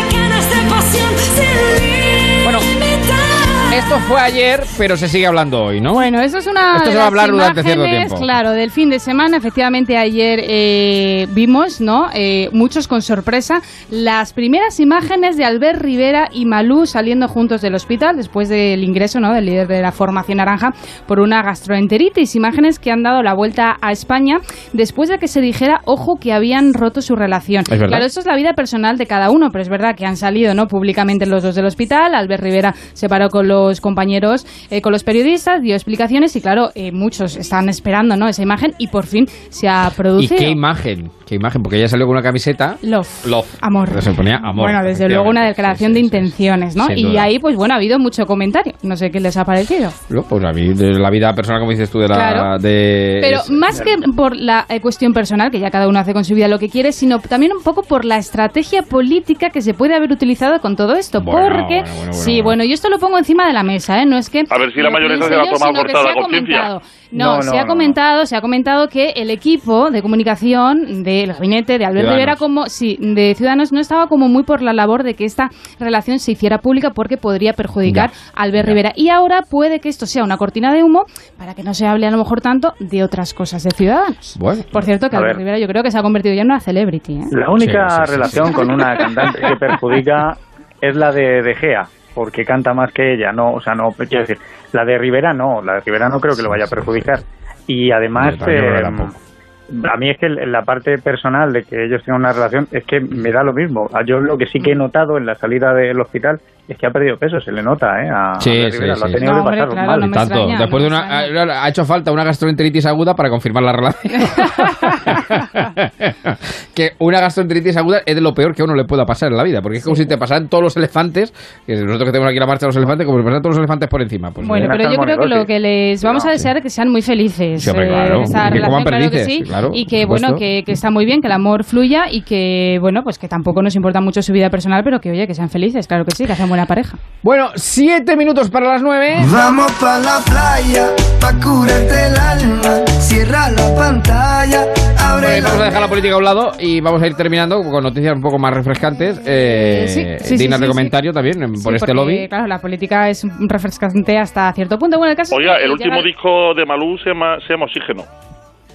esto fue ayer, pero se sigue hablando hoy, ¿no? Bueno, eso es una Esto de se va a hablar durante cierto tiempo. Claro, del fin de semana. Efectivamente, ayer eh, vimos, ¿no? Eh, muchos con sorpresa, las primeras imágenes de Albert Rivera y Malú saliendo juntos del hospital después del ingreso, ¿no? Del líder de la formación naranja por una gastroenteritis. Imágenes que han dado la vuelta a España después de que se dijera, ojo, que habían roto su relación. Es. Claro, esto es la vida personal de cada uno, pero es verdad que han salido, ¿no? Públicamente los dos del hospital. Albert Rivera se paró con los compañeros, eh, con los periodistas, dio explicaciones y claro, eh, muchos están esperando, ¿no? Esa imagen y por fin se ha ¿Y producido. qué imagen? ¿Qué imagen? Porque ella salió con una camiseta. Love. Love. Amor. Pero se ponía amor. Bueno, desde luego una declaración de intenciones, ¿no? Y duda. ahí, pues bueno, ha habido mucho comentario. No sé qué les ha parecido. No, Pues a mí, de la vida personal, como dices tú, de la. Claro. De, Pero es- más que por la eh, cuestión personal, que ya cada uno hace con su vida lo que quiere, sino también un poco por la estrategia política que se puede haber utilizado con todo esto. Bueno, porque, bueno, bueno, sí, bueno. bueno, yo esto lo pongo encima de la mesa, ¿eh? No es que... A ver si la mayonesa se la ha tomado cortada conciencia. comentado. No, No, se no, ha no, comentado, se ha comentado que el equipo de comunicación del gabinete de Albert. Rivera como sí, de Ciudadanos no estaba como muy por la labor de que esta relación se hiciera pública porque podría perjudicar Ya, a Albert Rivera. Y ahora puede que esto sea una cortina de humo para que no se hable a lo mejor tanto de otras cosas de Ciudadanos. Bueno. Por cierto, que Albert ver. Rivera yo creo que se ha convertido ya en una celebrity. ¿eh? La única Sí, sí, sí, relación sí. con una cantante que perjudica es la de De Gea, porque canta más que ella, no, o sea, no, quiero decir, la de Rivera no, la de Rivera no creo que lo vaya a perjudicar. Y además, eh, a mí es que la parte personal de que ellos tengan una relación es que me da lo mismo. Yo lo que sí que he notado en la salida del hospital es que ha perdido peso, se le nota, ¿eh? A Sí, sí, Rivera, lo ha sí. tenido No, que hombre, pasar claro, mal. no me Tanto. extraña, Después no de una. Ha, ha hecho falta una gastroenteritis aguda para confirmar la relación. que una gastroenteritis aguda es de lo peor que a uno le pueda pasar en la vida. Porque es como si te pasaran todos los elefantes. Que nosotros que tenemos aquí la marcha de los elefantes, como si pasaran todos los elefantes por encima. Pues, Bueno, pero yo creo que lo que les vamos a Sí. desear es que sean muy felices. Sí, hombre, eh, claro. en esa Y que coman relación, claro que sí. claro, y que, bueno, que, que está muy bien, que el amor fluya y que, bueno, pues que tampoco nos importa mucho su vida personal, pero que, oye, que sean felices, claro que sí, que hacen buena pareja. Bueno, siete minutos para las nueve. Vamos pa la playa, pa curarte el alma. Cierra la pantalla, abre Eh, vamos a dejar la política a un lado y vamos a ir terminando con noticias un poco más refrescantes, eh, sí, sí, sí, dignas sí, de sí. comentario también por Sí, este porque, lobby. Claro, la política es refrescante hasta cierto punto. Bueno, el caso es Oiga, que el último llega- disco de Malú se llama, se llama Oxígeno.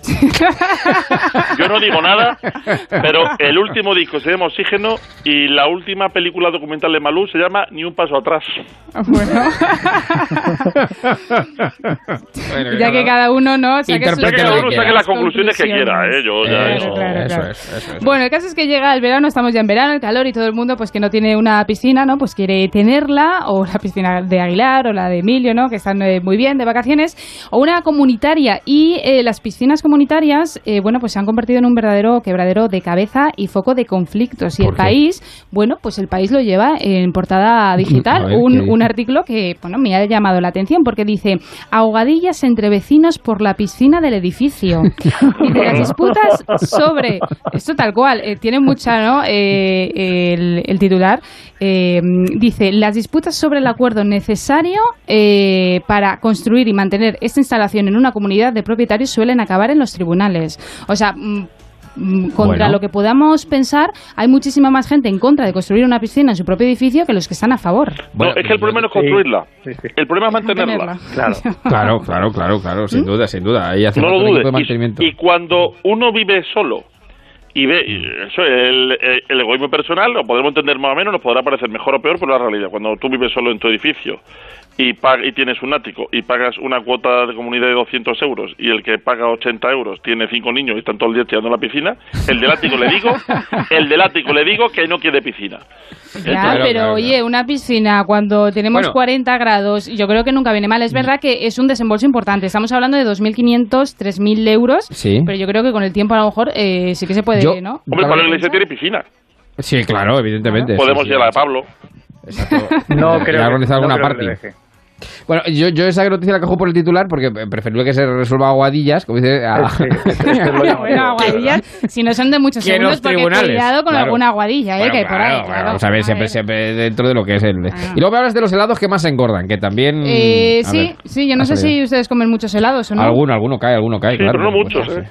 Yo no digo nada, pero el último disco se llama Oxígeno y la última película documental de Malú se llama Ni un paso atrás. ya que cada uno no saque sus que cada uno saque las conclusiones que quiera. ¿eh? Yo ya Claro, eso- claro, Eso claro. es, eso es. Bueno, el caso es que llega el verano, estamos ya en verano, el calor y todo el mundo pues que no tiene una piscina, ¿no? Pues quiere tenerla, o la piscina de Aguilar o la de Emilio, ¿no? Que están eh, muy bien de vacaciones, o una comunitaria. Y eh, las piscinas comunitarias, eh, bueno, pues se han convertido en un verdadero quebradero de cabeza y foco de conflictos. Y el país, bueno, pues el país lo lleva en portada digital, ver, ¿qué un, un artículo que, bueno, me ha llamado la atención porque dice ahogadillas entre vecinos por la piscina del edificio. Y de las disputas sobre, esto tal cual, eh, tiene mucha, ¿no? Eh, el, el titular eh, dice, las disputas sobre el acuerdo necesario para construir y mantener esta instalación en una comunidad de propietarios suelen acabar en los tribunales. O sea... mm, mm, Contra Bueno. lo que podamos pensar, hay muchísima más gente en contra de construir una piscina en su propio edificio que los que están a favor. No, es que el problema no es construirla, el problema es mantenerla. Claro. Claro, claro, claro, claro, sin duda, sin duda. Ahí hace no lo de mantenimiento. Y, y cuando uno vive solo y ve y eso, el, el- el egoísmo personal, lo podemos entender más o menos, nos podrá parecer mejor o peor, pero la realidad. Cuando tú vives solo en tu edificio y, pag- y tienes un ático y pagas una cuota de comunidad de 200 euros y el que paga 80 euros tiene cinco niños y están todo el día tirando en la piscina, el del ático le digo, el del ático le digo que no quiere piscina. Ya, pero oye, una piscina cuando tenemos Bueno. 40 grados, yo creo que nunca viene mal. Es verdad que es un desembolso importante. Estamos hablando de 2.500, 3.000 euros, Sí. pero yo creo que con el tiempo a lo mejor eh, sí que se puede, Yo- ¿no? Hombre, Pablo Iglesias tiene piscina. Sí, claro, evidentemente. Podemos sí, ir a la de Pablo. No creo que- organizar no alguna le deje. Bueno, yo, yo esa noticia la cojo por el titular porque preferible que se resuelva a aguadillas, como dice. a- Bueno, aguadillas, si no son de muchos segundos, porque tribunales, cuidado con claro. alguna aguadilla, ¿eh? Bueno, que hay por ahí, claro, claro. Vamos a ver, siempre, siempre dentro de lo que es el. Y luego me hablas de los helados que más engordan, que también. Eh, sí, ver, sí, yo no sé salido. si ustedes comen muchos helados o no. Alguno, alguno cae, alguno cae, Sí, claro. pero no pues, muchos, sí. ¿eh?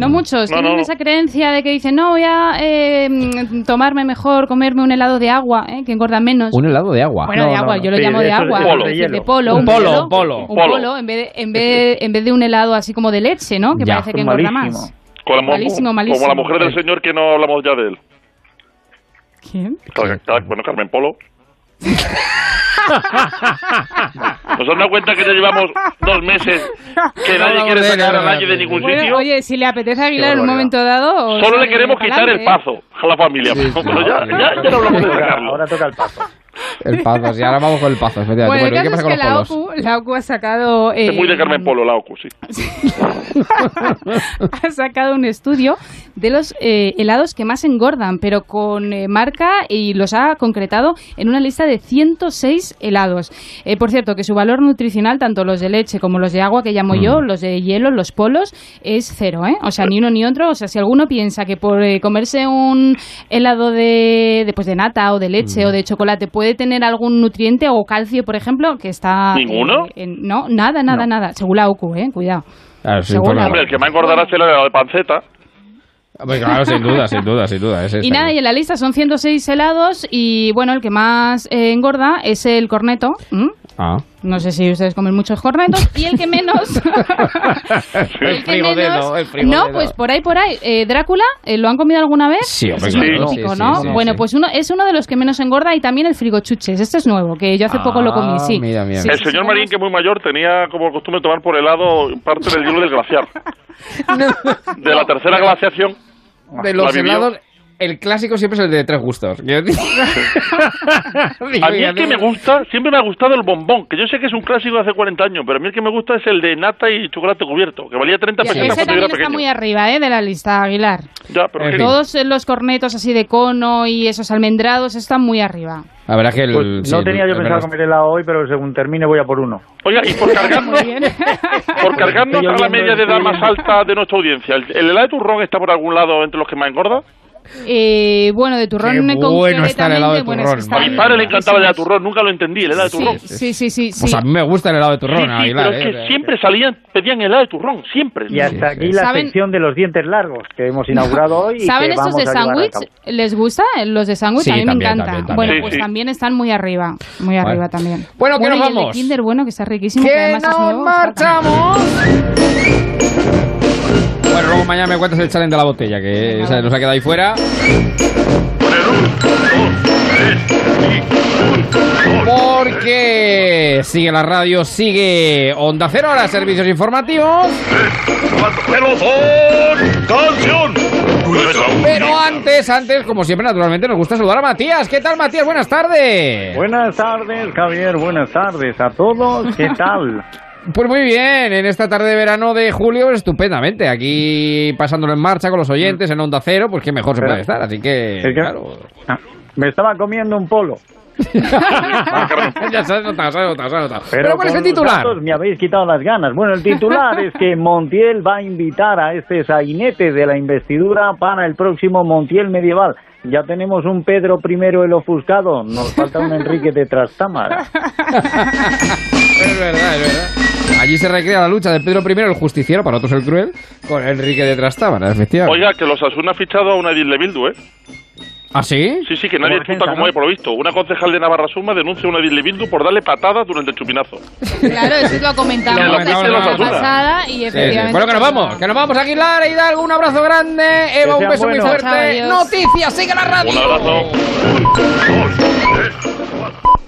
No muchos, No, tienen no. esa creencia de que dicen, no, voy a eh, tomarme mejor, comerme un helado de agua, ¿eh? que engorda menos. Un helado de agua. Bueno, de agua, yo lo Sí, llamo de agua, es de polo, Un un, polo, un polo. un Polo. polo, en vez de, en vez, en vez de un helado así como de leche, ¿no? Que Ya. parece que engorda más. Con la mo- Malísimo, malísimo. Como la mujer del señor que no hablamos ya de él. ¿Quién? Car- Bueno, Carmen Polo. ¿Nos han dado cuenta que ya llevamos dos meses que nadie No, quiere sacar a nadie de ningún Bueno, sitio? oye, si le apetece a Aguilar en un momento dado... Solo le queremos quitar el ¿eh? pazo a la familia. pero ya, ya, ya no hablamos de sacarlo. ahora toca el paso. El pazo, sí, ahora vamos con el pazo, efectivamente. Bueno, el Bueno, ¿y qué caso pasa es con que la? OCU, la OCU ha sacado... Es muy de eh, Carmen Polo, la OCU, sí. ha sacado un estudio de los eh, helados que más engordan, pero con eh, marca y los ha concretado en una lista de 106 helados. Eh, por cierto, que su valor nutricional, tanto los de leche como los de agua que llamo yo, los de hielo, los polos, es cero, ¿eh? O sea, ni uno ni otro. O sea, si alguno piensa que por eh, comerse un helado de, de, pues, de nata o de leche o de chocolate puede tener algún nutriente o calcio, por ejemplo, que está... eh, ¿Ninguno? en- no, nada, nada, nada. Según la OCU, ¿eh? Cuidado. Claro, Seguro. por la- Hombre, el que más engordará será el helado de panceta. Hombre, claro, sin duda, sin duda, sin duda. ese Y nada, y en la lista son 106 helados y bueno, el que más eh, engorda es el corneto. ¿m? Ah. No sé si ustedes comen muchos cornetos. Y el que menos... El el que menos- el. No, pues por ahí, por ahí. Eh, Drácula, eh, ¿lo han comido alguna vez? Sí, hombre, bueno, sí. pues uno es uno de los que menos engorda y también el frigochuches. Este es nuevo, que yo hace poco lo comí, Ah, sí. mira, mira, Sí, El sí, señor sí, Marín, que es muy mayor, tenía como costumbre tomar por helado parte del hielo del glaciar. De la tercera glaciación. De los helados, el clásico siempre es el de tres gustos. A mí el que me gusta, siempre me ha gustado el bombón, que yo sé que es un clásico de hace 40 años, pero a mí el que me gusta es el de nata y chocolate cubierto, que valía 30 Y pesetas ese cuando yo también era está pequeño. muy arriba, ¿eh? De la lista, Aguilar. Ya, pero Todos los cornetos así de cono y esos almendrados están muy arriba. La verdad que el. Pues sí, no tenía yo pensado verdad- comer helado hoy, pero según termine voy a por uno. Oiga, y por cargarnos, por a la media de edad más alta de nuestra audiencia, ¿el, el helado de turrón está por algún lado entre los que más engorda? Eh, bueno, de turrón Qué bueno está el helado de concretamente, bueno, turrón. es que está A mi padre le encantaba el helado de turrón, nunca lo entendí, el helado de turrón. Sí, sí, sí, sí. Pues a mí me gusta el helado de turrón, Sí, sí, Aguilar, pero es ¿eh? que siempre salían, pedían helado de turrón, siempre. Y hasta aquí la ¿Saben? sección de los dientes largos que hemos inaugurado hoy. y ¿Saben que estos vamos de sándwich? ¿Les gusta? Los de sándwich Sí, a mí también, me encanta. también, también. Bueno, Sí, pues sí. también están muy arriba. Muy Vale. arriba también. Bueno, que nos y el de vamos. Kinder, bueno, que está riquísimo. ¡Que nos marchamos! Bueno, luego mañana me cuentas el challenge de la botella, que nos ha quedado ahí fuera. Porque sigue la radio, sigue Onda Cero, ahora servicios informativos. ¡Canción! Pero antes, antes, como siempre, naturalmente nos gusta saludar a Matías. ¿Qué tal, Matías? Buenas tardes. Buenas tardes, Javier. Buenas tardes a todos. ¿Qué tal? Pues muy bien, en esta tarde de verano de julio, estupendamente. Aquí pasándolo en marcha con los oyentes en Onda Cero, pues qué mejor se puede estar. Así que, Es que- claro. Ah, Me estaba comiendo un polo. ya se ha notado, se ha notado, se ha notado. Pero, Pero, ¿cuál es el titular? datos me habéis quitado las ganas. Bueno, el titular es que Montiel va a invitar a este sainete de la investidura para el próximo Montiel medieval. Ya tenemos un Pedro I el ofuscado, nos falta un Enrique de Trastámara. Es verdad, es verdad. Allí se recrea la lucha de Pedro I, el justiciero, para otros el cruel, con Enrique de Trastámara, efectivamente. Oiga, que los Asuna ha fichado a una Edil de Bildu, ¿eh? ¿Ah, sí? Sí, sí, que nadie Como chuta defensa, como ¿no? hay, por lo visto. Una concejal de Navarra Suma denuncia a una Edil de Bildu por darle patadas durante el chupinazo. Claro, eso lo comentamos Lo la semana pasada y Sí, sí. efectivamente... Bueno, que nos vamos, que nos vamos, Aguilar, Hidalgo, un abrazo grande, Eva, un beso muy buenos. fuerte. Chao. Noticias, sigue la radio. Un abrazo.